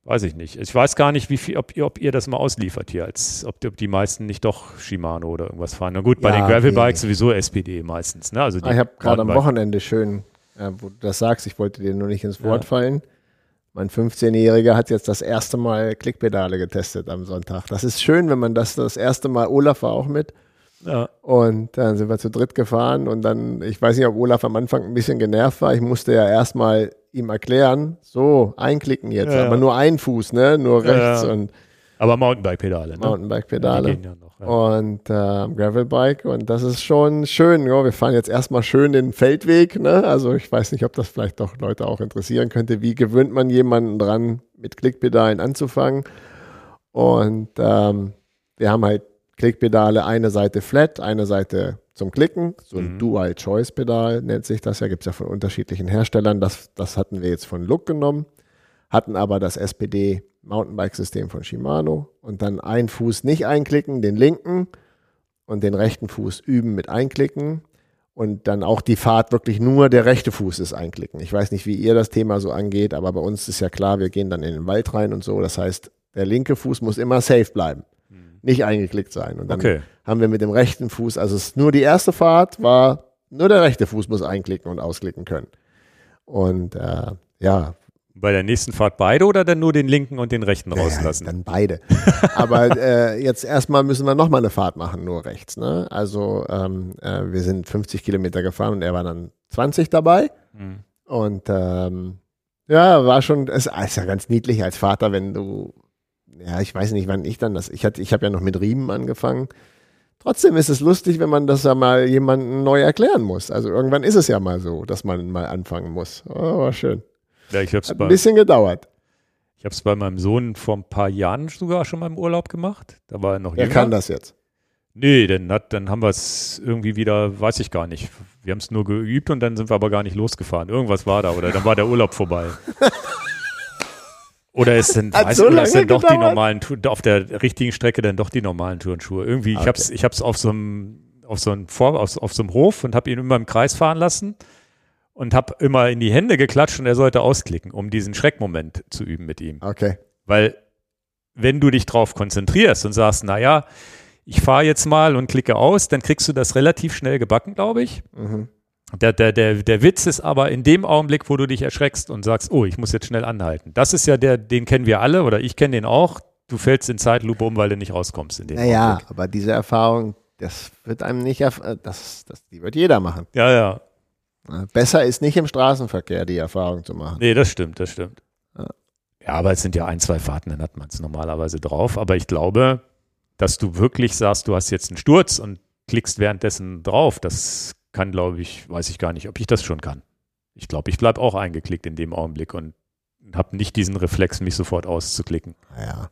Weiß ich nicht. Ich weiß gar nicht, wie viel, ob, ihr, ob ihr das mal ausliefert hier, als ob die, ob die meisten nicht doch Shimano oder irgendwas fahren. Na gut, bei ja, den Gravelbikes okay. sowieso SPD meistens. Ne? Also ah, ich habe gerade am Wochenende schön, äh, wo du das sagst, ich wollte dir nur nicht ins Wort ja. fallen. Mein 15-Jähriger hat jetzt das erste Mal Klickpedale getestet am Sonntag. Das ist schön, wenn man das das erste Mal, Olaf war auch mit, ja. Und dann sind wir zu dritt gefahren und dann, ich weiß nicht, ob Olaf am Anfang ein bisschen genervt war. Ich musste ja erstmal ihm erklären, so, einklicken jetzt, ja, aber nur ein Fuß, ne, nur rechts und aber Mountainbike-Pedale, ne? Mountainbike-Pedale. Ja und äh, Gravelbike und das ist schon schön. Ja, wir fahren jetzt erstmal schön den Feldweg, ne? Also ich weiß nicht, ob das vielleicht doch Leute auch interessieren könnte. Wie gewöhnt man jemanden dran, mit Klickpedalen anzufangen? Und ähm, wir haben halt Klickpedale, eine Seite flat, eine Seite zum Klicken. So ein mhm. Dual-Choice-Pedal nennt sich das ja, gibt es ja von unterschiedlichen Herstellern. Das, das hatten wir jetzt von Look genommen, hatten aber das SPD Mountainbike-System von Shimano und dann einen Fuß nicht einklicken, den linken und den rechten Fuß üben mit einklicken und dann auch die Fahrt wirklich nur der rechte Fuß ist einklicken. Ich weiß nicht, wie ihr das Thema so angeht, aber bei uns ist ja klar, wir gehen dann in den Wald rein und so. Das heißt, der linke Fuß muss immer safe bleiben nicht eingeklickt sein. Und dann okay. Haben wir mit dem rechten Fuß, also es ist nur die erste Fahrt war, nur der rechte Fuß muss einklicken und ausklicken können. Und äh, ja. Bei der nächsten Fahrt beide oder dann nur den linken und den rechten rauslassen? Ja, dann beide. Aber äh, jetzt erstmal müssen wir nochmal eine Fahrt machen, nur rechts. Ne? Also ähm, äh, wir sind 50 Kilometer gefahren und er war dann 20 dabei. Mhm. Und ähm, ja, war schon, es ist ja ganz niedlich als Vater, wenn du ja, ich weiß nicht, wann ich dann das, ich hatte, ich habe ja noch mit Riemen angefangen. Trotzdem ist es lustig, wenn man das ja mal jemandem neu erklären muss. Also irgendwann ist es ja mal so, dass man mal anfangen muss. Oh, war schön. Ja, ich hab's Hat ein bisschen gedauert. Ich habe es bei meinem Sohn vor ein paar Jahren sogar schon mal im Urlaub gemacht. Da war er noch Er kann das jetzt. Nee, dann, hat, dann haben wir es irgendwie wieder, weiß ich gar nicht. Wir haben es nur geübt und dann sind wir aber gar nicht losgefahren. Irgendwas war da oder dann war der Urlaub vorbei. Oder es sind, weiß so oder es sind doch die normalen, auf der richtigen Strecke dann doch die normalen Turnschuhe. Irgendwie, okay. ich hab's, ich hab's auf so einem, auf so einem Vor, auf, auf so einem Hof und habe ihn immer im Kreis fahren lassen und habe immer in die Hände geklatscht und er sollte ausklicken, um diesen Schreckmoment zu üben mit ihm. Okay. Weil wenn du dich drauf konzentrierst und sagst, naja, ich fahre jetzt mal und klicke aus, dann kriegst du das relativ schnell gebacken, glaube ich. Mhm. Der, der, der, der Witz ist aber in dem Augenblick, wo du dich erschreckst und sagst, oh, ich muss jetzt schnell anhalten. Das ist ja der, den kennen wir alle oder ich kenne den auch. Du fällst in Zeitlupe um, weil du nicht rauskommst in dem Naja, Augenblick. aber diese Erfahrung, das wird einem nicht, das, das, die wird jeder machen. Ja, ja. Besser ist nicht im Straßenverkehr die Erfahrung zu machen. Nee, das stimmt, das stimmt. Ja, ja aber es sind ja ein, zwei Fahrten, dann hat man es normalerweise drauf. Aber ich glaube, dass du wirklich sagst, du hast jetzt einen Sturz und klickst währenddessen drauf, das kann, glaube ich, weiß ich gar nicht, ob ich das schon kann. Ich glaube, ich bleibe auch eingeklickt in dem Augenblick und habe nicht diesen Reflex, mich sofort auszuklicken. Ja.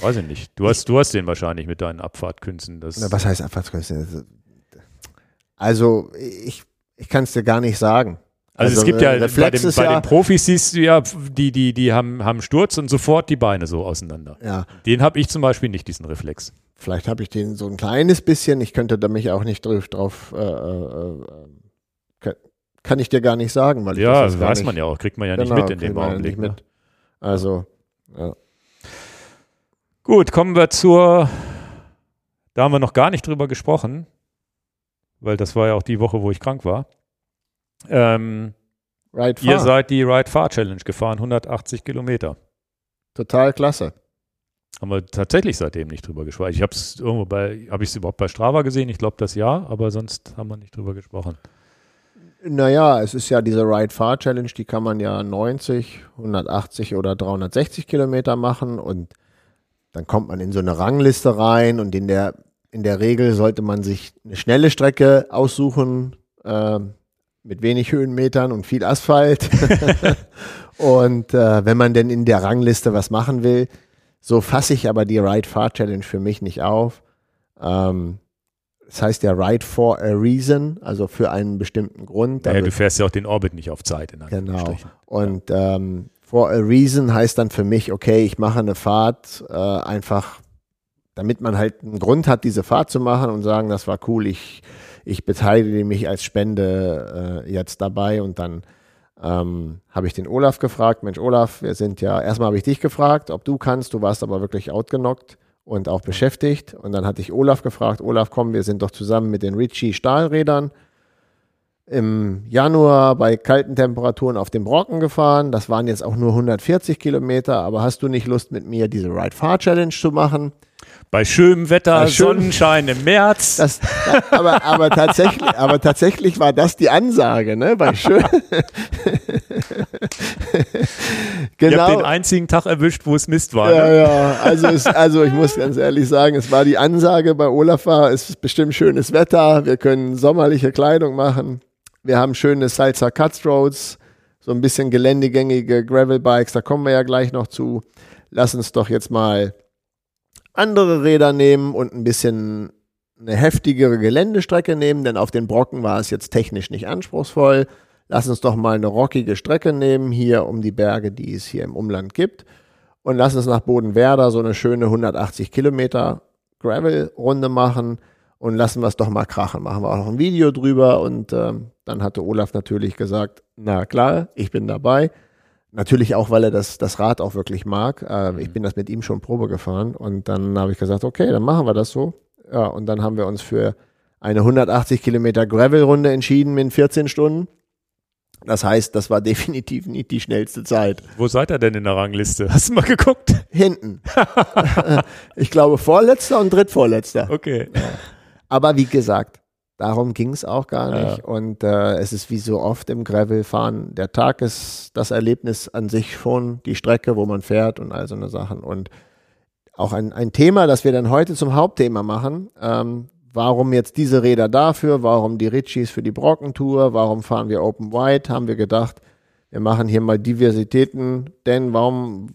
Weiß ich nicht. Du hast, du hast den wahrscheinlich mit deinen Abfahrtkünsten. Das was heißt Abfahrtskünste? Also, ich, ich kann es dir gar nicht sagen. Also, es gibt ja äh, Reflex bei, dem, bei ja, den Profis siehst du ja, die, die, die haben, haben Sturz und sofort die Beine so auseinander. ja, Den habe ich zum Beispiel nicht, diesen Reflex. Vielleicht habe ich den so ein kleines bisschen. Ich könnte da mich auch nicht drauf, drauf äh, äh, äh, kann, kann ich dir gar nicht sagen, weil ich Ja, das weiß nicht, man ja auch, kriegt man ja Genau, nicht mit in dem ja Augenblick. nicht Ne? mit. Also, ja. Gut, kommen wir zur, da haben wir noch gar nicht drüber gesprochen, weil das war ja auch die Woche, wo ich krank war. Ähm, Right ihr seid die Ride Far Challenge gefahren, 180 Kilometer. Total klasse. Haben wir tatsächlich seitdem nicht drüber gesprochen. Ich habe es irgendwo bei, habe ich es überhaupt bei Strava gesehen? Ich glaube das ja, aber sonst haben wir nicht drüber gesprochen. Naja, es ist ja diese Ride Far Challenge, die kann man ja 90, 180 oder 360 Kilometer machen und dann kommt man in so eine Rangliste rein und in der, in der Regel sollte man sich eine schnelle Strecke aussuchen, ähm, mit wenig Höhenmetern und viel Asphalt. und äh, wenn man denn in der Rangliste was machen will, so fasse ich aber die Ride Far Challenge für mich nicht auf. Ähm, das heißt ja Ride for a Reason, also für einen bestimmten Grund. Naja, du fährst ja auch den Orbit nicht auf Zeit. In Genau. Und ähm, for a reason heißt dann für mich, okay, ich mache eine Fahrt äh, einfach, damit man halt einen Grund hat, diese Fahrt zu machen und sagen, das war cool, ich, ich beteilige mich als Spende äh, jetzt dabei und dann ähm, habe ich den Olaf gefragt, Mensch Olaf, wir sind ja, erstmal habe ich dich gefragt, ob du kannst, du warst aber wirklich outgenockt und auch beschäftigt und dann hatte ich Olaf gefragt, Olaf, komm, wir sind doch zusammen mit den Ritchie Stahlrädern im Januar bei kalten Temperaturen auf dem Brocken gefahren. Das waren jetzt auch nur 140 Kilometer, aber hast du nicht Lust mit mir diese Ride Far Challenge zu machen? Bei schönem Wetter, Bei Sonnenschein im März. Das, aber, aber, tatsächlich, aber tatsächlich war das die Ansage, ne? Bei schön. Ihr habt den genau. einzigen Tag erwischt, wo es Mist war. Ja, Ne? ja, also, es, also ich muss ganz ehrlich sagen, es war die Ansage bei Olaf war, es ist bestimmt schönes Wetter, wir können sommerliche Kleidung machen, wir haben schöne Salsa Cutstroads, so ein bisschen geländegängige Gravelbikes, da kommen wir ja gleich noch zu. Lass uns doch jetzt mal andere Räder nehmen und ein bisschen eine heftigere Geländestrecke nehmen, denn auf den Brocken war es jetzt technisch nicht anspruchsvoll. Lass uns doch mal eine rockige Strecke nehmen, hier um die Berge, die es hier im Umland gibt. Und lass uns nach Bodenwerder so eine schöne 180 Kilometer Gravel-Runde machen und lassen wir es doch mal krachen. Machen wir auch noch ein Video drüber und ähm, dann hatte Olaf natürlich gesagt, na klar, ich bin dabei. Natürlich auch, weil er das, das Rad auch wirklich mag. Äh, ich bin das mit ihm schon Probe gefahren und dann habe ich gesagt, okay, dann machen wir das so. Ja, und dann haben wir uns für eine 180 Kilometer Gravel-Runde entschieden in 14 Stunden. Das heißt, das war definitiv nicht die schnellste Zeit. Wo seid ihr denn in der Rangliste? Hast du mal geguckt? Hinten. ich glaube, vorletzter und drittvorletzter. Okay. Aber wie gesagt, darum ging es auch gar Ja. nicht. Und äh, es ist wie so oft im Gravelfahren, der Tag ist das Erlebnis an sich schon, die Strecke, wo man fährt und all so eine Sachen. Und auch ein, ein Thema, das wir dann heute zum Hauptthema machen. Ähm, warum jetzt diese Räder dafür? Warum die Ritchies für die Brockentour? Warum fahren wir Open White? Haben wir gedacht, wir machen hier mal Diversitäten. Denn warum,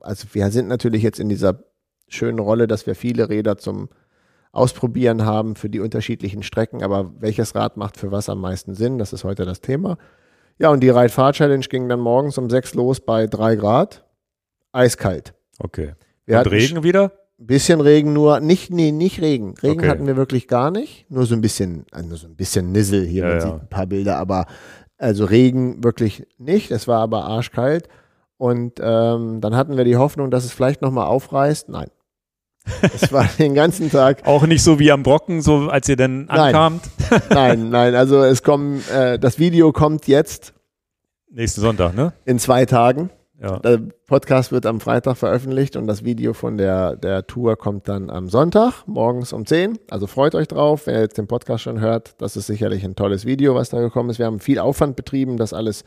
also wir sind natürlich jetzt in dieser schönen Rolle, dass wir viele Räder zum Ausprobieren haben für die unterschiedlichen Strecken, aber welches Rad macht für was am meisten Sinn? Das ist heute das Thema. Ja, und die Ride-Fahr-Challenge ging dann morgens um sechs los bei drei Grad. Eiskalt. Okay. Wir Und Regen wieder? ein bisschen Regen nur, nicht, nee, nicht Regen. Regen Okay. hatten wir wirklich gar nicht. Nur so ein bisschen, also nur so ein bisschen Nissel hier, Ja, man ja. sieht ein paar Bilder, aber also Regen wirklich nicht. Es war aber arschkalt. Und ähm, dann hatten wir die Hoffnung, dass es vielleicht nochmal aufreißt. Nein. Es war den ganzen Tag Auch nicht so wie am Brocken, so als ihr dann Nein. ankamt. Nein, nein, also es kommen, äh, das Video kommt jetzt Nächsten Sonntag, ne? in zwei Tagen. Ja. Der Podcast wird am Freitag veröffentlicht und das Video von der, der Tour kommt dann am Sonntag, morgens um 10. Also freut euch drauf, wer jetzt den Podcast schon hört. Das ist sicherlich ein tolles Video, was da gekommen ist. Wir haben viel Aufwand betrieben, das alles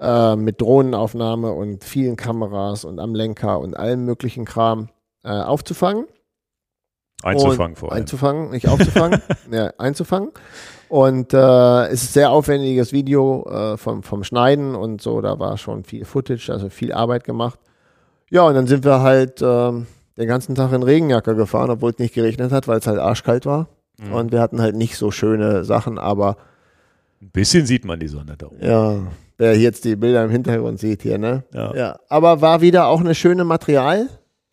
äh, mit Drohnenaufnahme und vielen Kameras und am Lenker und allem möglichen Kram äh, aufzufangen. Einzufangen vor allem. Einzufangen, nicht aufzufangen, ja, einzufangen. Und äh, es ist ein sehr aufwendiges Video äh, vom, vom Schneiden und so, da war schon viel Footage, also viel Arbeit gemacht. Ja, und dann sind wir halt ähm, den ganzen Tag in Regenjacke gefahren, obwohl es nicht geregnet hat, weil es halt arschkalt war. Mhm. Und wir hatten halt nicht so schöne Sachen, aber Ein bisschen sieht man die Sonne da oben. ja, wer jetzt die Bilder im Hintergrund sieht hier, ne? Ja. Ja, aber war wieder auch eine schöne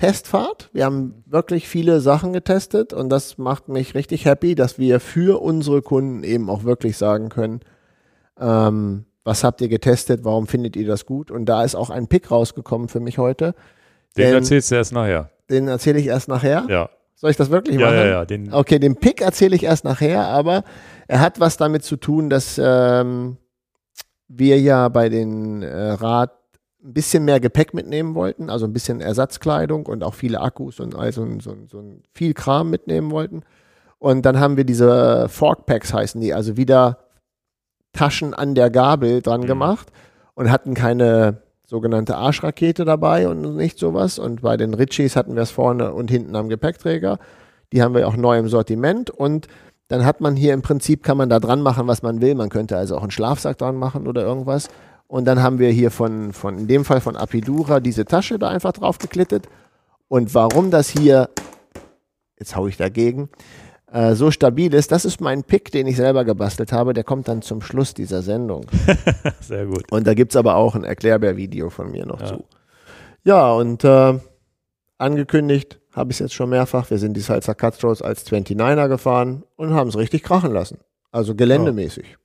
Materialtestfahrt. Wir haben wirklich viele Sachen getestet und das macht mich richtig happy, dass wir für unsere Kunden eben auch wirklich sagen können, ähm, was habt ihr getestet, warum findet ihr das gut? Und da ist auch ein Pick rausgekommen für mich heute. Den Denn- erzählst du erst nachher. Den erzähle ich erst nachher. Ja, Soll ich das wirklich ja, machen? ja, ja. Den, Okay, den Pick erzähle ich erst nachher, aber er hat was damit zu tun, dass ähm, wir ja bei den äh, Rad ein bisschen mehr Gepäck mitnehmen wollten, also ein bisschen Ersatzkleidung und auch viele Akkus und also so, so ein viel Kram mitnehmen wollten. Und dann haben wir diese Fork Packs heißen die, also wieder Taschen an der Gabel dran Mhm. gemacht und hatten keine sogenannte Arschrakete dabei und nicht sowas. Und bei den Ritchies hatten wir es vorne und hinten am Gepäckträger. Die haben wir auch neu im Sortiment und dann hat man hier im Prinzip, kann man da dran machen, was man will. Man könnte also auch einen Schlafsack dran machen oder irgendwas. Und dann haben wir hier von, von in dem Fall von Apidura diese Tasche da einfach drauf geklittet. Und warum das hier, jetzt hau ich dagegen, äh, so stabil ist, das ist mein Pick, den ich selber gebastelt habe. Der kommt dann zum Schluss dieser Sendung. sehr gut. Und da gibt es aber auch ein Erklärbär-Video von mir noch Ja. zu. Ja, und äh, angekündigt habe ich es jetzt schon mehrfach. Wir sind die Salsa Cutthroats als 29er gefahren und haben es richtig krachen lassen. Also geländemäßig.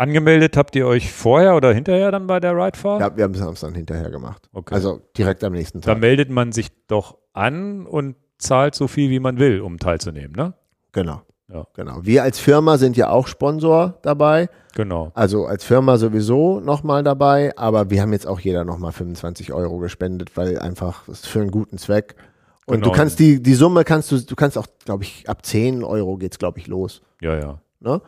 Angemeldet habt ihr euch vorher oder hinterher dann bei der Ridefahrt? Ja, wir haben es dann hinterher gemacht. Okay. Also direkt am nächsten da Tag. meldet man sich doch an und zahlt so viel, wie man will, um teilzunehmen, ne? Genau. Ja. Genau. Wir als Firma sind ja auch Sponsor dabei. Genau. Also als Firma sowieso nochmal dabei, aber wir haben jetzt auch jeder nochmal 25 Euro gespendet, weil einfach für einen guten Zweck. Und Genau. du kannst die, die Summe kannst du, du kannst auch, glaube ich, ab 10 Euro geht's, glaube ich, los. Ja, ja. Ne?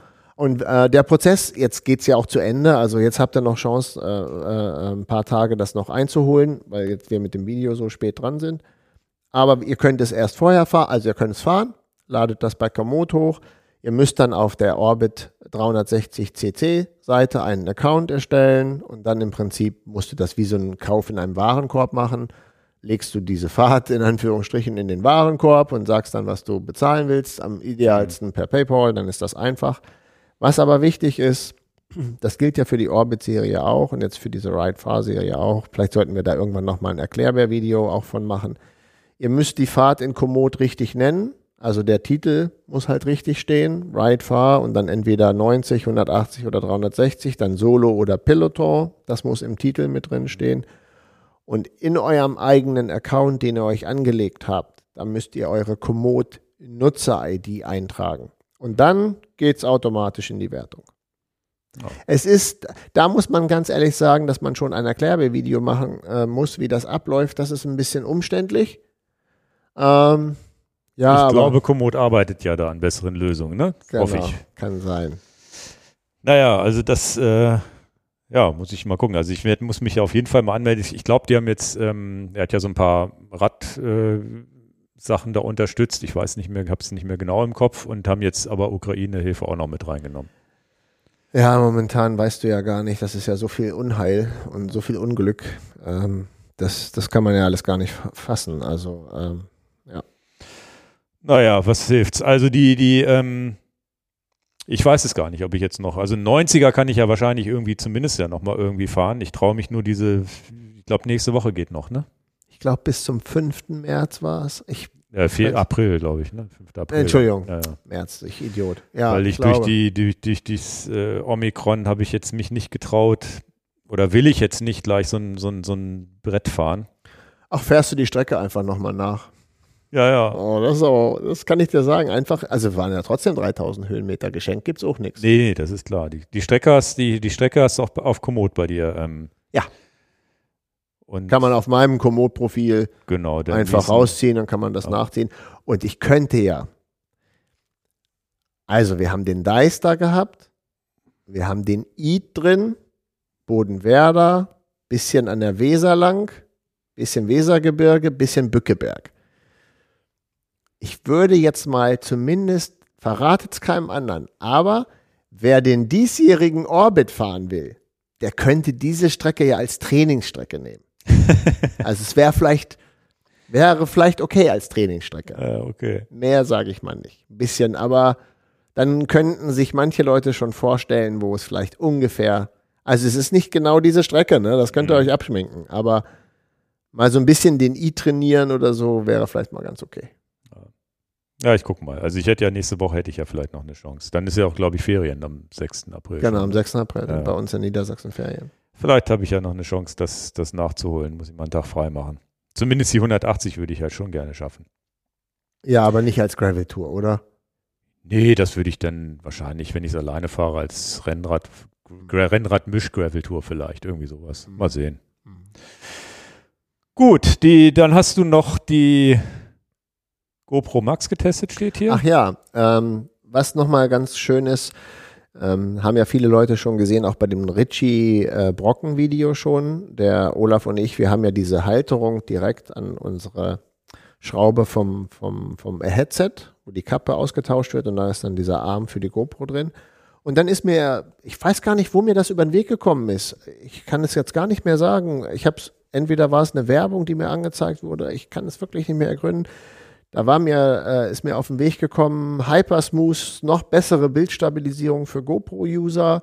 Und äh, der Prozess, jetzt geht's ja auch zu Ende, also jetzt habt ihr noch Chance, äh, äh, ein paar Tage das noch einzuholen, weil jetzt wir mit dem Video so spät dran sind. Aber ihr könnt es erst vorher fahren, also ihr könnt es fahren, ladet das bei Komoot hoch. Ihr müsst dann auf der Orbit 360 CC Seite einen Account erstellen und dann im Prinzip musst du das wie so einen Kauf in einem Warenkorb machen. Legst du diese Fahrt in Anführungsstrichen in den Warenkorb und sagst dann, was du bezahlen willst. Am idealsten per PayPal, dann ist das einfach. Was aber wichtig ist, das gilt ja für die Orbit-Serie auch und jetzt für diese Ride-Fahr-Serie auch. Vielleicht sollten wir da irgendwann nochmal ein Erklärbär-Video auch von machen. Ihr müsst die Fahrt in Komoot richtig nennen. Also der Titel muss halt richtig stehen. Ride, Fahr und dann entweder 90, 180 oder 360, dann Solo oder Peloton. Das muss im Titel mit drin stehen. Und in eurem eigenen Account, den ihr euch angelegt habt, da müsst ihr eure Komoot Nutzer-ID eintragen. Und dann geht's automatisch in die Wertung. Ja. Es ist, da muss man ganz ehrlich sagen, dass man schon ein Erklärvideo machen äh, muss, wie das abläuft. Das ist ein bisschen umständlich. Ähm, ja, ich aber, glaube, Komoot arbeitet ja da an besseren Lösungen, ne? genau, Hoffe ich. kann sein. Naja, also das, äh, ja, muss ich mal gucken. Also ich werd, muss mich ja auf jeden Fall mal anmelden. Ich glaube, die haben jetzt, ähm, er hat ja so ein paar Rad-Sachen äh, Sachen da unterstützt. Ich weiß nicht mehr, habe es nicht mehr genau im Kopf und haben jetzt aber Ukraine-Hilfe auch noch mit reingenommen. Ja, momentan weißt du ja gar nicht, das ist ja so viel Unheil und so viel Unglück. Ähm, das, das kann man ja alles gar nicht fa- fassen. Also, ähm, Naja, was hilft's? Also die, die, ähm, ich weiß es gar nicht, ob ich jetzt noch, also 90er kann ich ja wahrscheinlich irgendwie zumindest ja nochmal irgendwie fahren. Ich traue mich nur diese, ich glaube nächste Woche geht noch, ne? Ich glaube, bis zum 5. März war es. Ich, Äh, 4. Weiß- April, glaube ich, ne? 5. April. Entschuldigung. Ja, ja. März, ich Idiot. Ja, Weil ich glaube. durch die, durch, durch dieses äh, Omikron habe ich jetzt mich nicht getraut oder will ich jetzt nicht gleich so ein, so ein, so ein Brett fahren. Ach, fährst du die Strecke einfach nochmal nach? Ja, ja. Oh, das ist aber, das kann ich dir sagen. Einfach, also waren ja trotzdem 3000 Höhenmeter. Geschenkt gibt's auch nichts. Nee, nee, das ist klar. Die, die Strecke hast, die, die Strecke hast du auch auf Komoot bei dir. Ähm, Ja. Und Kann man auf meinem Komoot-Profil genau, einfach nächsten- rausziehen, dann kann man das Ja. nachziehen. Und ich könnte ja. Also, wir haben den Dice da gehabt. Wir haben den Eid drin. Bodenwerder. Bisschen an der Weser lang. Bisschen Wesergebirge. Bisschen Bückeberg. ich würde jetzt mal zumindest, verratet es keinem anderen, aber wer den diesjährigen Orbit fahren will, der könnte diese Strecke ja als Trainingsstrecke nehmen. also es wäre vielleicht, wäre vielleicht okay als Trainingsstrecke. Ja, okay. Mehr sage ich mal nicht. Ein bisschen, aber dann könnten sich manche Leute schon vorstellen, wo es vielleicht ungefähr, also es ist nicht genau diese Strecke, ne? Das könnt ihr Mhm. euch abschminken, aber mal so ein bisschen den I trainieren oder so wäre vielleicht mal ganz okay. Ja, ich gucke mal. Also ich hätte ja nächste Woche hätte ich ja vielleicht noch eine Chance. Dann ist ja auch, glaube ich, Ferien am 6. April. Genau, am 6. April Ja. bei uns in Niedersachsen Ferien. Vielleicht habe ich ja noch eine Chance, das, das nachzuholen. Muss ich mal einen Tag frei machen. Zumindest die 180 würde ich halt schon gerne schaffen. Ja, aber nicht als Gravel Tour, oder? Nee, das würde ich dann wahrscheinlich, wenn ich es alleine fahre, als Rennrad, Gra- Rennrad-Misch-Gravel-Tour vielleicht, irgendwie sowas. Mal sehen. Gut, die, dann hast du noch die GoPro Max getestet, steht hier. Ach ja, ähm, was nochmal ganz schön ist, ähm, haben ja viele Leute schon gesehen, auch bei dem Richie äh, schon. Der Olaf und ich, wir haben ja diese Halterung direkt an unsere Schraube vom, vom, vom Headset, wo die Kappe ausgetauscht wird und da ist dann dieser Arm für die GoPro drin. Und dann ist mir, ich weiß gar nicht, wo mir das über den Weg gekommen ist. Ich kann es jetzt gar nicht mehr sagen. Ich habe es, entweder war es eine Werbung, die mir angezeigt wurde, ich kann es wirklich nicht mehr ergründen. Da war mir, äh, ist mir auf den Weg gekommen, Hypersmooth, noch bessere Bildstabilisierung für GoPro-User.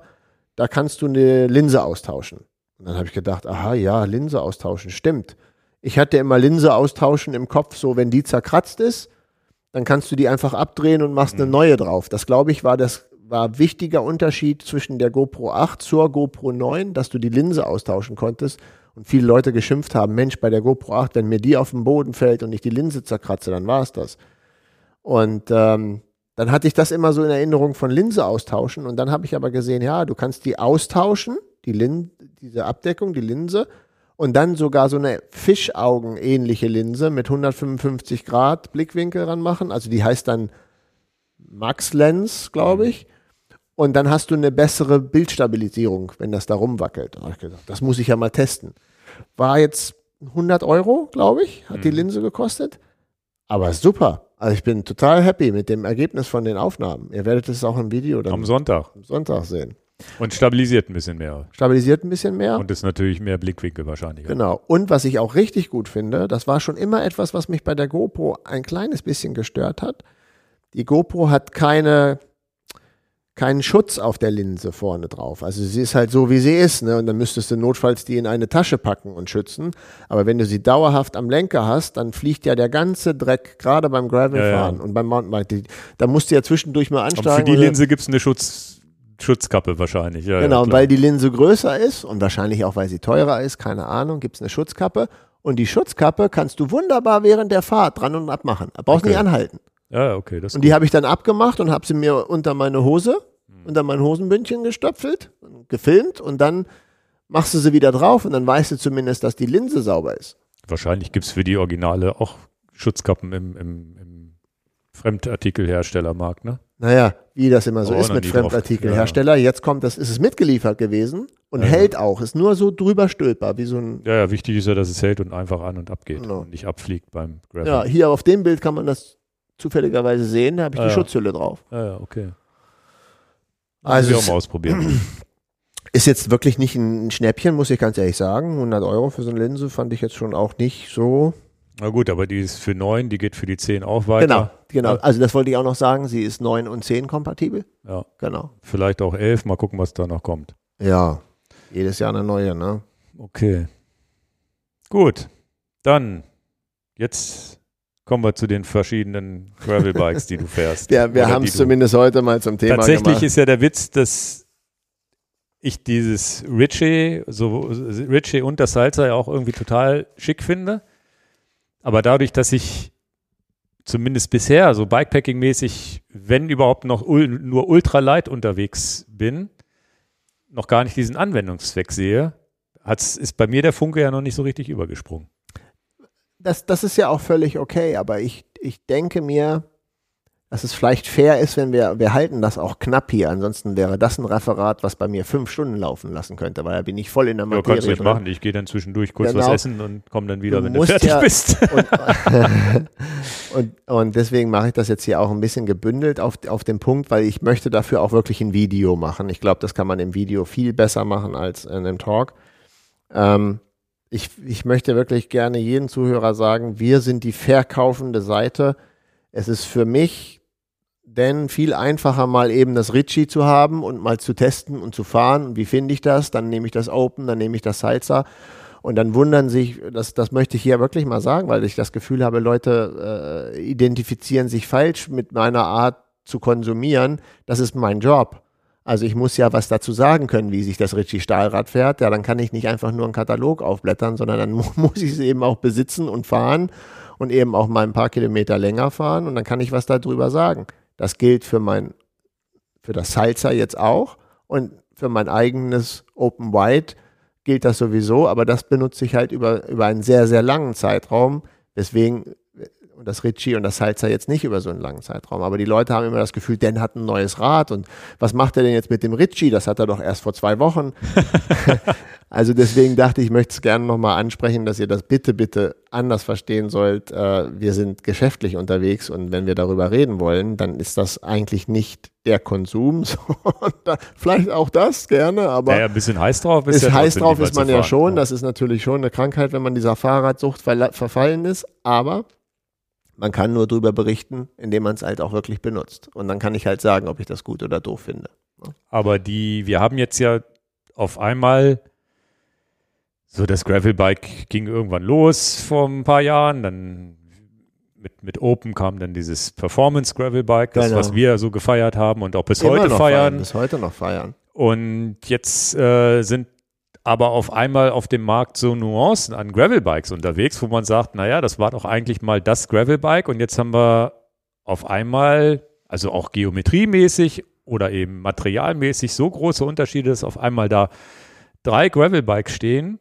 Da kannst du eine Linse austauschen. Und dann habe ich gedacht, aha, ja, Linse austauschen, stimmt. Ich hatte immer Linse austauschen im Kopf, so wenn die zerkratzt ist, dann kannst du die einfach abdrehen und machst eine neue drauf. Das glaube ich war das war wichtiger Unterschied zwischen der GoPro 8 zur GoPro 9, dass du die Linse austauschen konntest und viele Leute geschimpft haben, Mensch, bei der GoPro 8, wenn mir die auf den Boden fällt und ich die Linse zerkratze, dann war es das. Und ähm, dann hatte ich das immer so in Erinnerung von Linse austauschen und dann habe ich aber gesehen, ja, du kannst die austauschen, die Lin diese Abdeckung, die Linse und dann sogar so eine Fischaugen-ähnliche Linse mit 155 Grad Blickwinkel ranmachen. Also die heißt dann Max Lens, glaube ich. Und dann hast du eine bessere Bildstabilisierung, wenn das da rumwackelt. Das muss ich ja mal testen. War jetzt 100 Euro, glaube ich, hat die Linse gekostet. Aber super. Also ich bin total happy mit dem Ergebnis von den Aufnahmen. Ihr werdet es auch im Video dann Am Sonntag. am Sonntag sehen. Und stabilisiert ein bisschen mehr. Stabilisiert ein bisschen mehr. Und ist natürlich mehr Blickwinkel wahrscheinlich. Genau. Und was ich auch richtig gut finde, das war schon immer etwas, was mich bei der GoPro ein kleines bisschen gestört hat. Die GoPro hat keine, keinen Schutz auf der Linse vorne drauf. Also sie ist halt so, wie sie ist. Ne? Und dann müsstest du notfalls die in eine Tasche packen und schützen. Aber wenn du sie dauerhaft am Lenker hast, dann fliegt ja der ganze Dreck, gerade beim Gravelfahren Ja, ja. und beim Mountainbike. Da musst du ja zwischendurch mal Aber ansteigen. für die Linse gibt es eine Schutz, Schutzkappe wahrscheinlich. Ja, Genau, weil die Linse größer ist und wahrscheinlich auch, weil sie teurer ist, keine Ahnung, gibt es eine Schutzkappe. Und die Schutzkappe kannst du wunderbar während der Fahrt dran und ab machen. Da brauchst Okay. nicht anhalten. Ja, okay. Das Und die habe ich dann abgemacht und habe sie mir unter meine Hose, unter mein Hosenbündchen gestöpfelt, gefilmt und dann machst du sie wieder drauf und dann weißt du zumindest, dass die Linse sauber ist. wahrscheinlich gibt es für die Originale auch Schutzkappen im, im, im Fremdartikelherstellermarkt, ne? Naja, wie das immer so Oh, ist mit. Fremdartikelhersteller. Jetzt kommt das, ist es mitgeliefert gewesen und Ja, ja. hält auch, ist nur so drüber stülpbar, wie so ein Ja, ja, wichtig ist ja, dass es hält und einfach an und abgeht Genau. und nicht abfliegt beim Gravel. Ja, hier auf dem Bild kann man das zufälligerweise sehen, da habe ich Ah, die ja. Schutzhülle drauf. ja, ja, okay. Also auch mal ausprobieren. ist jetzt wirklich nicht ein Schnäppchen, muss ich ganz ehrlich sagen. 100 Euro für so eine Linse fand ich jetzt schon auch nicht so. Na gut, aber die ist für 9, die geht für die 10 auch weiter. Genau, genau. Also das wollte ich auch noch sagen. Sie ist 9 und 10 kompatibel. Ja, Genau. vielleicht auch 11, mal gucken, was da noch kommt. Ja, jedes Jahr eine neue, ne? Okay. Gut, dann jetzt kommen wir zu den verschiedenen Gravel-Bikes, die du fährst. Ja, wir haben es zumindest heute mal zum Thema Tatsächlich gemacht. ist ja der Witz, dass ich dieses Ritchie, so Ritchie und das Salsa ja auch irgendwie total schick finde. Aber dadurch, dass ich zumindest bisher so Bikepacking-mäßig, wenn überhaupt noch nur ultralight unterwegs bin, noch gar nicht diesen Anwendungszweck sehe, hat's, ist bei mir der Funke ja noch nicht so richtig übergesprungen. Das, das ist ja auch völlig okay, aber ich, ich denke mir, dass es vielleicht fair ist, wenn wir, wir halten das auch knapp hier. Ansonsten wäre das ein Referat, was bei mir fünf Stunden laufen lassen könnte, weil da bin ich voll in der Ja, Materie. kannst du nicht drin. machen. Ich gehe dann zwischendurch kurz Genau. was essen und komme dann wieder, Du wenn du fertig ja- bist. Und, Und, und deswegen mache ich das jetzt hier auch ein bisschen gebündelt auf, auf den Punkt, weil ich möchte dafür auch wirklich ein Video machen. Ich glaube, das kann man im Video viel besser machen als in einem Talk. Ähm, ich, ich möchte wirklich gerne jedem Zuhörer sagen, wir sind die verkaufende Seite. Es ist für mich denn viel einfacher, mal eben das Ritchie zu haben und mal zu testen und zu fahren. Und wie finde ich das? Dann nehme ich das Open, dann nehme ich das Salsa. Und dann wundern sich, das, das möchte ich hier wirklich mal sagen, weil ich das Gefühl habe, Leute äh, identifizieren sich falsch mit meiner Art zu konsumieren. Das ist mein Job. Also ich muss ja was dazu sagen können, wie sich das Ritchie Stahlrad fährt. Ja, dann kann ich nicht einfach nur einen Katalog aufblättern, sondern dann muss ich es eben auch besitzen und fahren und eben auch mal ein paar Kilometer länger fahren und dann kann ich was darüber sagen. Das gilt für mein, für das Salsa jetzt auch und für mein eigenes Open White gilt das sowieso, aber das benutze ich halt über, über einen sehr, sehr langen Zeitraum. Deswegen, und das Ritchie und das Salzer jetzt nicht über so einen langen Zeitraum. Aber die Leute haben immer das Gefühl, Dan hat ein neues Rad und was macht er denn jetzt mit dem Ritchie? Das hat er doch erst vor zwei Wochen. Also deswegen dachte ich, ich möchte es gerne nochmal ansprechen, dass ihr das bitte, bitte anders verstehen sollt. Äh, wir sind geschäftlich unterwegs und wenn wir darüber reden wollen, dann ist das eigentlich nicht der Konsum. Vielleicht auch das gerne, aber ja, ein bisschen heiß drauf ist, ist heiß drauf ist man ja schon. Das ist natürlich schon eine Krankheit, wenn man dieser Fahrradsucht verfallen ist, aber man kann nur darüber berichten, indem man es halt auch wirklich benutzt. Und dann kann ich halt sagen, ob ich das gut oder doof finde. Aber die, wir haben jetzt ja auf einmal so, das Gravelbike ging irgendwann los vor ein paar Jahren, dann mit, mit Open kam dann dieses Performance Gravelbike, das, genau. was wir so gefeiert haben und auch bis Immer heute feiern. feiern. Bis heute noch feiern. Und jetzt äh, sind aber auf einmal auf dem Markt so Nuancen an Gravelbikes unterwegs, wo man sagt, naja, das war doch eigentlich mal das Gravelbike und jetzt haben wir auf einmal, also auch geometriemäßig oder eben materialmäßig so große Unterschiede, dass auf einmal da drei Gravelbikes stehen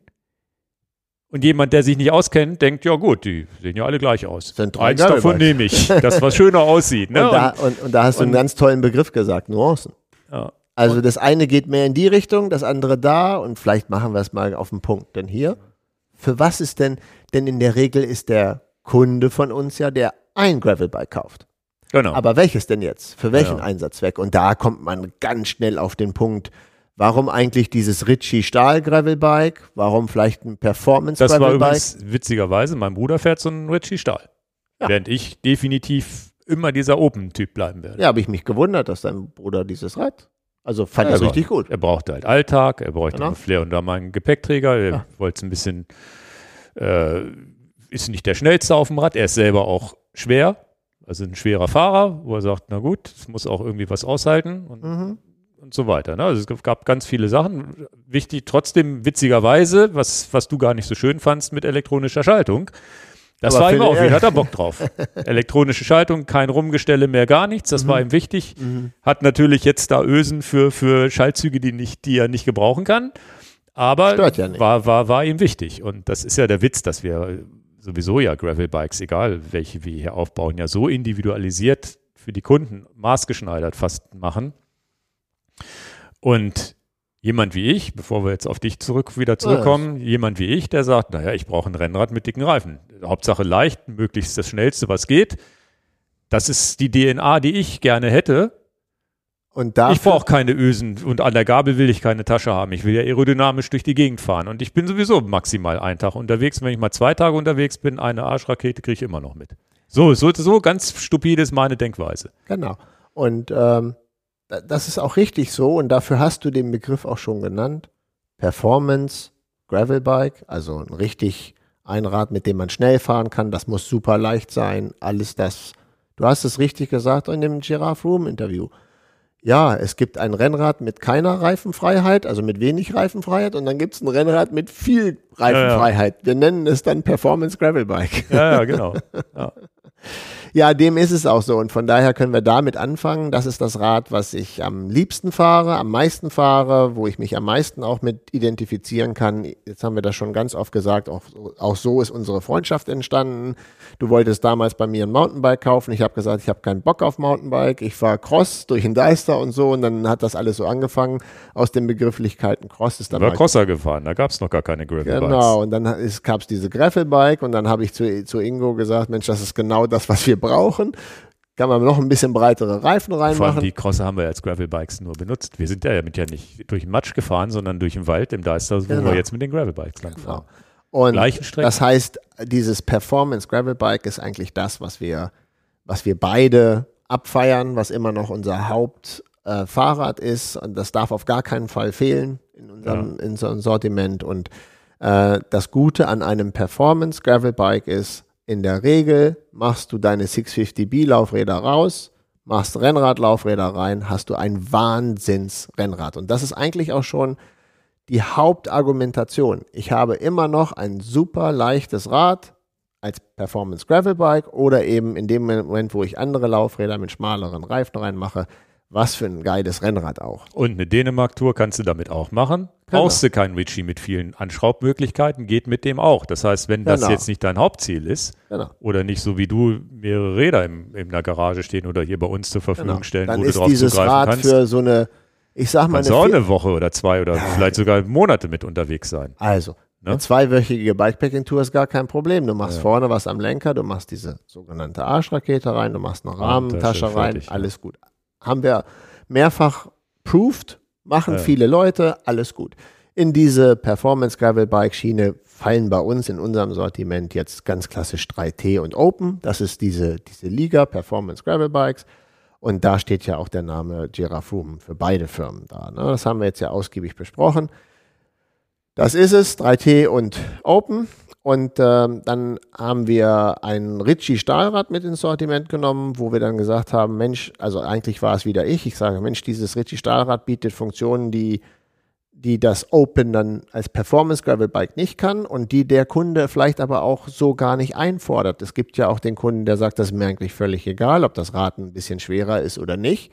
und jemand, der sich nicht auskennt, denkt, ja gut, die sehen ja alle gleich aus. Eins davon nehme ich, das was schöner aussieht. Ne? Und, da, und, und da hast du einen ganz tollen Begriff gesagt, Nuancen. Ja. Also das eine geht mehr in die Richtung, das andere da und vielleicht machen wir es mal auf den Punkt. Denn hier, für was ist denn, denn in der Regel ist der Kunde von uns ja, der ein Gravelbike kauft. Genau. Aber welches denn jetzt? Für welchen ja. Einsatzzweck? Und da kommt man ganz schnell auf den Punkt, Warum eigentlich dieses Ritchie Stahl Gravelbike? Warum vielleicht ein Performance Gravelbike? Das war übrigens witzigerweise, mein Bruder fährt so ein Ritchie Stahl. Ja. Während ich definitiv immer dieser Open-Typ bleiben werde. Ja, habe ich mich gewundert, dass dein Bruder dieses Rad. Also fand ja, er richtig gut. Er brauchte halt Alltag, er brauchte genau. einen Flair und da mal einen Gepäckträger. Er ja. wollte es ein bisschen, äh, ist nicht der schnellste auf dem Rad. Er ist selber auch schwer, also ein schwerer Fahrer, wo er sagt, na gut, es muss auch irgendwie was aushalten. Und mhm und so weiter. Ne? Also es gab ganz viele Sachen. Wichtig, trotzdem witzigerweise, was, was du gar nicht so schön fandst mit elektronischer Schaltung. Das Aber war ihm auch, wie hat er Bock drauf. Elektronische Schaltung, kein Rumgestelle mehr, gar nichts, das mhm. war ihm wichtig. Mhm. Hat natürlich jetzt da Ösen für, für Schaltzüge, die, nicht, die er nicht gebrauchen kann. Aber ja war, war, war ihm wichtig. Und das ist ja der Witz, dass wir sowieso ja Gravelbikes, egal welche wir hier aufbauen, ja so individualisiert für die Kunden, maßgeschneidert fast machen, und jemand wie ich, bevor wir jetzt auf dich zurück wieder zurückkommen, ja. jemand wie ich, der sagt, naja, ich brauche ein Rennrad mit dicken Reifen. Hauptsache leicht, möglichst das Schnellste, was geht. Das ist die DNA, die ich gerne hätte. Und dafür, ich brauche keine Ösen und an der Gabel will ich keine Tasche haben. Ich will ja aerodynamisch durch die Gegend fahren. Und ich bin sowieso maximal einen Tag unterwegs. Wenn ich mal zwei Tage unterwegs bin, eine Arschrakete kriege ich immer noch mit. So, so, so ganz stupide ist meine Denkweise. Genau. Und ähm, das ist auch richtig so und dafür hast du den Begriff auch schon genannt. Performance, Gravelbike, also ein richtig ein Rad, mit dem man schnell fahren kann, das muss super leicht sein, alles das. Du hast es richtig gesagt in dem Giraffe Room Interview. Ja, es gibt ein Rennrad mit keiner Reifenfreiheit, also mit wenig Reifenfreiheit, und dann gibt es ein Rennrad mit viel Reifenfreiheit. Ja, ja. Wir nennen es dann Performance Gravelbike. Ja, ja, genau. Ja. Ja, dem ist es auch so. Und von daher können wir damit anfangen. Das ist das Rad, was ich am liebsten fahre, am meisten fahre, wo ich mich am meisten auch mit identifizieren kann. Jetzt haben wir das schon ganz oft gesagt. Auch, auch so ist unsere Freundschaft entstanden. Du wolltest damals bei mir ein Mountainbike kaufen. Ich habe gesagt, ich habe keinen Bock auf Mountainbike. Ich fahre Cross durch den Deister und so. Und dann hat das alles so angefangen. Aus den Begrifflichkeiten Cross ist dann. War Crosser gefahren. Da gab es noch gar keine Gravelbikes. Genau. Und dann gab es diese Gravelbike. Und dann habe ich zu, zu Ingo gesagt, Mensch, das ist genau das, was wir brauchen. Kann man noch ein bisschen breitere Reifen Vor allem reinmachen. die Crosser haben wir als Gravelbikes nur benutzt. Wir sind ja damit ja nicht durch den Matsch gefahren, sondern durch den Wald im Deister, wo Genau. wir jetzt mit den Gravelbikes langfahren. Und Gleichen Strecken. das heißt, dieses Performance Gravel Bike ist eigentlich das, was wir, was wir beide abfeiern, was immer noch unser Hauptfahrrad äh, Fahrrad ist. Und das darf auf gar keinen Fall fehlen in unserem, in unserem Sortiment. Und äh, das Gute an einem Performance Gravel Bike ist, in der Regel machst du deine 650B Laufräder raus, machst Rennradlaufräder rein, hast du ein Wahnsinns-Rennrad. Und das ist eigentlich auch schon die Hauptargumentation. Ich habe immer noch ein super leichtes Rad als Performance Gravel Bike oder eben in dem Moment, wo ich andere Laufräder mit schmaleren Reifen reinmache, was für ein geiles Rennrad auch. Und eine Dänemark-Tour kannst du damit auch machen. Genau. Brauchst du keinen Ritchie mit vielen Anschraubmöglichkeiten, geht mit dem auch. Das heißt, wenn das Genau. jetzt nicht dein Hauptziel ist Genau. oder nicht so wie du mehrere Räder im, in der Garage stehen oder hier bei uns zur Verfügung genau. stellen, Dann wo du ist drauf dieses zugreifen Rad kannst, für so eine, ich sag mal, du auch eine, eine Woche oder zwei oder vielleicht sogar Monate mit unterwegs sein. Also, Ne? eine zweiwöchige Bikepacking-Tour ist gar kein Problem. Du machst vorne was am Lenker, du machst diese sogenannte Arschrakete rein, du machst eine Rahmentasche, Rahmentasche rein, fertig, ja. alles gut. Haben wir mehrfach proved, machen Ja. viele Leute, alles gut. In diese Performance-Gravel-Bike-Schiene fallen bei uns in unserem Sortiment jetzt ganz klassisch 3T und Open. Das ist diese, diese Liga Performance Gravel Bikes. Und da steht ja auch der Name Girafum für beide Firmen da. Ne? Das haben wir jetzt ja ausgiebig besprochen. Das ist es, 3T und Open. Und ähm, dann haben wir ein Ritchie Stahlrad mit ins Sortiment genommen, wo wir dann gesagt haben, Mensch, also eigentlich war es wieder ich. Ich sage, Mensch, dieses Ritchie Stahlrad bietet Funktionen, die, die das Open dann als Performance Gravel Bike nicht kann und die der Kunde vielleicht aber auch so gar nicht einfordert. Es gibt ja auch den Kunden, der sagt, das ist mir eigentlich völlig egal, ob das Rad ein bisschen schwerer ist oder nicht.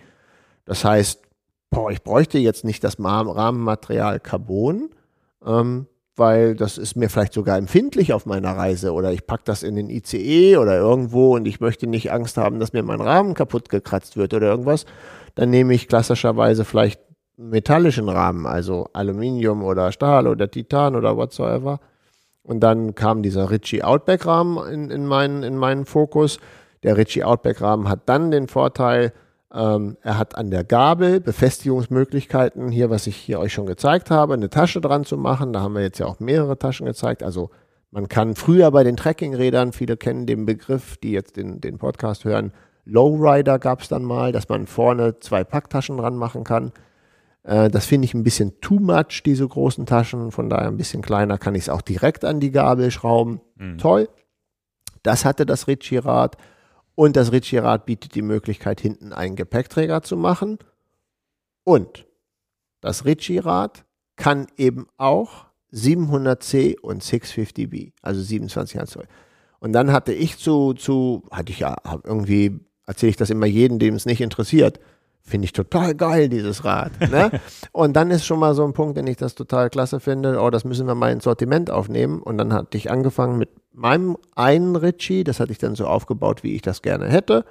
Das heißt, boah, ich bräuchte jetzt nicht das Ma- Rahmenmaterial Carbon, ähm, weil das ist mir vielleicht sogar empfindlich auf meiner Reise oder ich packe das in den ICE oder irgendwo und ich möchte nicht Angst haben, dass mir mein Rahmen kaputt gekratzt wird oder irgendwas, dann nehme ich klassischerweise vielleicht metallischen Rahmen, also Aluminium oder Stahl oder Titan oder whatsoever. Und dann kam dieser Ritchie Outback Rahmen in, in, meinen, in meinen Fokus. Der Ritchie Outback Rahmen hat dann den Vorteil, ähm, er hat an der Gabel Befestigungsmöglichkeiten, hier, was ich hier euch schon gezeigt habe, eine Tasche dran zu machen. Da haben wir jetzt ja auch mehrere Taschen gezeigt. Also man kann früher bei den Trekkingrädern, viele kennen den Begriff, die jetzt den, den Podcast hören, Lowrider gab es dann mal, dass man vorne zwei Packtaschen dran machen kann. Äh, das finde ich ein bisschen too much, diese großen Taschen. Von daher ein bisschen kleiner kann ich es auch direkt an die Gabel schrauben. Toll. Das hatte das Ritchie-Rad. Und das Ritchie-Rad bietet die Möglichkeit, hinten einen Gepäckträger zu machen. Und das Ritchie-Rad kann eben auch 700C und 650B, also 27 Zoll. Und dann hatte ich zu, zu hatte ich ja irgendwie, erzähle ich das immer jedem, dem es nicht interessiert, finde ich total geil, dieses Rad. Ne? und dann ist schon mal so ein Punkt, den ich das total klasse finde, oh, das müssen wir mal ins Sortiment aufnehmen. Und dann hatte ich angefangen mit meinem einen Ritchie, das hatte ich dann so aufgebaut, wie ich das gerne hätte.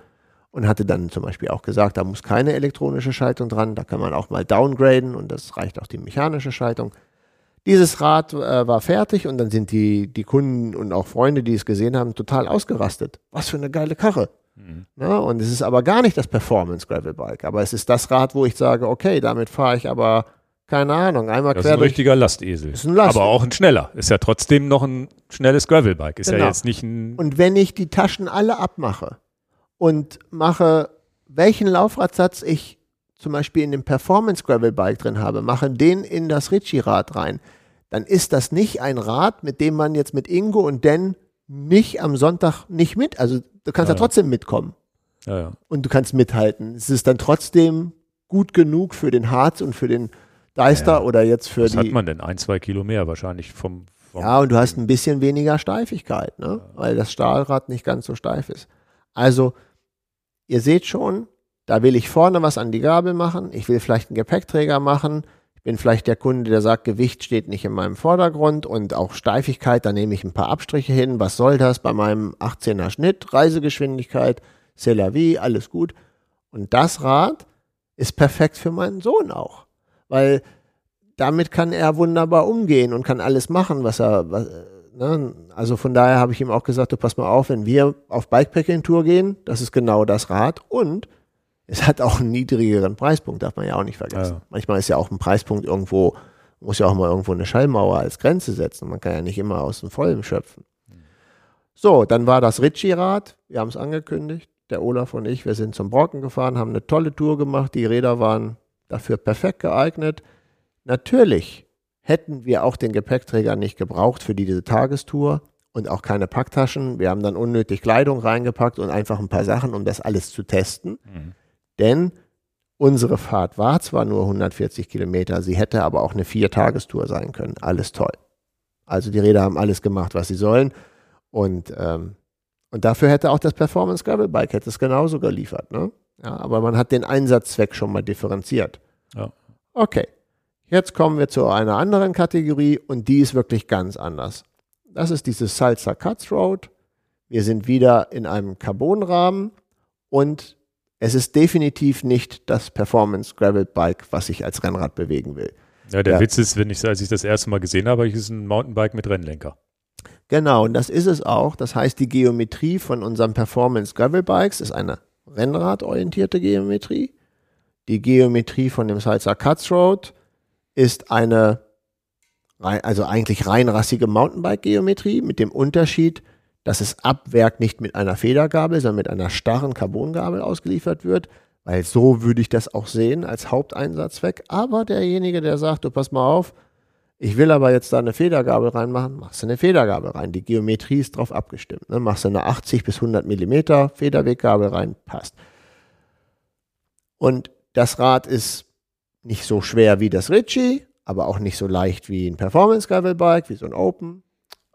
Und hatte dann zum Beispiel auch gesagt, da muss keine elektronische Schaltung dran, da kann man auch mal downgraden und das reicht auch die mechanische Schaltung. Dieses Rad äh, war fertig und dann sind die, die Kunden und auch Freunde, die es gesehen haben, total ausgerastet. Was für eine geile Karre. Ja, und es ist aber gar nicht das Performance Gravel Bike, aber es ist das Rad, wo ich sage, okay, damit fahre ich aber, keine Ahnung, einmal Das ist quer ein durch. richtiger Lastesel. Ist ein Last- Aber auch ein schneller. Ist ja trotzdem noch ein schnelles Gravelbike. Ist ja Genau. jetzt nicht ein. Und wenn ich die Taschen alle abmache und mache, welchen Laufradsatz ich zum Beispiel in dem Performance Gravel Bike drin habe, mache den in das Ritchie-Rad rein, dann ist das nicht ein Rad, mit dem man jetzt mit Ingo und Dan nicht am Sonntag nicht mit, also du kannst ja, Ja. trotzdem mitkommen Ja, ja. und du kannst mithalten. Es ist dann trotzdem gut genug für den Harz und für den Deister Ja. oder jetzt für Was die. hat man denn? Ein, zwei Kilo mehr wahrscheinlich vom. vom Ja, und du hast ein bisschen weniger Steifigkeit, ne? weil das Stahlrad nicht ganz so steif ist. Also, ihr seht schon, da will ich vorne was an die Gabel machen, ich will vielleicht einen Gepäckträger machen, ich bin vielleicht der Kunde, der sagt, Gewicht steht nicht in meinem Vordergrund und auch Steifigkeit, da nehme ich ein paar Abstriche hin, was soll das bei meinem 18er Schnitt, Reisegeschwindigkeit, c'est la vie, alles gut. Und das Rad ist perfekt für meinen Sohn auch, weil damit kann er wunderbar umgehen und kann alles machen, was er, was, ne, also von daher habe ich ihm auch gesagt, du pass mal auf, wenn wir auf Bikepacking-Tour gehen, das ist genau das Rad und es hat auch einen niedrigeren Preispunkt, darf man ja auch nicht vergessen. Ja. Manchmal ist ja auch ein Preispunkt irgendwo, muss ja auch mal irgendwo eine Schallmauer als Grenze setzen. Man kann ja nicht immer aus dem Vollen schöpfen. So, dann war das Ritchie-Rad, wir haben es angekündigt, der Olaf und ich, wir sind zum Brocken gefahren, haben eine tolle Tour gemacht, die Räder waren dafür perfekt geeignet. Natürlich hätten wir auch den Gepäckträger nicht gebraucht für diese Tagestour und auch keine Packtaschen. Wir haben dann unnötig Kleidung reingepackt und einfach ein paar Sachen, um das alles zu testen. Denn unsere Fahrt war zwar nur 140 Kilometer, sie hätte aber auch eine Vier-Tagestour sein können. Alles toll. Also die Räder haben alles gemacht, was sie sollen. Und, ähm, und dafür hätte auch das Performance Gravel Bike hätte es genauso geliefert. Ne? Ja, aber man hat den Einsatzzweck schon mal differenziert. Ja. Okay, jetzt kommen wir zu einer anderen Kategorie und die ist wirklich ganz anders. Das ist dieses Salsa Cuts Road. Wir sind wieder in einem Carbonrahmen und es ist definitiv nicht das Performance Gravel Bike, was ich als Rennrad bewegen will. Ja, der Ja. Witz ist, wenn ich, als ich das erste Mal gesehen habe, ist ein Mountainbike mit Rennlenker. Genau, und das ist es auch. Das heißt, die Geometrie von unseren Performance Gravel Bikes ist eine rennradorientierte Geometrie. Die Geometrie von dem Salsa Cuts Road ist eine, also eigentlich reinrassige Mountainbike-Geometrie mit dem Unterschied, dass es ab Werk nicht mit einer Federgabel, sondern mit einer starren Carbongabel ausgeliefert wird, weil so würde ich das auch sehen als Haupteinsatzzweck. Aber derjenige, der sagt, du pass mal auf, ich will aber jetzt da eine Federgabel reinmachen, machst du eine Federgabel rein. Die Geometrie ist drauf abgestimmt. Ne? Machst du eine 80 bis 100 Millimeter Federweggabel rein, passt. Und das Rad ist nicht so schwer wie das Ritchie, aber auch nicht so leicht wie ein Performance Gravel Bike, wie so ein Open.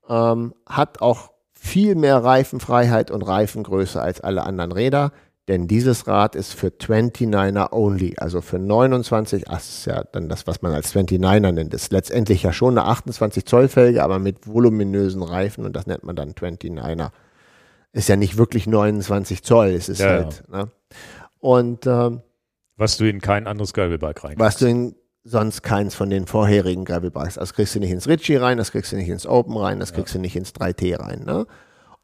Ähm, hat auch viel mehr Reifenfreiheit und Reifengröße als alle anderen Räder, denn dieses Rad ist für 29er only, also für 29, ach, das ist ja dann das, was man als 29er nennt, ist letztendlich ja schon eine 28 Zoll Felge, aber mit voluminösen Reifen und das nennt man dann 29er. Ist ja nicht wirklich 29 Zoll, es ist Ja, halt, ne? Und ähm, Was du in kein anderes Gravelbike rein was du in sonst keins von den vorherigen Gravelbikes. Das kriegst du nicht ins Ritchie rein, das kriegst du nicht ins Open rein, das kriegst du nicht ins 3T rein. Ne?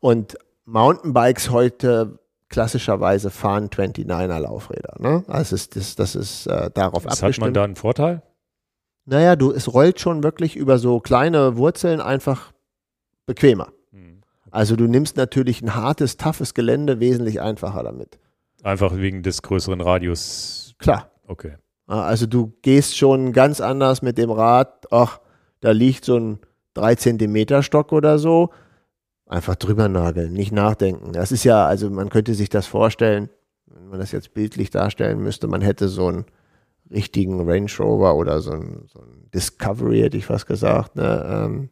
Und Mountainbikes heute klassischerweise fahren 29er Laufräder. Ne? Das ist, das, das ist äh, darauf hat abgestimmt. man da einen Vorteil? naja, du, es rollt schon wirklich über so kleine Wurzeln einfach bequemer. Hm. Also du nimmst natürlich ein hartes, toughes Gelände wesentlich einfacher damit. Einfach wegen des größeren Radius. Klar. Okay. Also du gehst schon ganz anders mit dem Rad. Ach, da liegt so ein 3 Zentimeter Stock oder so. Einfach drüber nageln, nicht nachdenken. Das ist ja, also man könnte sich das vorstellen, wenn man das jetzt bildlich darstellen müsste, man hätte so einen richtigen Range Rover oder so ein, so ein Discovery, hätte ich fast gesagt, ne? ähm,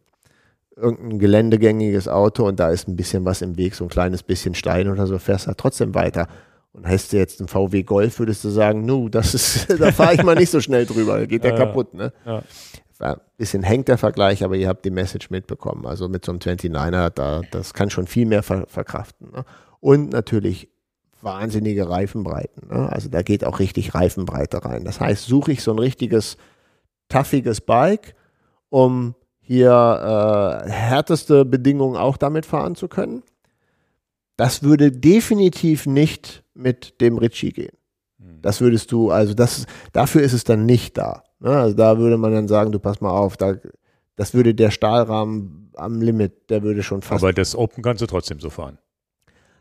irgendein geländegängiges Auto und da ist ein bisschen was im Weg, so ein kleines bisschen Stein oder so, fährst halt trotzdem weiter. Und heißt du jetzt ein VW Golf, würdest du sagen, nu, das ist, da fahre ich mal nicht so schnell drüber, geht der Ja, ja. kaputt, ne? Ja. Ein bisschen hängt der Vergleich, aber ihr habt die Message mitbekommen. Also mit so einem 29er, da, das kann schon viel mehr ver verkraften. Ne? Und natürlich wahnsinnige Reifenbreiten. Ne? Also da geht auch richtig Reifenbreite rein. Das heißt, suche ich so ein richtiges, tuffiges Bike, um hier äh, härteste Bedingungen auch damit fahren zu können. Das würde definitiv nicht mit dem Ritchie gehen. Hm. Das würdest du, also das, dafür ist es dann nicht da. Ne? Also da würde man dann sagen, du pass mal auf, da, das würde der Stahlrahmen am Limit, der würde schon fast. Aber das Open kannst du trotzdem so fahren.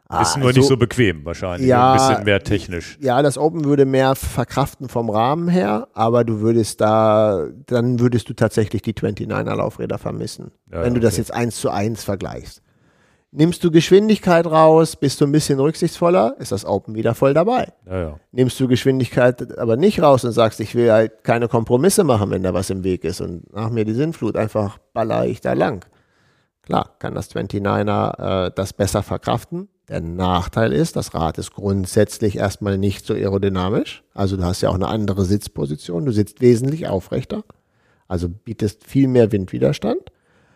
Ah, ist nur nicht so bequem wahrscheinlich. Ja, ein bisschen mehr technisch. Ja, das Open würde mehr verkraften vom Rahmen her, aber du würdest da, dann würdest du tatsächlich die 29er Laufräder vermissen, Ja, wenn du das okay. jetzt eins zu eins vergleichst. Nimmst du Geschwindigkeit raus, bist du ein bisschen rücksichtsvoller, ist das Open wieder voll dabei. Ja, ja. nimmst du Geschwindigkeit aber nicht raus und sagst, ich will halt keine Kompromisse machen, wenn da was im Weg ist und nach mir die Sinnflut, einfach baller ich da lang. Klar, kann das 29er äh, das besser verkraften. Der Nachteil ist, das Rad ist grundsätzlich erstmal nicht so aerodynamisch. Also du hast ja auch eine andere Sitzposition. Du sitzt wesentlich aufrechter. Also bietest viel mehr Windwiderstand.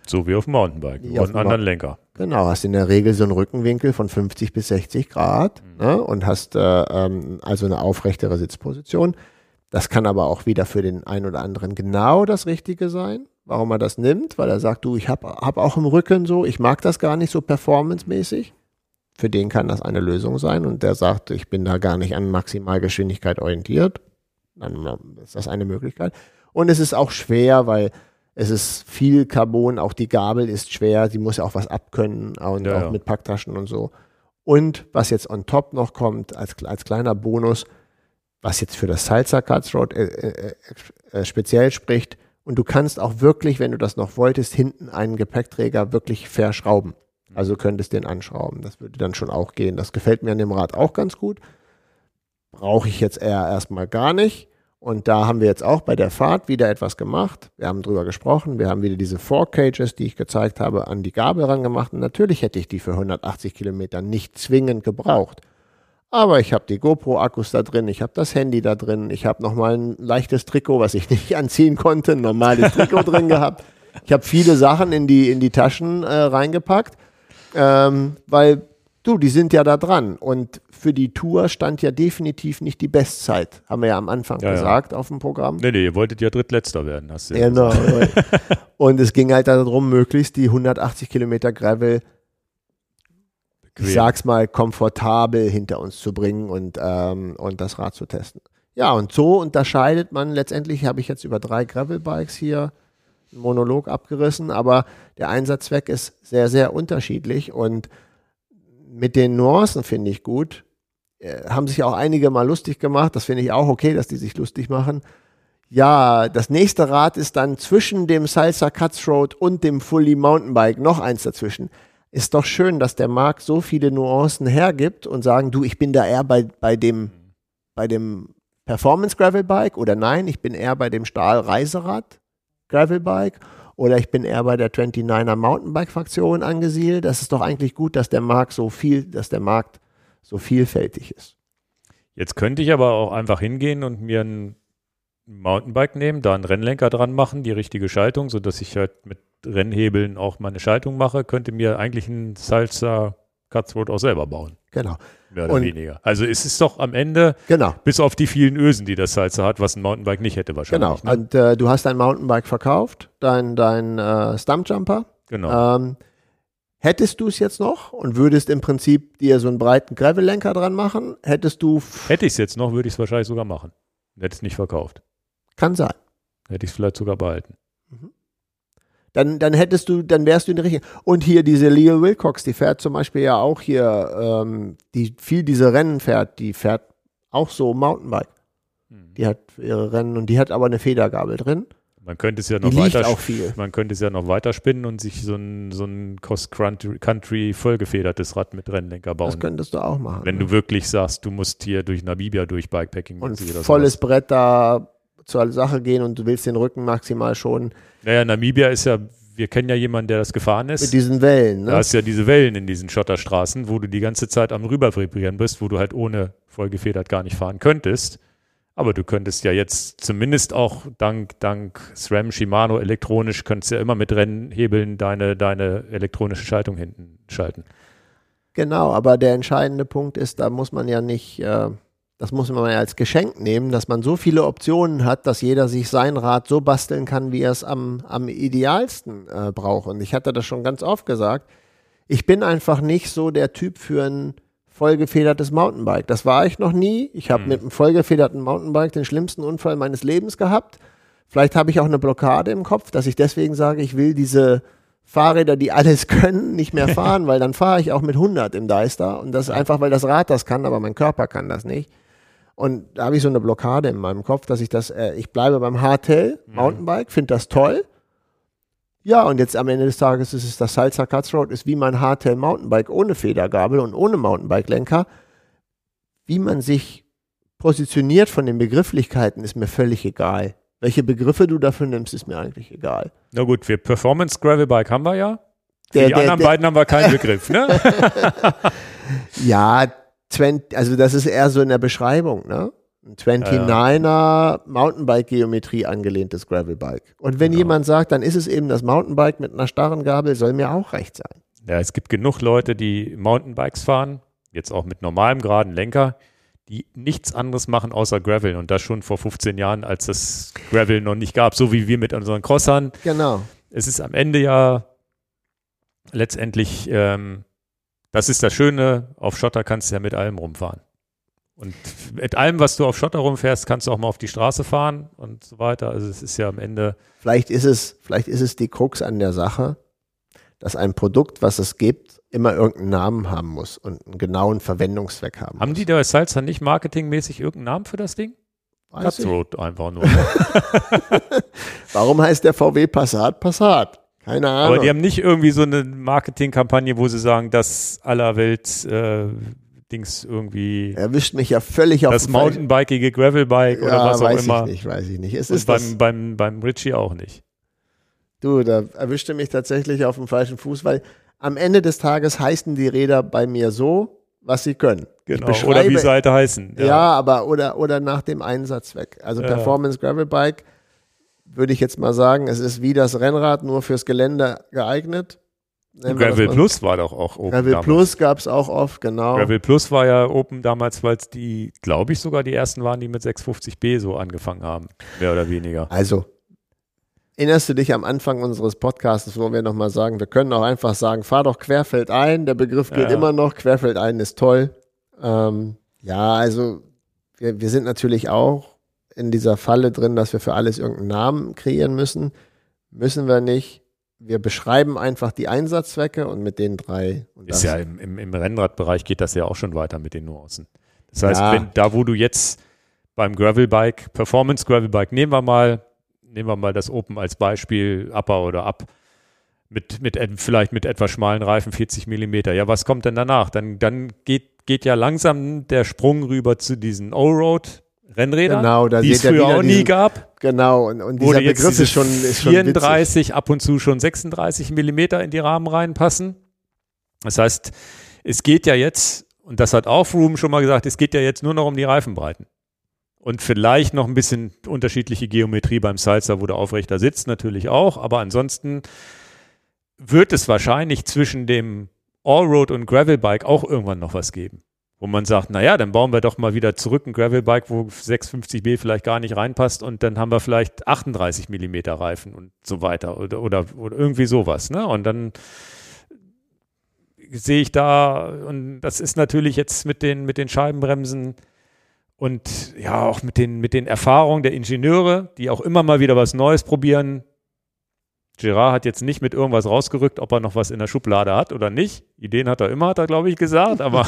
So wie auf dem Mountainbike. Wie auf einen dem anderen Lenker. Genau, hast in der Regel so einen Rückenwinkel von 50 bis 60 Grad ne, und hast äh, ähm, also eine aufrechtere Sitzposition. Das kann aber auch wieder für den einen oder anderen genau das Richtige sein, warum er das nimmt, weil er sagt, du, ich habe hab auch im Rücken so, ich mag das gar nicht so performancemäßig. Für den kann das eine Lösung sein und der sagt, ich bin da gar nicht an Maximalgeschwindigkeit orientiert. Dann ist das eine Möglichkeit. Und es ist auch schwer, weil es ist viel Carbon, auch die Gabel ist schwer, die muss ja auch was abkönnen und ja, auch ja. mit Packtaschen und so. Und was jetzt on top noch kommt, als, als kleiner Bonus, was jetzt für das Salsa Cuts Road äh, äh, äh, speziell spricht. Und du kannst auch wirklich, wenn du das noch wolltest, hinten einen Gepäckträger wirklich verschrauben. Also könntest den anschrauben. Das würde dann schon auch gehen. Das gefällt mir an dem Rad auch ganz gut. Brauche ich jetzt eher erstmal gar nicht. Und da haben wir jetzt auch bei der Fahrt wieder etwas gemacht. Wir haben drüber gesprochen. Wir haben wieder diese Four Cages, die ich gezeigt habe, an die Gabel rangemacht. Und natürlich hätte ich die für 180 Kilometer nicht zwingend gebraucht. Aber ich habe die GoPro-Akkus da drin, ich habe das Handy da drin, ich habe nochmal ein leichtes Trikot, was ich nicht anziehen konnte, ein normales Trikot drin gehabt. Ich habe viele Sachen in die, in die Taschen äh, reingepackt, ähm, weil du, die sind ja da dran. Und für die Tour stand ja definitiv nicht die Bestzeit, haben wir ja am Anfang ja, gesagt ja. auf dem Programm. Nee, nee, ihr wolltet ja drittletzter werden, hast du ja Genau. und es ging halt darum, möglichst die 180 Kilometer Gravel ich sag's mal, komfortabel hinter uns zu bringen und, ähm, und das Rad zu testen. Ja, und so unterscheidet man letztendlich, habe ich jetzt über drei Gravelbikes hier einen Monolog abgerissen, aber der Einsatzzweck ist sehr, sehr unterschiedlich und mit den Nuancen finde ich gut. Äh, haben sich auch einige mal lustig gemacht, das finde ich auch okay, dass die sich lustig machen. Ja, das nächste Rad ist dann zwischen dem Salsa Cuts Road und dem Fully Mountainbike noch eins dazwischen ist doch schön, dass der Markt so viele Nuancen hergibt und sagen, du, ich bin da eher bei, bei dem, bei dem Performance Gravelbike oder nein, ich bin eher bei dem Stahl Reiserad Gravelbike oder ich bin eher bei der 29er Mountainbike Fraktion angesiedelt. Das ist doch eigentlich gut, dass der Markt so viel, dass der Markt so vielfältig ist. Jetzt könnte ich aber auch einfach hingehen und mir ein Mountainbike nehmen, da einen Rennlenker dran machen, die richtige Schaltung, sodass ich halt mit Rennhebeln auch meine Schaltung mache, könnte mir eigentlich ein Salsa Cutthroat auch selber bauen. Genau. Mehr oder und weniger. Also es ist doch am Ende, genau. bis auf die vielen Ösen, die das Salsa hat, was ein Mountainbike nicht hätte wahrscheinlich. Genau. Ne? Und äh, du hast dein Mountainbike verkauft, dein, dein äh, Stumpjumper. Genau. Ähm, hättest du es jetzt noch und würdest im Prinzip dir so einen breiten Gravel-Lenker dran machen, hättest du. Hätte ich es jetzt noch, würde ich es wahrscheinlich sogar machen. Hätte es nicht verkauft. Kann sein. Hätte ich es vielleicht sogar behalten. Dann, dann hättest du, dann wärst du in der Richtung. Und hier diese Leo Wilcox, die fährt zum Beispiel ja auch hier, ähm, die viel diese Rennen fährt, die fährt auch so Mountainbike. Hm. Die hat ihre Rennen und die hat aber eine Federgabel drin. Man könnte es ja noch weiter, man könnte es ja noch weiter spinnen und sich so ein, so ein Cross-Country vollgefedertes Rad mit Rennlenker bauen. Das könntest du auch machen. Wenn ne? du wirklich sagst, du musst hier durch Namibia durch Bikepacking. Und volles. Brett da zur Sache gehen und du willst den Rücken maximal schon. Naja, Namibia ist ja, wir kennen ja jemanden, der das gefahren ist. Mit diesen Wellen, ne? Da hast ja diese Wellen in diesen Schotterstraßen, wo du die ganze Zeit am Rübervibrieren bist, wo du halt ohne vollgefedert gar nicht fahren könntest. Aber du könntest ja jetzt zumindest auch dank, dank SRAM, Shimano elektronisch, könntest ja immer mit Rennhebeln deine, deine elektronische Schaltung hinten schalten. Genau, aber der entscheidende Punkt ist, da muss man ja nicht, äh, das muss man ja als Geschenk nehmen, dass man so viele Optionen hat, dass jeder sich sein Rad so basteln kann, wie er es am, am idealsten äh, braucht. Und ich hatte das schon ganz oft gesagt. Ich bin einfach nicht so der Typ für ein vollgefedertes Mountainbike. Das war ich noch nie. Ich habe mhm. mit einem vollgefederten Mountainbike den schlimmsten Unfall meines Lebens gehabt. Vielleicht habe ich auch eine Blockade im Kopf, dass ich deswegen sage, ich will diese Fahrräder, die alles können, nicht mehr fahren, weil dann fahre ich auch mit 100 im Deister. Und das ist einfach, weil das Rad das kann, aber mein Körper kann das nicht. Und da habe ich so eine Blockade in meinem Kopf, dass ich das, äh, ich bleibe beim Hardtail mhm. Mountainbike, finde das toll. Ja, und jetzt am Ende des Tages ist es das Salsa Cuts Road, ist wie mein Hardtail Mountainbike ohne Federgabel und ohne Mountainbike-Lenker. Wie man sich positioniert von den Begrifflichkeiten ist mir völlig egal. Welche Begriffe du dafür nimmst, ist mir eigentlich egal. Na gut, wir Performance Gravelbike haben wir ja. Für der, die der, anderen der, beiden haben wir keinen Begriff, ne? ja, 20, also das ist eher so in der Beschreibung, ne? Ein 29er ja. Mountainbike-Geometrie angelehntes Gravelbike. Und wenn genau. jemand sagt, dann ist es eben das Mountainbike mit einer starren Gabel, soll mir auch recht sein. Ja, es gibt genug Leute, die Mountainbikes fahren, jetzt auch mit normalem geraden Lenker, die nichts anderes machen außer Gravel und das schon vor 15 Jahren, als es Gravel noch nicht gab, so wie wir mit unseren Crossern. Genau. Es ist am Ende ja letztendlich, ähm, das ist das Schöne, auf Schotter kannst du ja mit allem rumfahren. Und mit allem, was du auf Schotter rumfährst, kannst du auch mal auf die Straße fahren und so weiter. Also es ist ja am Ende. Vielleicht ist es, vielleicht ist es die Krux an der Sache, dass ein Produkt, was es gibt, immer irgendeinen Namen haben muss und einen genauen Verwendungszweck haben, Haben muss. die da Salsa nicht marketingmäßig irgendeinen Namen für das Ding? Weiß ich. Cutthroat einfach nur. Warum heißt der VW Passat Passat? Keine Ahnung. Aber die haben nicht irgendwie so eine Marketingkampagne, wo sie sagen, das aller Welt äh, Dings irgendwie Erwischt mich ja völlig auf das dem falschen- mountainbikige Gravelbike oder ja, was auch weiß immer. ich nicht, weiß ich nicht. Es Und ist beim, beim, beim Richie auch nicht. du, da erwischte mich tatsächlich auf dem falschen Fuß, weil am Ende des Tages heißen die Räder bei mir so, was sie können. Genau. Oder wie sie halt heißen. Ja, aber oder, oder nach dem Einsatzzweck. Also Ja. Performance Gravel Bike würde ich jetzt mal sagen, es ist wie das Rennrad nur fürs Gelände geeignet. Gravel. Plus war doch auch oben Gravel damals. Plus gab es auch oft, genau. Gravel Plus war ja Open damals, weil es die, glaube ich, sogar die ersten waren, die mit 650b so angefangen haben. Mehr oder weniger. Also, erinnerst du dich am Anfang unseres Podcasts, wo wir nochmal sagen, wir können auch einfach sagen, fahr doch querfeldein. Der Begriff gilt Ja. immer noch, querfeldein ist toll. Ähm, ja, also wir, wir sind natürlich auch in dieser Falle drin, dass wir für alles irgendeinen Namen kreieren müssen. Müssen wir nicht. Wir beschreiben einfach die Einsatzzwecke und mit den drei. Und Ist das- ja im, im, im Rennradbereich geht das ja auch schon weiter mit den Nuancen. Das heißt, Ja. wenn, da wo du jetzt beim Gravelbike, Performance Gravelbike, nehmen wir mal, nehmen wir mal das Open als Beispiel, Upper oder Up, mit, mit vielleicht mit etwas schmalen Reifen, 40 Millimeter. Ja, was kommt denn danach? Dann, dann geht, geht ja langsam der Sprung rüber zu diesen O-Road Rennrädern, Genau, die es früher auch nie gab. Genau, und, und dieser Begriff ist schon, ist schon witzig. 34, ab und zu schon 36 Millimeter in die Rahmen reinpassen. Das heißt, es geht ja jetzt, und das hat auch Froome schon mal gesagt, es geht ja jetzt nur noch um die Reifenbreiten. Und vielleicht noch ein bisschen unterschiedliche Geometrie beim Salzer, wo der aufrechter sitzt, natürlich auch. Aber ansonsten wird es wahrscheinlich zwischen dem Allroad und Gravelbike auch irgendwann noch was geben. Wo man sagt, naja, dann bauen wir doch mal wieder zurück ein Gravelbike, wo 650b vielleicht gar nicht reinpasst und dann haben wir vielleicht 38 Millimeter Reifen und so weiter oder, oder, oder irgendwie sowas. Ne? Und dann sehe ich da, und das ist natürlich jetzt mit den, mit den Scheibenbremsen und ja auch mit den, mit den Erfahrungen der Ingenieure, die auch immer mal wieder was Neues probieren. Gerard hat jetzt nicht mit irgendwas rausgerückt, ob er noch was in der Schublade hat oder nicht. Ideen hat er immer, hat er, glaube ich, gesagt, aber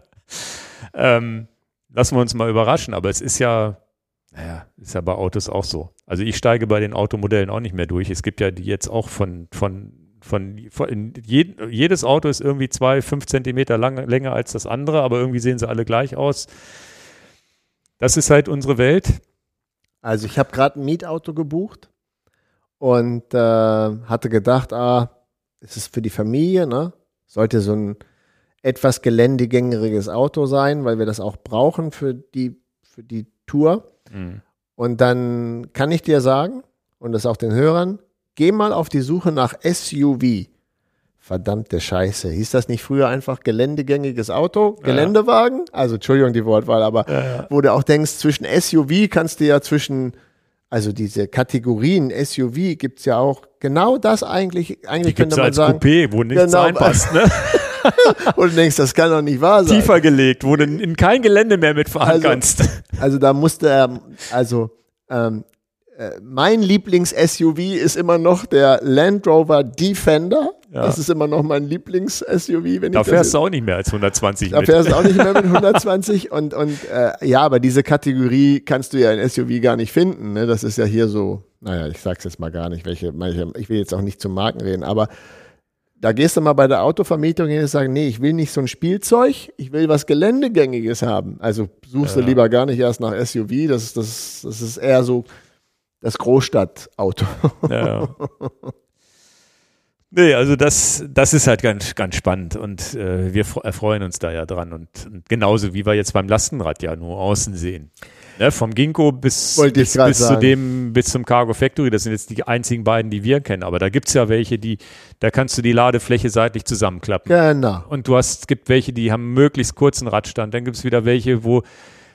ähm, lassen wir uns mal überraschen. Aber es ist ja, naja, ist ja bei Autos auch so. Also ich steige bei den Automodellen auch nicht mehr durch. Es gibt ja die jetzt auch von, von, von, von jed, jedes Auto ist irgendwie zwei, fünf Zentimeter lang, länger als das andere, aber irgendwie sehen sie alle gleich aus. Das ist halt unsere Welt. Also ich habe gerade ein Mietauto gebucht und äh, hatte gedacht, ah, es ist für die Familie, ne? Sollte so ein etwas geländegängeriges Auto sein, weil wir das auch brauchen für die, für die Tour. Und dann kann ich dir sagen, und das auch den Hörern, geh mal auf die Suche nach SUV. Verdammte Scheiße. Hieß das nicht früher einfach geländegängiges Auto? Geländewagen? Also, Entschuldigung, die Wortwahl, aber wo du auch denkst, zwischen SUV kannst du ja zwischen, also diese Kategorien SUV gibt es ja auch genau das eigentlich, eigentlich Die könnte man als sagen. Coupé, wo nichts Genau. reinpasst. Ne? Und du denkst, das kann doch nicht wahr sein. Tiefer gelegt, wo du in kein Gelände mehr mitfahren Also, kannst. Also da musste er, also ähm, äh, mein Lieblings-SUV ist immer noch der Land Rover Defender. Ja. Das ist immer noch mein Lieblings-SUV, Da ich fährst du auch nicht mehr als 120 da mit. fährst du auch nicht mehr mit 120 und, und äh, ja, aber diese Kategorie kannst du ja in SUV gar nicht finden. Ne? Das ist ja hier so, naja, ich sag's jetzt mal gar nicht, welche, welche, ich will jetzt auch nicht zum Marken reden, aber da gehst du mal bei der Autovermietung hin und sagst, nee, ich will nicht so ein Spielzeug, ich will was Geländegängiges haben. Also suchst du Ja. lieber gar nicht erst nach SUV, das, das, das ist eher so das Großstadtauto. Ja. Nee, also das, das ist halt ganz, ganz spannend und äh, wir fre- erfreuen uns da ja dran und, und genauso wie wir jetzt beim Lastenrad ja nur außen sehen. Ne, vom Ginkgo bis, bis, bis zu dem, bis zum Cargo Factory, das sind jetzt die einzigen beiden, die wir kennen. Aber da gibt's ja welche, die, da kannst du die Ladefläche seitlich zusammenklappen. Genau. Und du hast, es gibt welche, die haben möglichst kurzen Radstand. Dann gibt's wieder welche, wo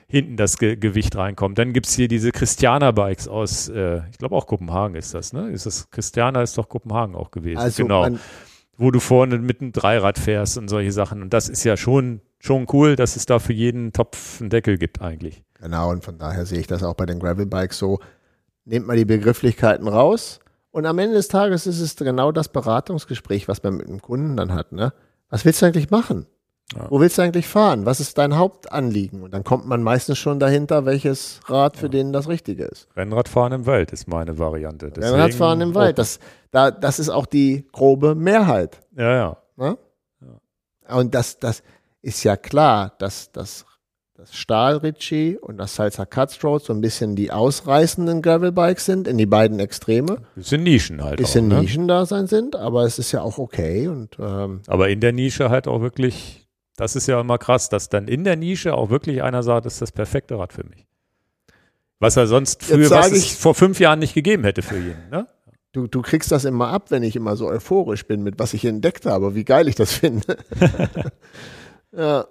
hinten das Ge Gewicht reinkommt. Dann gibt's hier diese Christiana-Bikes aus, äh, ich glaube auch Kopenhagen ist das, ne? Ist das, Christiana ist doch Kopenhagen auch gewesen. Also genau. wo du vorne mit einem Dreirad fährst und solche Sachen. Und das ist ja schon, schon cool, dass es da für jeden Topf einen Deckel gibt eigentlich. genau, und von daher sehe ich das auch bei den Gravelbikes so. Nehmt mal die Begrifflichkeiten raus und am Ende des Tages ist es genau das Beratungsgespräch, was man mit dem Kunden dann hat. Ne? Was willst du eigentlich machen? Ja. Wo willst du eigentlich fahren? Was ist dein Hauptanliegen? Und dann kommt man meistens schon dahinter, welches Rad für den das Richtige ist. Rennradfahren im Wald ist meine Variante. Deswegen- Rennradfahren im Wald, das, da, das ist auch die grobe Mehrheit. Ja, ja. Ne? Und das, das ist ja klar, dass das, das Stahl Ritchie und das Salsa Cutthroat so ein bisschen die ausreißenden Gravelbikes sind, in die beiden Extreme. Bisschen Nischen halt Bisschen auch. Ne? Nischendasein sind, aber es ist ja auch okay. Und ähm, Aber in der Nische halt auch wirklich, das ist ja immer krass, dass dann in der Nische auch wirklich einer sagt, das ist das perfekte Rad für mich. Was er sonst früher, was es ich- vor fünf Jahren nicht gegeben hätte für jeden. Ne? du, du kriegst das immer ab, wenn ich immer so euphorisch bin mit was ich entdeckt habe, wie geil ich das finde. ja.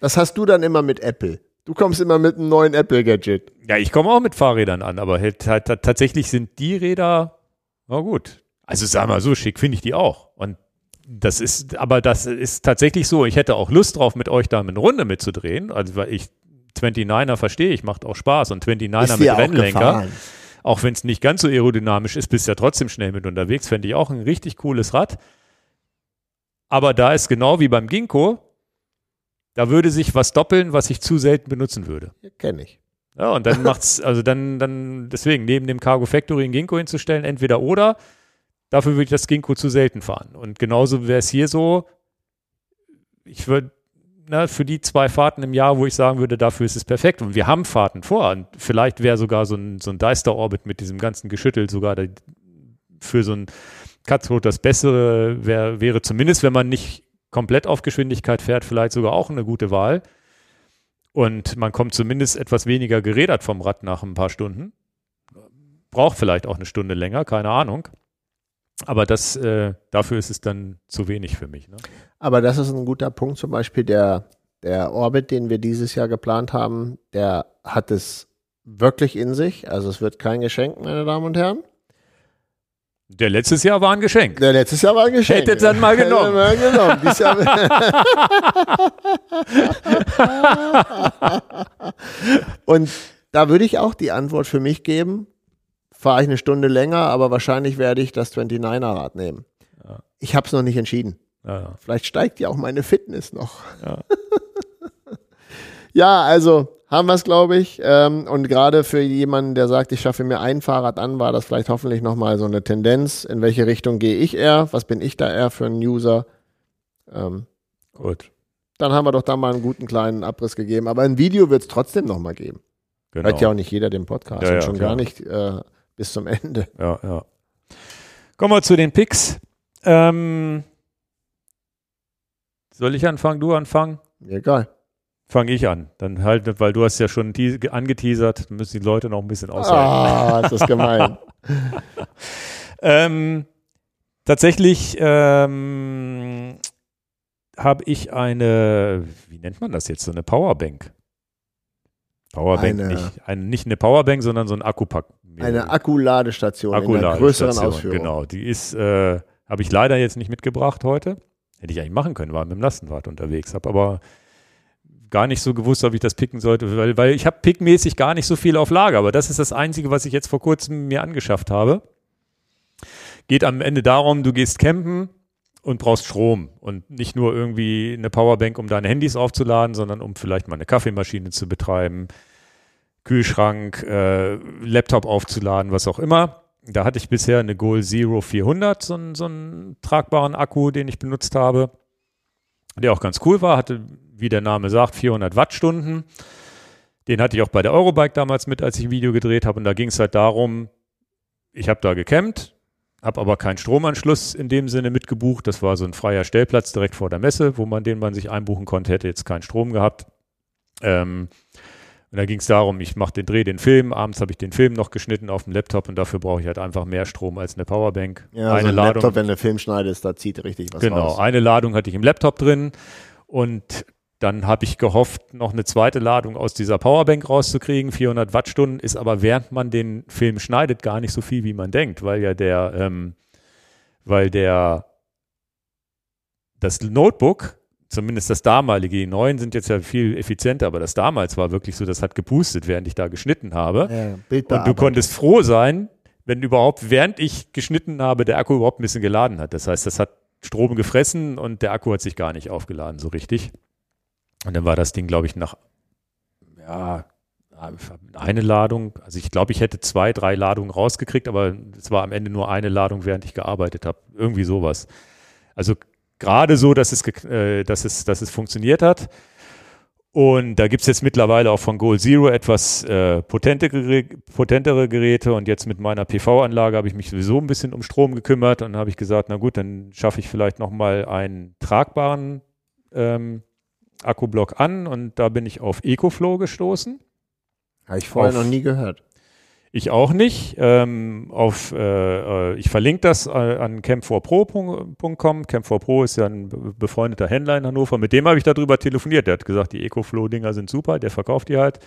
Das hast du dann immer mit Apple. Du kommst immer mit einem neuen Apple-Gadget. Ja, ich komme auch mit Fahrrädern an, aber halt, halt, halt, tatsächlich sind die Räder, na gut. Also sag mal so, schick finde ich die auch. Und das ist, aber das ist tatsächlich so. Ich hätte auch Lust drauf, mit euch da eine Runde mitzudrehen. Also weil ich 29er verstehe, ich macht auch Spaß. Und 29er Ist mit Rennlenker, auch wenn es nicht ganz so aerodynamisch ist, bist ja trotzdem schnell mit unterwegs. Fände ich auch ein richtig cooles Rad. Aber da ist genau wie beim Ginkgo, da würde sich was doppeln, was ich zu selten benutzen würde. Kenne ich. Ja, und dann macht's, also dann, dann, deswegen, neben dem Cargo Factory ein Ginkgo hinzustellen, entweder oder, dafür würde ich das Ginkgo zu selten fahren. Und genauso wäre es hier so, ich würde, na, für die zwei Fahrten im Jahr, wo ich sagen würde, dafür ist es perfekt. Und wir haben Fahrten vor. Und vielleicht wäre sogar so ein, so ein Deister-Orbit mit diesem ganzen Geschüttel sogar der, für so ein Cutthroat das Bessere wär, wäre zumindest, wenn man nicht komplett auf Geschwindigkeit fährt, vielleicht sogar auch eine gute Wahl. Und man kommt zumindest etwas weniger gerädert vom Rad nach ein paar Stunden. Braucht vielleicht auch eine Stunde länger, keine Ahnung. Aber das, äh, dafür ist es dann zu wenig für mich. Ne? Aber das ist ein guter Punkt, zum Beispiel der, der Orbit, den wir dieses Jahr geplant haben, der hat es wirklich in sich. Also es wird kein Geschenk, meine Damen und Herren. Der letztes Jahr war ein Geschenk. Der letztes Jahr war ein Geschenk. Hättet dann mal genommen. Hätte mal genommen. Dieses Jahr und da würde ich auch die Antwort für mich geben, fahre ich eine Stunde länger, aber wahrscheinlich werde ich das 29er Rad nehmen. Ja. Ich habe es noch nicht entschieden. Ja, ja. Vielleicht steigt ja auch meine Fitness noch. Ja. Ja, also haben wir es, glaube ich. Ähm, und gerade für jemanden, der sagt, ich schaffe mir ein Fahrrad an, war das vielleicht hoffentlich nochmal so eine Tendenz. In welche Richtung gehe ich eher? Was bin ich da eher für ein User? Ähm, Gut. dann haben wir doch da mal einen guten kleinen Abriss gegeben. Aber ein Video wird es trotzdem nochmal geben. Genau. Hört ja auch nicht jeder den Podcast Ja, und ja, schon klar. gar nicht äh, bis zum Ende. Ja, ja. Kommen wir zu den Picks. Ähm, soll ich anfangen? Du anfangen? Egal. Fange ich an. Dann halt, weil du hast ja schon te- angeteasert, müssen die Leute noch ein bisschen aushalten. Ah, ist das gemein. Ähm, tatsächlich ähm, habe ich eine, wie nennt man das jetzt, so eine Powerbank. Powerbank, Eine- nicht, eine, nicht eine Powerbank, sondern so ein Akkupack. Eine Akkuladestation in einer größeren Ausführung. Genau, die ist, äh, habe ich leider jetzt nicht mitgebracht heute. Hätte ich eigentlich machen können, war mit dem Lastenrad unterwegs, habe aber gar nicht so gewusst, ob ich das picken sollte, weil, weil ich habe pickmäßig gar nicht so viel auf Lager, aber das ist das Einzige, was ich jetzt vor kurzem mir angeschafft habe. Geht am Ende darum, du gehst campen und brauchst Strom und nicht nur irgendwie eine Powerbank, um deine Handys aufzuladen, sondern um vielleicht mal eine Kaffeemaschine zu betreiben, Kühlschrank, äh, Laptop aufzuladen, was auch immer. Da hatte ich bisher eine Goal Zero 400, so einen, so einen tragbaren Akku, den ich benutzt habe, der auch ganz cool war, hatte, wie der Name sagt, 400 Wattstunden. Den hatte ich auch bei der Eurobike damals mit, als ich ein Video gedreht habe. Und da ging es halt darum, ich habe da gecampt, habe aber keinen Stromanschluss in dem Sinne mitgebucht. Das war so ein freier Stellplatz direkt vor der Messe, wo man den man sich einbuchen konnte, hätte jetzt keinen Strom gehabt. Ähm, Und da ging es darum, ich mache den Dreh, den Film, abends habe ich den Film noch geschnitten auf dem Laptop und dafür brauche ich halt einfach mehr Strom als eine Powerbank. Ja, eine so ein Ladung, Laptop, wenn du Film schneidest, da zieht richtig was genau, raus. eine Ladung hatte ich im Laptop drin und dann habe ich gehofft, noch eine zweite Ladung aus dieser Powerbank rauszukriegen. 400 Wattstunden ist aber, während man den Film schneidet, gar nicht so viel, wie man denkt, weil ja der, ähm, weil der, das Notebook, zumindest das damalige, die neuen sind jetzt ja viel effizienter, aber das damals war wirklich so, das hat gepustet, während ich da geschnitten habe. Ja, Und du konntest froh sein, wenn überhaupt, während ich geschnitten habe, der Akku überhaupt ein bisschen geladen hat. Das heißt, das hat Strom gefressen und der Akku hat sich gar nicht aufgeladen, so richtig. Und dann war das Ding, glaube ich, nach, ja, eine Ladung. Also ich glaube, ich hätte zwei, drei Ladungen rausgekriegt, aber es war am Ende nur eine Ladung, während ich gearbeitet habe. Irgendwie sowas. Also gerade so, dass es, äh, dass es, dass es funktioniert hat. Und da gibt es jetzt mittlerweile auch von Goal Zero etwas äh, potente Gerä potentere Geräte. Und jetzt mit meiner PV-Anlage habe ich mich sowieso ein bisschen um Strom gekümmert. Und habe ich gesagt, na gut, dann schaffe ich vielleicht nochmal einen tragbaren ähm, Akkublock an. Und da bin ich auf EcoFlow gestoßen. Habe ich vorher auf- noch nie gehört. Ich auch nicht. Ähm, auf, äh, äh, ich verlinke das äh, an camp4pro.com. Camp4pro ist ja ein be- befreundeter Händler in Hannover. Mit dem habe ich darüber telefoniert. Der hat gesagt, die EcoFlow-Dinger sind super. Der verkauft die halt.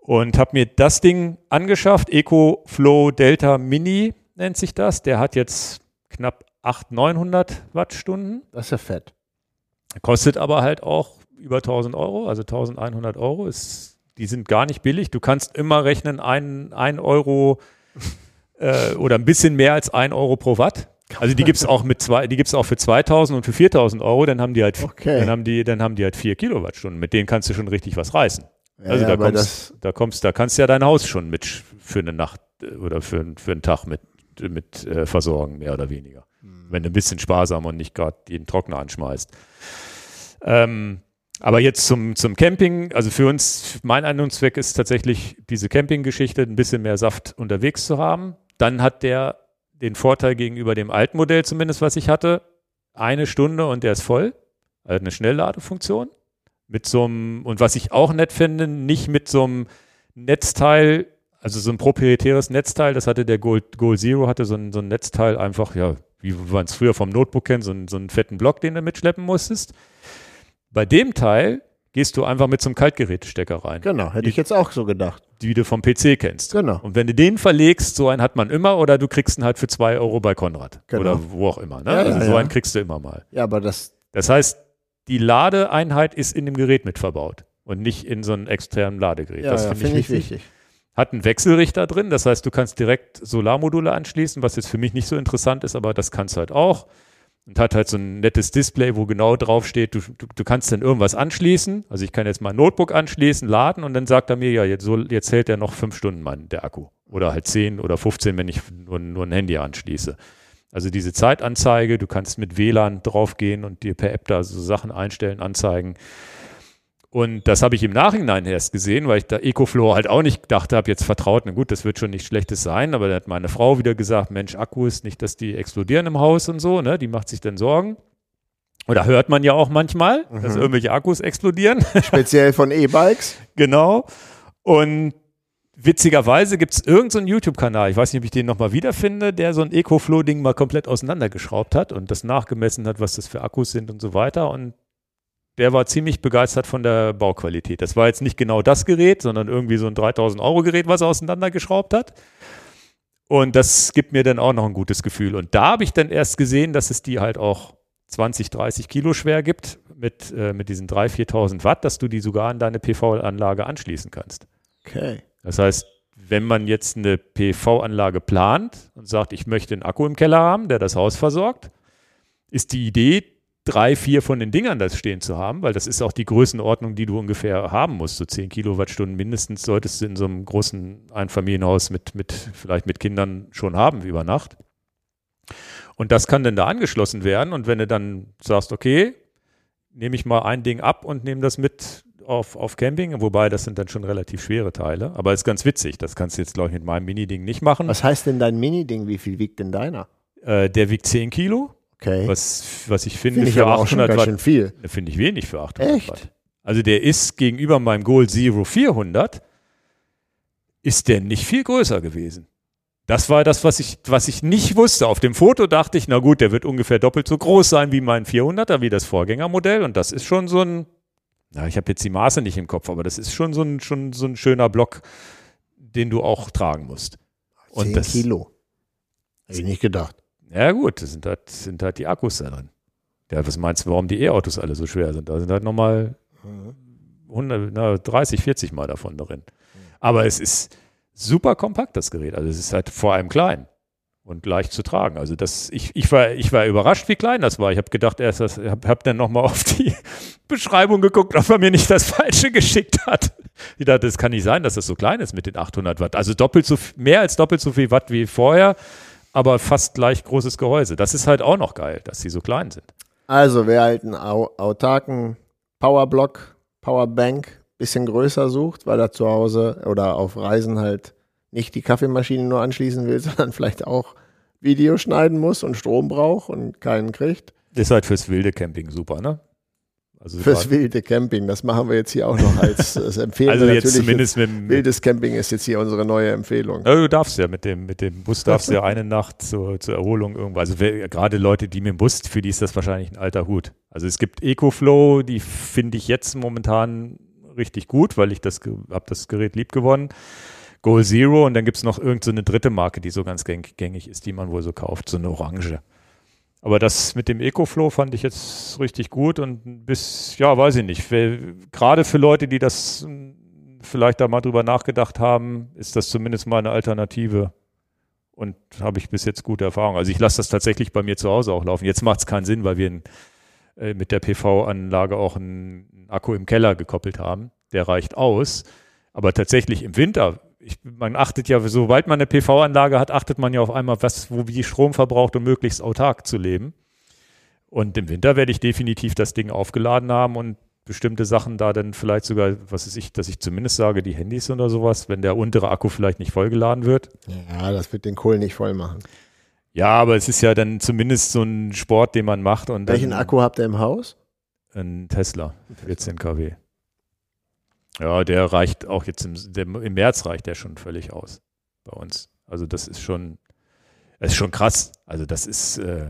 Und habe mir das Ding angeschafft. EcoFlow Delta Mini nennt sich das. Der hat jetzt knapp 800, 900 Wattstunden. Das ist ja fett. Kostet aber halt auch über 1000 Euro, also 1100 Euro. Ist, die sind gar nicht billig. Du kannst immer rechnen, ein, ein Euro äh, oder ein bisschen mehr als ein Euro pro Watt. Also die gibt's auch mit zwei, die gibt's auch für 2000 und für 4000 Euro. Dann haben die halt, Okay. dann haben die, dann haben die halt vier Kilowattstunden. Mit denen kannst du schon richtig was reißen. Ja, Also ja, da kommst, da kommst, da kannst du ja dein Haus schon mit für eine Nacht äh, oder für, für einen Tag mit, mit äh, versorgen, mehr oder weniger. Wenn du ein bisschen sparsam und nicht gerade den Trockner anschmeißt. Ähm, aber jetzt zum, zum Camping, also für uns, mein Einnahmenzweck ist tatsächlich diese Campinggeschichte, ein bisschen mehr Saft unterwegs zu haben. Dann hat der den Vorteil gegenüber dem alten Modell zumindest, was ich hatte, eine Stunde und der ist voll. Also eine Schnellladefunktion. Mit so einem, und was ich auch nett finde, nicht mit so einem Netzteil, also so ein proprietäres Netzteil, das hatte der Gold, Goal Zero, hatte so ein, so ein Netzteil einfach, ja, wie man es früher vom Notebook kennt, so, so einen fetten Block, den du mitschleppen musstest. Bei dem Teil gehst du einfach mit so einem Kaltgerätestecker rein, genau, hätte ich jetzt auch so gedacht. die du vom PC kennst. Genau. Und wenn du den verlegst, so einen hat man immer oder du kriegst ihn halt für zwei Euro bei Konrad. Genau. Oder wo auch immer. Ne? Ja, ja, also so ja. einen kriegst du immer mal. Ja, aber das, Das heißt, die Ladeeinheit ist in dem Gerät mit verbaut und nicht in so einem externen Ladegerät. ja, das ja, finde finde ich ich wichtig. wichtig. Hat einen Wechselrichter drin, das heißt, du kannst direkt Solarmodule anschließen, was jetzt für mich nicht so interessant ist, aber das kannst du halt auch. Und hat halt so ein nettes Display, wo genau drauf steht, du, du, du kannst dann irgendwas anschließen. Also ich kann jetzt mein Notebook anschließen, laden und dann sagt er mir, ja, jetzt, so, jetzt hält er noch fünf Stunden mein, der Akku. Oder halt zehn oder 15, wenn ich nur, nur ein Handy anschließe. Also diese Zeitanzeige, du kannst mit WLAN draufgehen und dir per App da so Sachen einstellen, anzeigen. Und das habe ich im Nachhinein erst gesehen, weil ich da EcoFlow halt auch nicht gedacht habe, jetzt vertraut, na gut, das wird schon nichts Schlechtes sein, aber da hat meine Frau wieder gesagt, Mensch, Akkus, nicht, dass die explodieren im Haus und so, ne? Die macht sich dann Sorgen. Oder hört man ja auch manchmal, dass Mhm. irgendwelche Akkus explodieren. Speziell von E-Bikes. Genau. Und witzigerweise gibt es irgendeinen so einen YouTube-Kanal, ich weiß nicht, ob ich den nochmal wiederfinde, der so ein EcoFlow-Ding mal komplett auseinandergeschraubt hat und das nachgemessen hat, was das für Akkus sind und so weiter. Und der war ziemlich begeistert von der Bauqualität. Das war jetzt nicht genau das Gerät, sondern irgendwie so ein 3000 Euro Gerät, was er auseinandergeschraubt hat. Und das gibt mir dann auch noch ein gutes Gefühl. Und da habe ich dann erst gesehen, dass es die halt auch 20, 30 Kilo schwer gibt mit, äh, mit diesen 3.000, 4.000 Watt, dass du die sogar an deine PV-Anlage anschließen kannst. Okay. Das heißt, wenn man jetzt eine PV-Anlage plant und sagt, ich möchte einen Akku im Keller haben, der das Haus versorgt, ist die Idee, drei, vier von den Dingern das stehen zu haben, weil das ist auch die Größenordnung, die du ungefähr haben musst. So 10 Kilowattstunden mindestens solltest du in so einem großen Einfamilienhaus mit, mit vielleicht mit Kindern schon haben über Nacht. Und das kann dann da angeschlossen werden. Und wenn du dann sagst, okay, nehme ich mal ein Ding ab und nehme das mit auf, auf Camping, wobei das sind dann schon relativ schwere Teile. Aber ist ganz witzig. Das kannst du jetzt, glaube ich, mit meinem Mini-Ding nicht machen. Was heißt denn dein Mini-Ding? Wie viel wiegt denn deiner? Äh, der wiegt 10 Kilo, Okay. was, was ich finde Finde ich für aber auch schon 800 ganz Watt. schön viel. Finde ich wenig für 800 Echt? Watt. Also der ist gegenüber meinem Goal Zero 400, ist der nicht viel größer gewesen. Das war das, was ich, was ich nicht wusste. Auf dem Foto dachte ich, na gut, der wird ungefähr doppelt so groß sein wie mein 400er, wie das Vorgängermodell. Und das ist schon so ein, na, ich habe jetzt die Maße nicht im Kopf, aber das ist schon so ein, schon so ein schöner Block, den du auch tragen musst. Und 10 das, Kilo. Hätte ich nicht gedacht. Ja gut, das sind halt, sind halt die Akkus da drin. Ja, was meinst du, warum die E-Autos alle so schwer sind? Da sind halt nochmal 100, na, 30, 40 Mal davon drin. Aber es ist super kompakt, das Gerät. Also es ist halt vor allem klein und leicht zu tragen. Also das, ich, ich, war, ich war überrascht, wie klein das war. Ich habe gedacht, erst, ich habe hab dann nochmal auf die Beschreibung geguckt, ob er mir nicht das Falsche geschickt hat. Ich dachte, das kann nicht sein, dass das so klein ist mit den 800 Watt. Also doppelt so, mehr als doppelt so viel Watt wie vorher, aber fast gleich großes Gehäuse. Das ist halt auch noch geil, dass sie so klein sind. Also, wer halt einen au autarken Powerblock, Powerbank bisschen größer sucht, weil er zu Hause oder auf Reisen halt nicht die Kaffeemaschine nur anschließen will, sondern vielleicht auch Video schneiden muss und Strom braucht und keinen kriegt. Ist halt fürs wilde Camping super, ne? Also Fürs wilde Camping, das machen wir jetzt hier auch noch als, als Empfehlung. Also jetzt Natürlich zumindest mit, dem- Wildes Camping ist jetzt hier unsere neue Empfehlung. Ja, du darfst ja mit dem, mit dem Bus darfst du ja eine Nacht zur, zur Erholung irgendwo. Also wer, gerade Leute, die mit dem Bus, für die ist das wahrscheinlich ein alter Hut. Also es gibt EcoFlow, die finde ich jetzt momentan richtig gut, weil ich das habe das Gerät lieb gewonnen. Goal Zero und dann gibt es noch irgendeine so eine dritte Marke, die so ganz gäng- gängig ist, die man wohl so kauft, so eine Orange. Aber das mit dem EcoFlow fand ich jetzt richtig gut und bis, ja, weiß ich nicht. Gerade für Leute, die das mh, vielleicht da mal drüber nachgedacht haben, ist das zumindest mal eine Alternative. Und habe ich bis jetzt gute Erfahrungen. Also ich lasse das tatsächlich bei mir zu Hause auch laufen. Jetzt macht es keinen Sinn, weil wir in, äh, mit der PV-Anlage auch einen Akku im Keller gekoppelt haben. Der reicht aus. Aber tatsächlich im Winter, ich, man achtet ja, sobald man eine PV-Anlage hat, achtet man ja auf einmal, was, wo wie Strom verbraucht, um möglichst autark zu leben. Und im Winter werde ich definitiv das Ding aufgeladen haben und bestimmte Sachen da dann vielleicht sogar, was ist ich, dass ich zumindest sage, die Handys oder sowas, wenn der untere Akku vielleicht nicht vollgeladen wird. Ja, das wird den Kohl nicht voll machen. Ja, aber es ist ja dann zumindest so ein Sport, den man macht. Und Welchen dann Akku habt ihr im Haus? Ein Tesla, 14 kW. Ja, der reicht auch jetzt im, der, im März reicht der schon völlig aus bei uns. Also das ist schon, das ist schon krass. Also das ist, äh,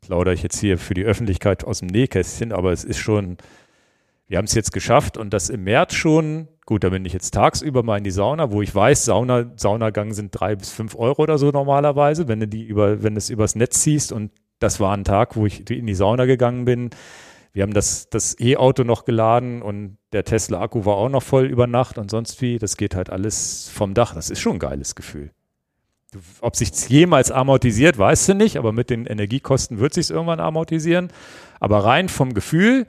plaudere ich jetzt hier für die Öffentlichkeit aus dem Nähkästchen, aber es ist schon, wir haben es jetzt geschafft und das im März schon, gut, da bin ich jetzt tagsüber mal in die Sauna, wo ich weiß, Sauna, Saunagang sind drei bis fünf Euro oder so normalerweise, wenn du die über, wenn du es übers Netz ziehst und das war ein Tag, wo ich in die Sauna gegangen bin. Wir haben das, das E-Auto noch geladen und der Tesla-Akku war auch noch voll über Nacht und sonst wie. Das geht halt alles vom Dach. Das ist schon ein geiles Gefühl. Ob sich jemals amortisiert, weißt du nicht, aber mit den Energiekosten wird sich irgendwann amortisieren. Aber rein vom Gefühl,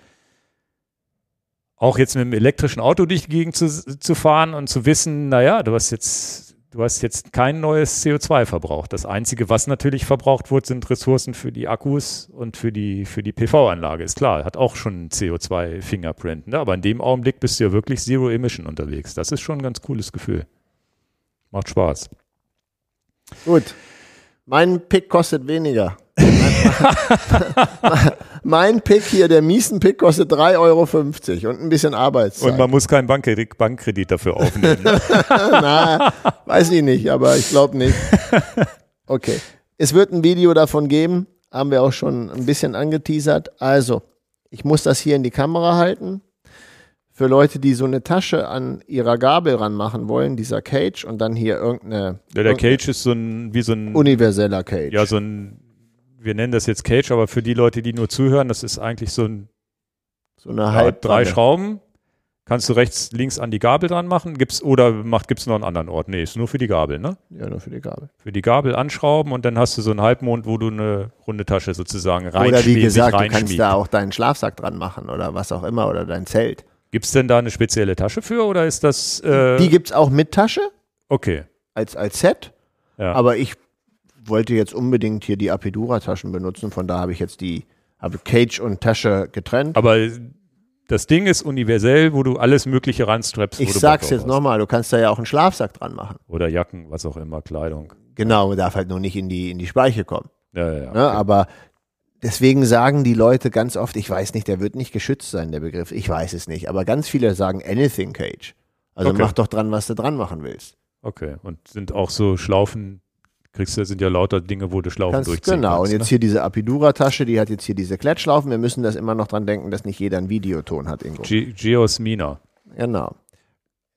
auch jetzt mit dem elektrischen Auto durch die Gegend zu, zu fahren und zu wissen, naja, du hast jetzt, du hast jetzt kein neues CO2 verbraucht. Das Einzige, was natürlich verbraucht wird, sind Ressourcen für die Akkus und für die, für die PV-Anlage. Ist klar, hat auch schon einen CO2-Fingerprint. Ne? Aber in dem Augenblick bist du ja wirklich Zero Emission unterwegs. Das ist schon ein ganz cooles Gefühl. Macht Spaß. Gut. Mein Pick kostet weniger. mein Pick hier, der Miesen-Pick, kostet 3,50 Euro und ein bisschen Arbeitszeit. Und man muss keinen Bankkredit, Bankkredit dafür aufnehmen. Ne? Na, weiß ich nicht, aber ich glaube nicht. Okay. Es wird ein Video davon geben, haben wir auch schon ein bisschen angeteasert. Also, ich muss das hier in die Kamera halten. Für Leute, die so eine Tasche an ihrer Gabel ranmachen wollen, dieser Cage und dann hier irgendeine Ja, der Cage ist so ein, wie so ein, universeller Cage. ja, so ein, wir nennen das jetzt Cage, aber für die Leute, die nur zuhören, das ist eigentlich so ein so eine Ja, halb drei Schrauben. Kannst du rechts, links an die Gabel dran machen? Gibt's, oder macht, gibt's noch einen anderen Ort? Nee, ist nur für die Gabel, ne? Ja, nur für die Gabel. Für die Gabel anschrauben und dann hast du so einen Halbmond, wo du eine runde Tasche sozusagen Oder reinschmiegst. wie gesagt, du kannst da auch deinen Schlafsack dran machen oder was auch immer oder dein Zelt. Gibt's denn da eine spezielle Tasche für oder ist das, äh, Die gibt's auch mit Tasche okay. als, als Set. Ja. Aber ich wollte jetzt unbedingt hier die Apidura-Taschen benutzen, von da habe ich jetzt die, habe Cage und Tasche getrennt. Aber das Ding ist universell, wo du alles Mögliche ranstrappst. ich sag's jetzt nochmal, du kannst da ja auch einen Schlafsack dran machen. Oder Jacken, was auch immer, Kleidung. Genau, darf halt nur nicht in die, in die Speiche kommen. Ja, ja, ja. Ne? Aber deswegen sagen die Leute ganz oft, ich weiß nicht, der wird nicht geschützt sein, der Begriff. Ich weiß es nicht. Aber ganz viele sagen Anything Cage. Also Okay. mach doch dran, was du dran machen willst. Okay. Und sind auch so Schlaufen, kriegst du, sind ja lauter Dinge, wo du Schlaufen Kannst, durchziehen genau. kannst. Und jetzt ne? hier diese Apidura-Tasche, die hat jetzt hier diese Klettschlaufen. Wir müssen das immer noch dran denken, dass nicht jeder einen Videoton hat, Ingo. Ge Geosmina. Genau.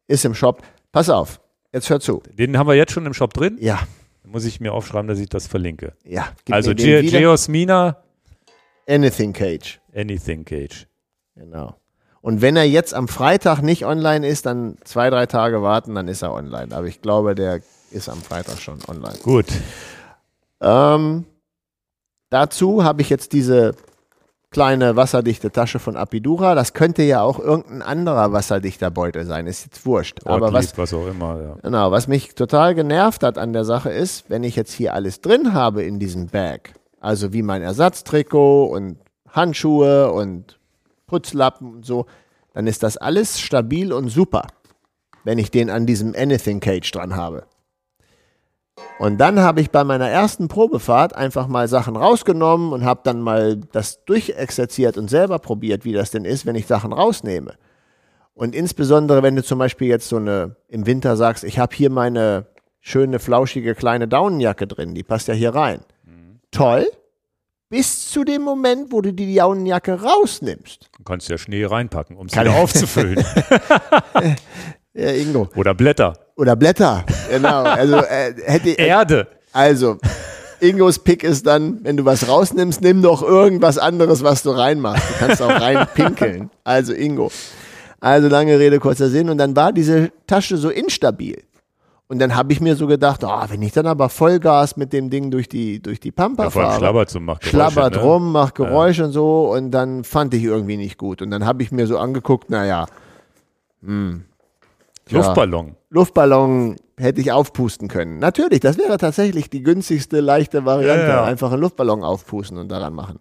Ist im Shop. Pass auf. Jetzt hör zu. Den haben wir jetzt schon im Shop drin. Ja, Muss ich mir aufschreiben, dass ich das verlinke. ja. Also Ge wieder. Geosmina, Anything Cage. Anything Cage. Genau. Und wenn er jetzt am Freitag nicht online ist, dann zwei, drei Tage warten, dann ist er online. Aber ich glaube, der ist am Freitag schon online. Gut. Ähm, dazu habe ich jetzt diese kleine wasserdichte Tasche von Apidura. Das könnte ja auch irgendein anderer wasserdichter Beutel sein. Ist jetzt wurscht. Aber Ortlieb, was, was auch immer, ja. Genau, was mich total genervt hat an der Sache ist, wenn ich jetzt hier alles drin habe in diesem Bag, also wie mein Ersatztrikot und Handschuhe und Putzlappen und so, dann ist das alles stabil und super, wenn ich den an diesem Anything Cage dran habe. Und dann habe ich bei meiner ersten Probefahrt einfach mal Sachen rausgenommen und habe dann mal das durchexerziert und selber probiert, wie das denn ist, wenn ich Sachen rausnehme. Und insbesondere, wenn du zum Beispiel jetzt so eine im Winter sagst, ich habe hier meine schöne, flauschige kleine Daunenjacke drin, die passt ja hier rein. Toll. Bis zu dem Moment, wo du die Daunenjacke rausnimmst. Du kannst ja Schnee reinpacken, um Kann wieder aufzufüllen. Ja, Ingo. Oder Blätter. Oder Blätter. Genau. Also, äh, hätte, Erde. also, Ingos Pick ist dann, wenn du was rausnimmst, nimm doch irgendwas anderes, was du reinmachst. Du kannst auch reinpinkeln. Also, Ingo. Also, lange Rede, kurzer Sinn. Und dann war diese Tasche so instabil. Und dann habe ich mir so gedacht, oh, wenn ich dann aber Vollgas mit dem Ding durch die, durch die Pampa Ja, fahre. schlabbert so macht Geräusche, schlabbert ne? rum, macht Geräusche und so. Und dann fand ich irgendwie nicht gut. Und dann habe ich mir so angeguckt, naja, Ja. Luftballon. Luftballon hätte ich aufpusten können. Natürlich, das wäre tatsächlich die günstigste, leichte Variante. Ja. Einfach einen Luftballon aufpusten und daran machen.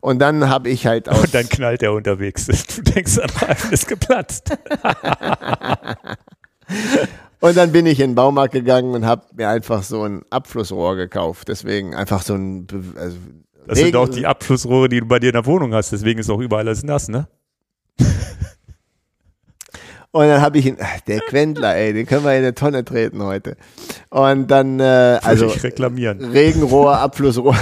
Und dann habe ich halt aus. Und dann knallt er unterwegs. Du denkst, ein Reifen ist geplatzt. Und dann bin ich in den Baumarkt gegangen und habe mir einfach so ein Abflussrohr gekauft. Deswegen einfach so ein. Also Das sind Regen- auch die Abflussrohre, die du bei dir in der Wohnung hast. Deswegen ist auch überall alles nass, ne? Und dann habe ich ihn, ach, der Quendler, ey, den können wir in eine Tonne treten heute. Und dann, äh, also reklamieren. Regenrohr, Abflussrohr.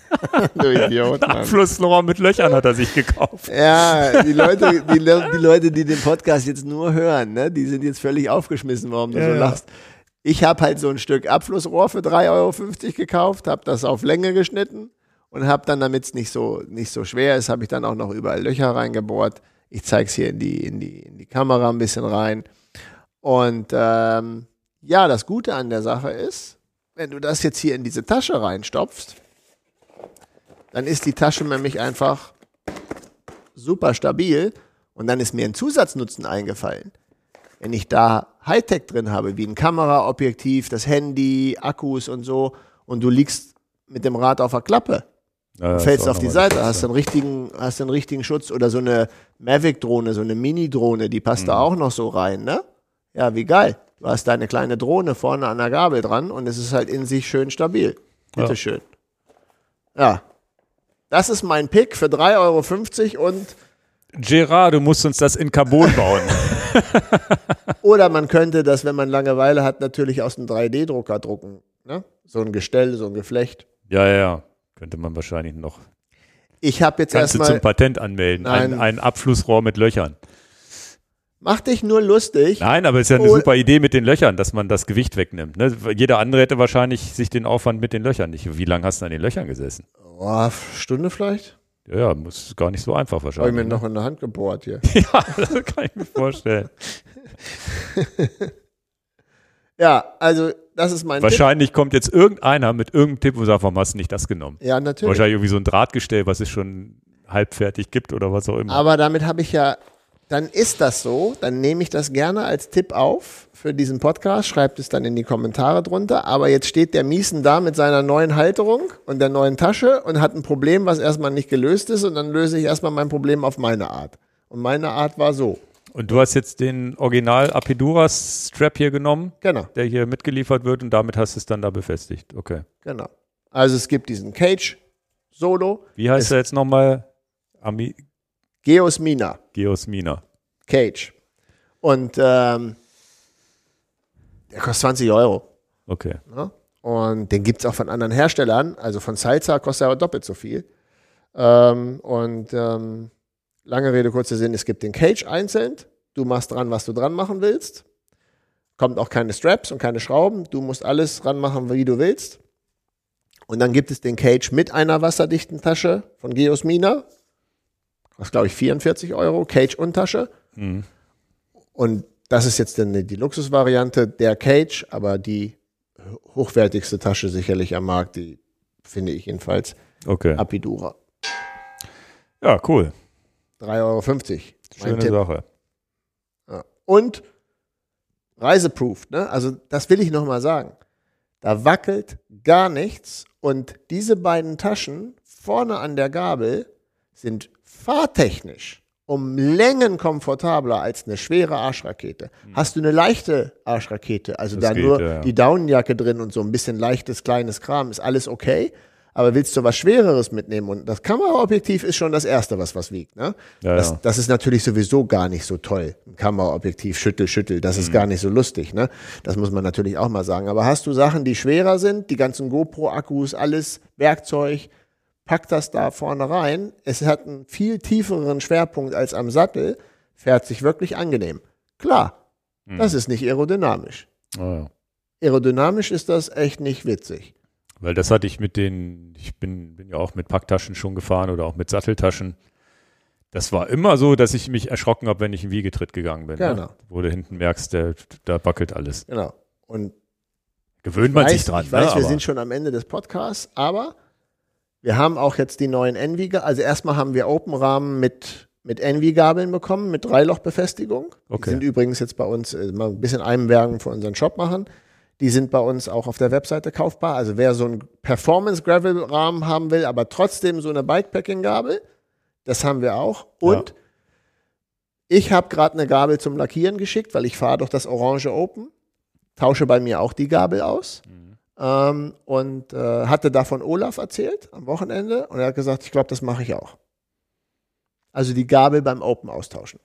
du Idiot. Abflussrohr mit Löchern hat er sich gekauft. Ja, die Leute, die, die Leute, die den Podcast jetzt nur hören, ne, die sind jetzt völlig aufgeschmissen, warum du Ja, so lachst. Ich habe halt so ein Stück Abflussrohr für 3,50 Euro gekauft, habe das auf Länge geschnitten und habe dann, damit es nicht so, nicht so schwer ist, habe ich dann auch noch überall Löcher reingebohrt. Ich zeige es hier in die, in, die, in die Kamera ein bisschen rein. Und ähm, ja, das Gute an der Sache ist, wenn du das jetzt hier in diese Tasche reinstopfst, dann ist die Tasche nämlich einfach super stabil. Und dann ist mir ein Zusatznutzen eingefallen. Wenn ich da Hightech drin habe, wie ein Kameraobjektiv, das Handy, Akkus und so, und du liegst mit dem Rad auf der Klappe, Ja, fällst auf die Seite, hast einen richtigen, hast einen richtigen Schutz oder so eine Mavic-Drohne, so eine Mini-Drohne, die passt Mhm. da auch noch so rein, ne? Ja, wie geil. Du hast deine kleine Drohne vorne an der Gabel dran und es ist halt in sich schön stabil. Bitteschön. Ja. Das ist mein Pick für 3,50 Euro und Gerard, du musst uns das in Carbon bauen. Oder man könnte das, wenn man Langeweile hat, natürlich aus einem 3D-Drucker drucken. Ne? So ein Gestell, so ein Geflecht. ja, ja, ja. Könnte man wahrscheinlich noch. Ich habe jetzt Kannst du zum erstmal. Patent anmelden. Ein, ein Abflussrohr mit Löchern. Mach dich nur lustig. Nein, aber es ist ja eine Oh. super Idee mit den Löchern, dass man das Gewicht wegnimmt. Ne? Jeder andere hätte wahrscheinlich sich den Aufwand mit den Löchern nicht. Wie lange hast du an den Löchern gesessen? Oh, Stunde vielleicht? Ja, ja, muss gar nicht so einfach Habe ich wahrscheinlich. mir ne? noch in der Hand gebohrt hier. ja, das kann ich mir vorstellen. Ja, also das ist mein Tipp. Wahrscheinlich kommt jetzt irgendeiner mit irgendeinem Tipp und sagt, warum hast du nicht das genommen? Ja, natürlich. Wahrscheinlich irgendwie so ein Drahtgestell, was es schon halbfertig gibt oder was auch immer. Aber damit habe ich ja, dann ist das so, dann nehme ich das gerne als Tipp auf für diesen Podcast, schreibt es dann in die Kommentare drunter. Aber jetzt steht der Miesen da mit seiner neuen Halterung und der neuen Tasche und hat ein Problem, was erstmal nicht gelöst ist und dann löse ich erstmal mein Problem auf meine Art. Und meine Art war so. Und du hast jetzt den Original Apiduras Strap hier genommen, Genau, der hier mitgeliefert wird und damit hast du es dann da befestigt. Okay. genau. Also es gibt diesen Cage Solo. Wie heißt er jetzt nochmal? Ami Geosmina. Geosmina. Cage. Und ähm, der kostet 20 Euro. Okay. Ne? Und den gibt es auch von anderen Herstellern. Also von Salza kostet er aber doppelt so viel. Ähm, und ähm, lange Rede, kurzer Sinn, es gibt den Cage einzeln. Du machst dran, was du dran machen willst. Kommt auch keine Straps und keine Schrauben. Du musst alles ranmachen, wie du willst. Und dann gibt es den Cage mit einer wasserdichten Tasche von Geosmina. Kostet, glaube ich, 44 Euro. Cage und Tasche. Mhm. Und das ist jetzt dann die Luxusvariante der Cage, aber die hochwertigste Tasche sicherlich am Markt, die finde ich jedenfalls Okay. Apidura. Ja, cool. 3,50 Euro. Schöne Tipp. Sache. Ja. Und reiseproof, ne? Also das will ich nochmal sagen. Da wackelt gar nichts und diese beiden Taschen vorne an der Gabel sind fahrtechnisch um Längen komfortabler als eine schwere Arschrakete. Hast du eine leichte Arschrakete, also Hm. Das da geht, nur ja. die Daunenjacke drin und so ein bisschen leichtes, kleines Kram, ist alles okay. Aber willst du was Schwereres mitnehmen? Und das Kameraobjektiv ist schon das Erste, was was wiegt. Ne? Ja, das, ja. das ist natürlich sowieso gar nicht so toll. Ein Kameraobjektiv, schüttel, schüttel, das Mhm. ist gar nicht so lustig. Ne? Das muss man natürlich auch mal sagen. Aber hast du Sachen, die schwerer sind, die ganzen GoPro-Akkus, alles Werkzeug, pack das da vorne rein. Es hat einen viel tieferen Schwerpunkt als am Sattel, fährt sich wirklich angenehm. Klar, Mhm. das ist nicht aerodynamisch. Ah, ja. Aerodynamisch ist das echt nicht witzig. Weil das hatte ich mit den, ich bin, bin ja auch mit Packtaschen schon gefahren oder auch mit Satteltaschen. Das war immer so, dass ich mich erschrocken habe, wenn ich in Wiegetritt gegangen bin. Genau. Ne? Wo du hinten merkst, der, da wackelt alles. Genau. Und Gewöhnt man weiß, sich dran. Ich weiß, ne? wir Aber- sind schon am Ende des Podcasts, aber wir haben auch jetzt die neuen Envy, also erstmal haben wir Open-Rahmen mit, mit Envy-Gabeln bekommen, mit Dreilochbefestigung. Die Okay. sind übrigens jetzt bei uns, äh, mal ein bisschen Einwerbung für unseren Shop machen. Die sind bei uns auch auf der Webseite kaufbar. Also wer so einen Performance-Gravel-Rahmen haben will, aber trotzdem so eine Bikepacking-Gabel, das haben wir auch. Und ich habe gerade eine Gabel zum Lackieren geschickt, weil ich fahre doch das Orange Open, tausche bei mir auch die Gabel aus ähm, und äh, hatte davon Olaf erzählt am Wochenende und er hat gesagt, ich glaube, das mache ich auch. Also die Gabel beim Open austauschen.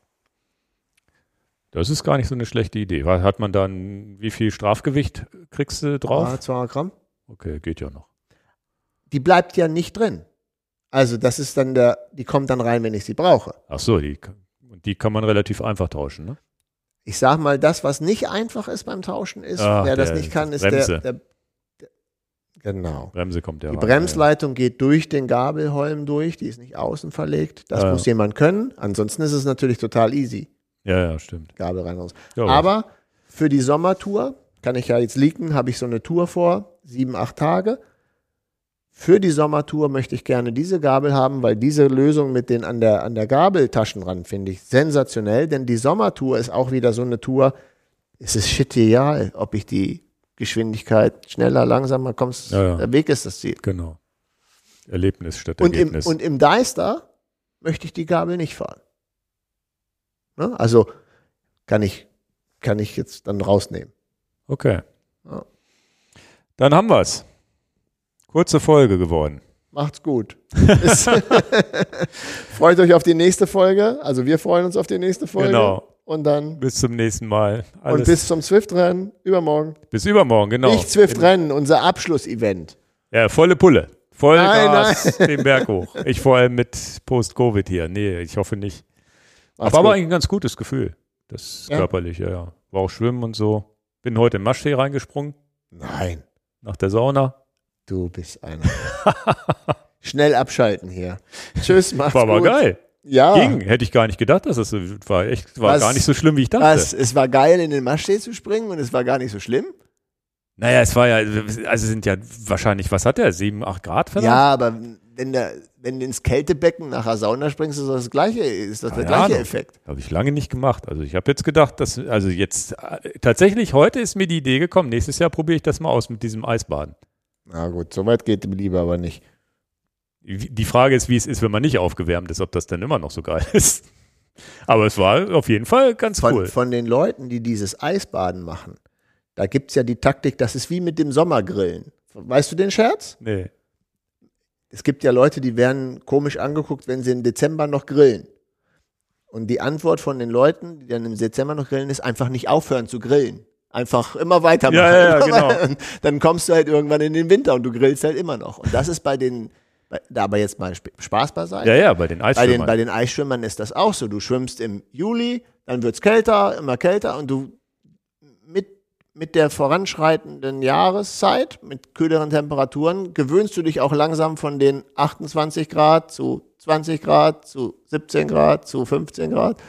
Das ist gar nicht so eine schlechte Idee. Weil Hat man dann, wie viel Strafgewicht kriegst du drauf? Ah, 200 Gramm. Okay, geht ja noch. Die bleibt ja nicht drin. Also das ist dann der, die kommt dann rein, wenn ich sie brauche. Ach so, die, und die kann man relativ einfach tauschen, ne? Ich sag mal, das, was nicht einfach ist beim Tauschen, ist, Ah, wer das nicht kann, ist Bremse. der, der, der. Genau. Bremse kommt ja Die rein, Bremsleitung geht durch den Gabelholm durch, die ist nicht außen verlegt. Das Ah, ja. muss jemand können. Ansonsten ist es natürlich total easy. Ja, ja, stimmt. Gabel rein raus. Ja, Aber für die Sommertour, kann ich ja jetzt leaken, habe ich so eine Tour vor, sieben, acht Tage. Für die Sommertour möchte ich gerne diese Gabel haben, weil diese Lösung mit den an der, an der Gabeltaschen ran finde ich sensationell, denn die Sommertour ist auch wieder so eine Tour, es ist shit egal, ob ich die Geschwindigkeit schneller, langsamer kommst, Ja, ja. der Weg ist das Ziel. Genau. Erlebnis statt Und im, Ergebnis. und im Deister möchte ich die Gabel nicht fahren. Ne? Also kann ich, kann ich jetzt dann rausnehmen. okay. Ja. Dann haben wir's. Kurze Folge geworden. Macht's gut. Freut euch auf die nächste Folge. Also wir freuen uns auf die nächste Folge. Genau. Und dann Bis zum nächsten Mal. und Alles bis zum Swift-Rennen übermorgen. bis übermorgen, genau. Nicht Swift-Rennen, unser Abschlussevent. Ja, volle Pulle. Voll Nein, Gas den Berg hoch. Ich vor allem mit Post-Covid hier. Nee, ich hoffe nicht. Macht's aber, aber ein ganz gutes Gefühl. Das Ja? körperlich, ja, ja. War auch schwimmen und so. Bin heute in Maschsee reingesprungen, Nein, nach der Sauna. du bist einer. Schnell abschalten hier. Tschüss, macht's War aber gut. geil. Ja. Ging. Hätte ich gar nicht gedacht, dass das so war. Echt, war Was- gar nicht so schlimm, wie ich dachte. Was? Es war geil, in den Maschsee zu springen und es war gar nicht so schlimm. Naja, es war ja, also sind ja wahrscheinlich, was hat der? Sieben, acht Grad vielleicht? Ja, aber wenn, der, wenn du ins Kältebecken nach der Sauna springst, ist das, das gleiche, ist das der Keine gleiche. Effekt. Habe ich lange nicht gemacht. Also ich habe jetzt gedacht, dass, also jetzt, tatsächlich heute ist mir die Idee gekommen, nächstes Jahr probiere ich das mal aus mit diesem Eisbaden. Na gut, so weit geht lieber aber nicht. Die Frage ist, wie es ist, wenn man nicht aufgewärmt ist, ob das dann immer noch so geil ist. Aber es war auf jeden Fall ganz Von, cool. von den Leuten, die dieses Eisbaden machen, da gibt es ja die Taktik, das ist wie mit dem Sommergrillen. Weißt du den Scherz? Nee. es gibt ja Leute, die werden komisch angeguckt, wenn sie im Dezember noch grillen. Und die Antwort von den Leuten, die dann im Dezember noch grillen, ist einfach nicht aufhören zu grillen. Einfach immer weitermachen. Ja, ja, ja, genau. Dann kommst du halt irgendwann in den Winter und du grillst halt immer noch. Und das ist bei den, bei, da aber jetzt mal Sp- Spaß beiseite. Ja, ja, bei den Bei den, Eisschwimmern. bei den Eisschwimmern ist das auch so. Du schwimmst im Juli, dann wird's kälter, immer kälter und du mit, der voranschreitenden Jahreszeit, mit kühleren Temperaturen, gewöhnst du dich auch langsam von den 28 Grad zu 20 Grad, zu 17 Grad, zu 15 Grad.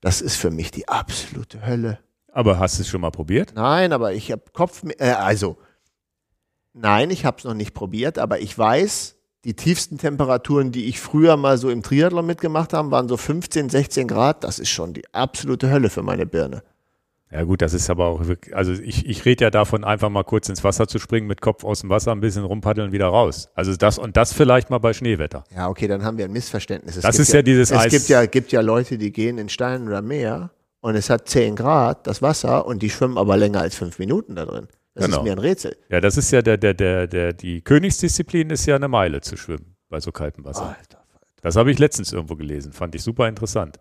Das ist für mich die absolute Hölle. Aber hast du es schon mal probiert? Nein, aber ich habe Kopf, äh, also nein, ich habe es noch nicht probiert, aber ich weiß, die tiefsten Temperaturen, die ich früher mal so im Triathlon mitgemacht habe, waren so 15, 16 Grad. Das ist schon die absolute Hölle für meine Birne. Ja gut, das ist aber auch wirklich, also ich, ich rede ja davon, einfach mal kurz ins Wasser zu springen, mit Kopf aus dem Wasser, ein bisschen rumpaddeln, wieder raus. Also das und das vielleicht mal bei Schneewetter. Ja, okay, dann haben wir ein Missverständnis. Es Das gibt ist ja dieses Es Eis- gibt ja, gibt ja Leute, die gehen in Stein oder Meer und es hat 10 Grad, das Wasser, und die schwimmen aber länger als fünf Minuten da drin. Das Genau. ist mir ein Rätsel. Ja, das ist ja der, der, der, der, die Königsdisziplin ist ja eine Meile zu schwimmen bei so kaltem Wasser. Das habe ich letztens irgendwo gelesen, fand ich super interessant.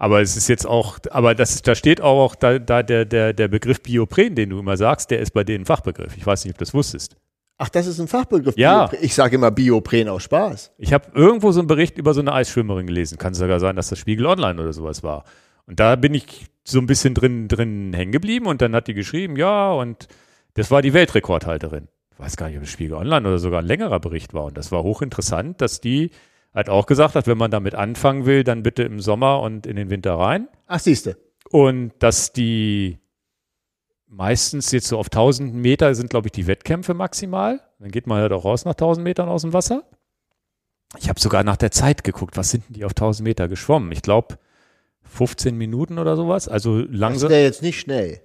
Aber es ist jetzt auch, aber das, da steht auch da, da der, der, der Begriff Biopren, den du immer sagst, der ist bei denen Fachbegriff. Ich weiß nicht, ob du das wusstest. Ach, das ist ein Fachbegriff. Ja. Biopre- Ich sage immer Biopren aus Spaß. Ich habe irgendwo so einen Bericht über so eine Eisschwimmerin gelesen. Kann sogar sein, dass das Spiegel Online oder sowas war. Und da bin ich so ein bisschen drin, drin hängen geblieben und dann hat die geschrieben, ja, und das war die Weltrekordhalterin. Ich weiß gar nicht, ob das Spiegel Online oder sogar ein längerer Bericht war. Und das war hochinteressant, dass die halt auch gesagt hat, wenn man damit anfangen will, dann bitte im Sommer und in den Winter rein. Ach, siehste. Und dass die meistens jetzt so auf 1000 Meter sind, glaube ich, die Wettkämpfe maximal. Dann geht man halt auch raus nach 1000 Metern aus dem Wasser. Ich habe sogar nach der Zeit geguckt, was sind denn die auf 1000 Meter geschwommen? Ich glaube 15 Minuten oder sowas. Also Das langsam. wäre jetzt nicht schnell.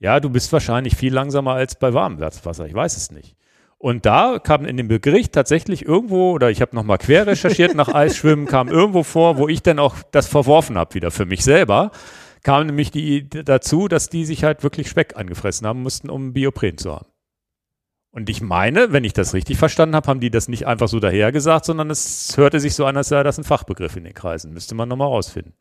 Ja, du bist wahrscheinlich viel langsamer als bei warmem Wasser. Ich weiß es nicht. Und da kam in dem Bericht tatsächlich irgendwo, oder ich habe nochmal quer recherchiert nach Eisschwimmen, kam irgendwo vor, wo ich dann auch das verworfen habe wieder für mich selber, kam nämlich die dazu, dass die sich halt wirklich Speck angefressen haben mussten, um Biopren zu haben. Und ich meine, wenn ich das richtig verstanden habe, haben die das nicht einfach so dahergesagt, sondern es hörte sich so an, als sei das ein Fachbegriff in den Kreisen. Müsste man nochmal rausfinden.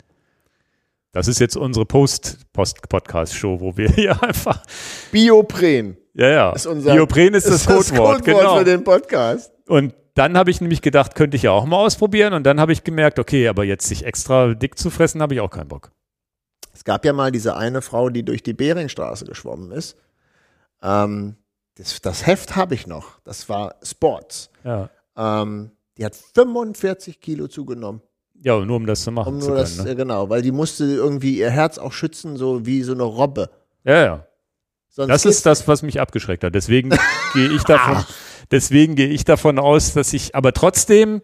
Das ist jetzt unsere Post-Podcast-Show, wo wir hier einfach Biopren ja, ja. ist unser Biopren ist das Codewort, genau. für den Podcast. Und dann habe ich nämlich gedacht, könnte ich ja auch mal ausprobieren. Und dann habe ich gemerkt, okay, aber jetzt sich extra dick zu fressen, habe ich auch keinen Bock. Es gab ja mal diese eine Frau, die durch die Beringstraße geschwommen ist. Ähm, das, das Heft habe ich noch. Das war Sports. Ja. Ähm, die hat 45 Kilo zugenommen. Ja, nur um das zu machen Um zu können. das, ne? äh, genau, weil die musste irgendwie ihr Herz auch schützen, so wie so eine Robbe. Ja, ja. Sonst Das ist das, was mich abgeschreckt hat. Deswegen gehe ich davon, deswegen gehe ich davon aus, dass ich, aber trotzdem,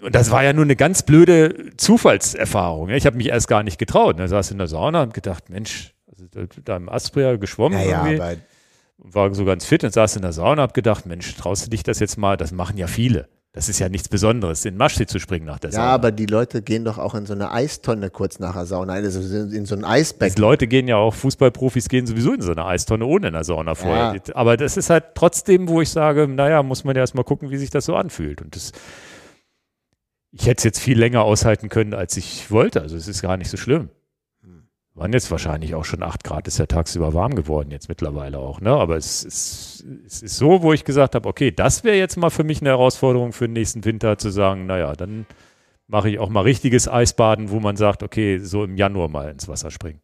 und das war ja nur eine ganz blöde Zufallserfahrung. Ja. Ich habe mich erst gar nicht getraut. Da saß in der Sauna und gedacht, Mensch, also da, im Aspria geschwommen ja, ja, war so ganz fit und saß in der Sauna und hab gedacht, Mensch, traust du dich das jetzt mal? Das machen ja viele. Das ist ja nichts Besonderes, in Maschsee zu springen nach der ja, Sauna. aber die Leute gehen doch auch in so eine Eistonne kurz nach der Sauna, also in so ein Die Eisbecken. Leute gehen ja auch, Fußballprofis gehen sowieso in so eine Eistonne ohne in der Sauna vorher. Ja. Aber das ist halt trotzdem, wo ich sage, naja, muss man ja erstmal gucken, wie sich das so anfühlt. Und das, ich hätte es jetzt viel länger aushalten können, als ich wollte. Also es ist gar nicht so schlimm. Waren jetzt wahrscheinlich auch schon 8 Grad, ist ja tagsüber warm geworden jetzt mittlerweile auch. Ne? Aber es ist, es ist so, wo ich gesagt habe, okay, das wäre jetzt mal für mich eine Herausforderung für den nächsten Winter zu sagen, naja, dann mache ich auch mal richtiges Eisbaden, wo man sagt, okay, so im Januar mal ins Wasser springen,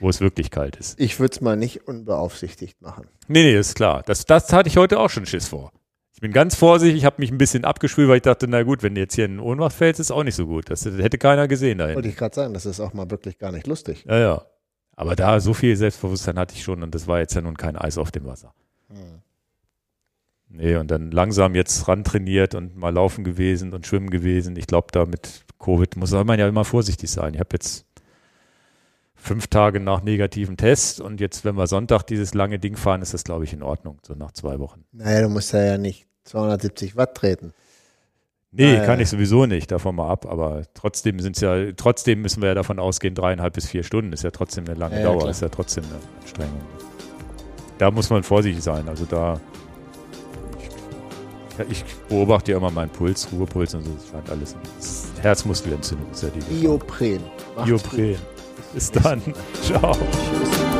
wo es wirklich kalt ist. Ich würde es mal nicht unbeaufsichtigt machen. Nee, nee, ist klar. Das, das hatte ich heute auch schon Schiss vor. Ich bin ganz vorsichtig, ich habe mich ein bisschen abgeschwült, weil ich dachte, na gut, wenn du jetzt hier in Ohnmacht fällst, ist auch nicht so gut. Das hätte keiner gesehen dahin. Wollte ich gerade sagen, das ist auch mal wirklich gar nicht lustig. Ja, ja. Aber da so viel Selbstbewusstsein hatte ich schon und das war jetzt ja nun kein Eis auf dem Wasser. Nee, und dann langsam jetzt ran trainiert und mal laufen gewesen und schwimmen gewesen. Ich glaube, da mit Covid muss man ja immer vorsichtig sein. Ich habe jetzt fünf Tage nach negativen Test und jetzt, wenn wir Sonntag dieses lange Ding fahren, ist das, glaube ich, in Ordnung, so nach zwei Wochen. Naja, du musst ja nicht 270 Watt treten. Nee, Ah, kann ja. ich sowieso nicht, davon mal ab, aber trotzdem sind ja, trotzdem müssen wir ja davon ausgehen, dreieinhalb bis vier Stunden ist ja trotzdem eine lange Ja, Dauer, klar. ist ja trotzdem eine Anstrengung. Da muss man vorsichtig sein, also da ich beobachte ja immer meinen Puls, Ruhepuls und so. Das scheint alles. Das Herzmuskelentzündung ist ja die. Iopren. Macht's gut. Iopren. Bis dann. Ciao. Tschüss.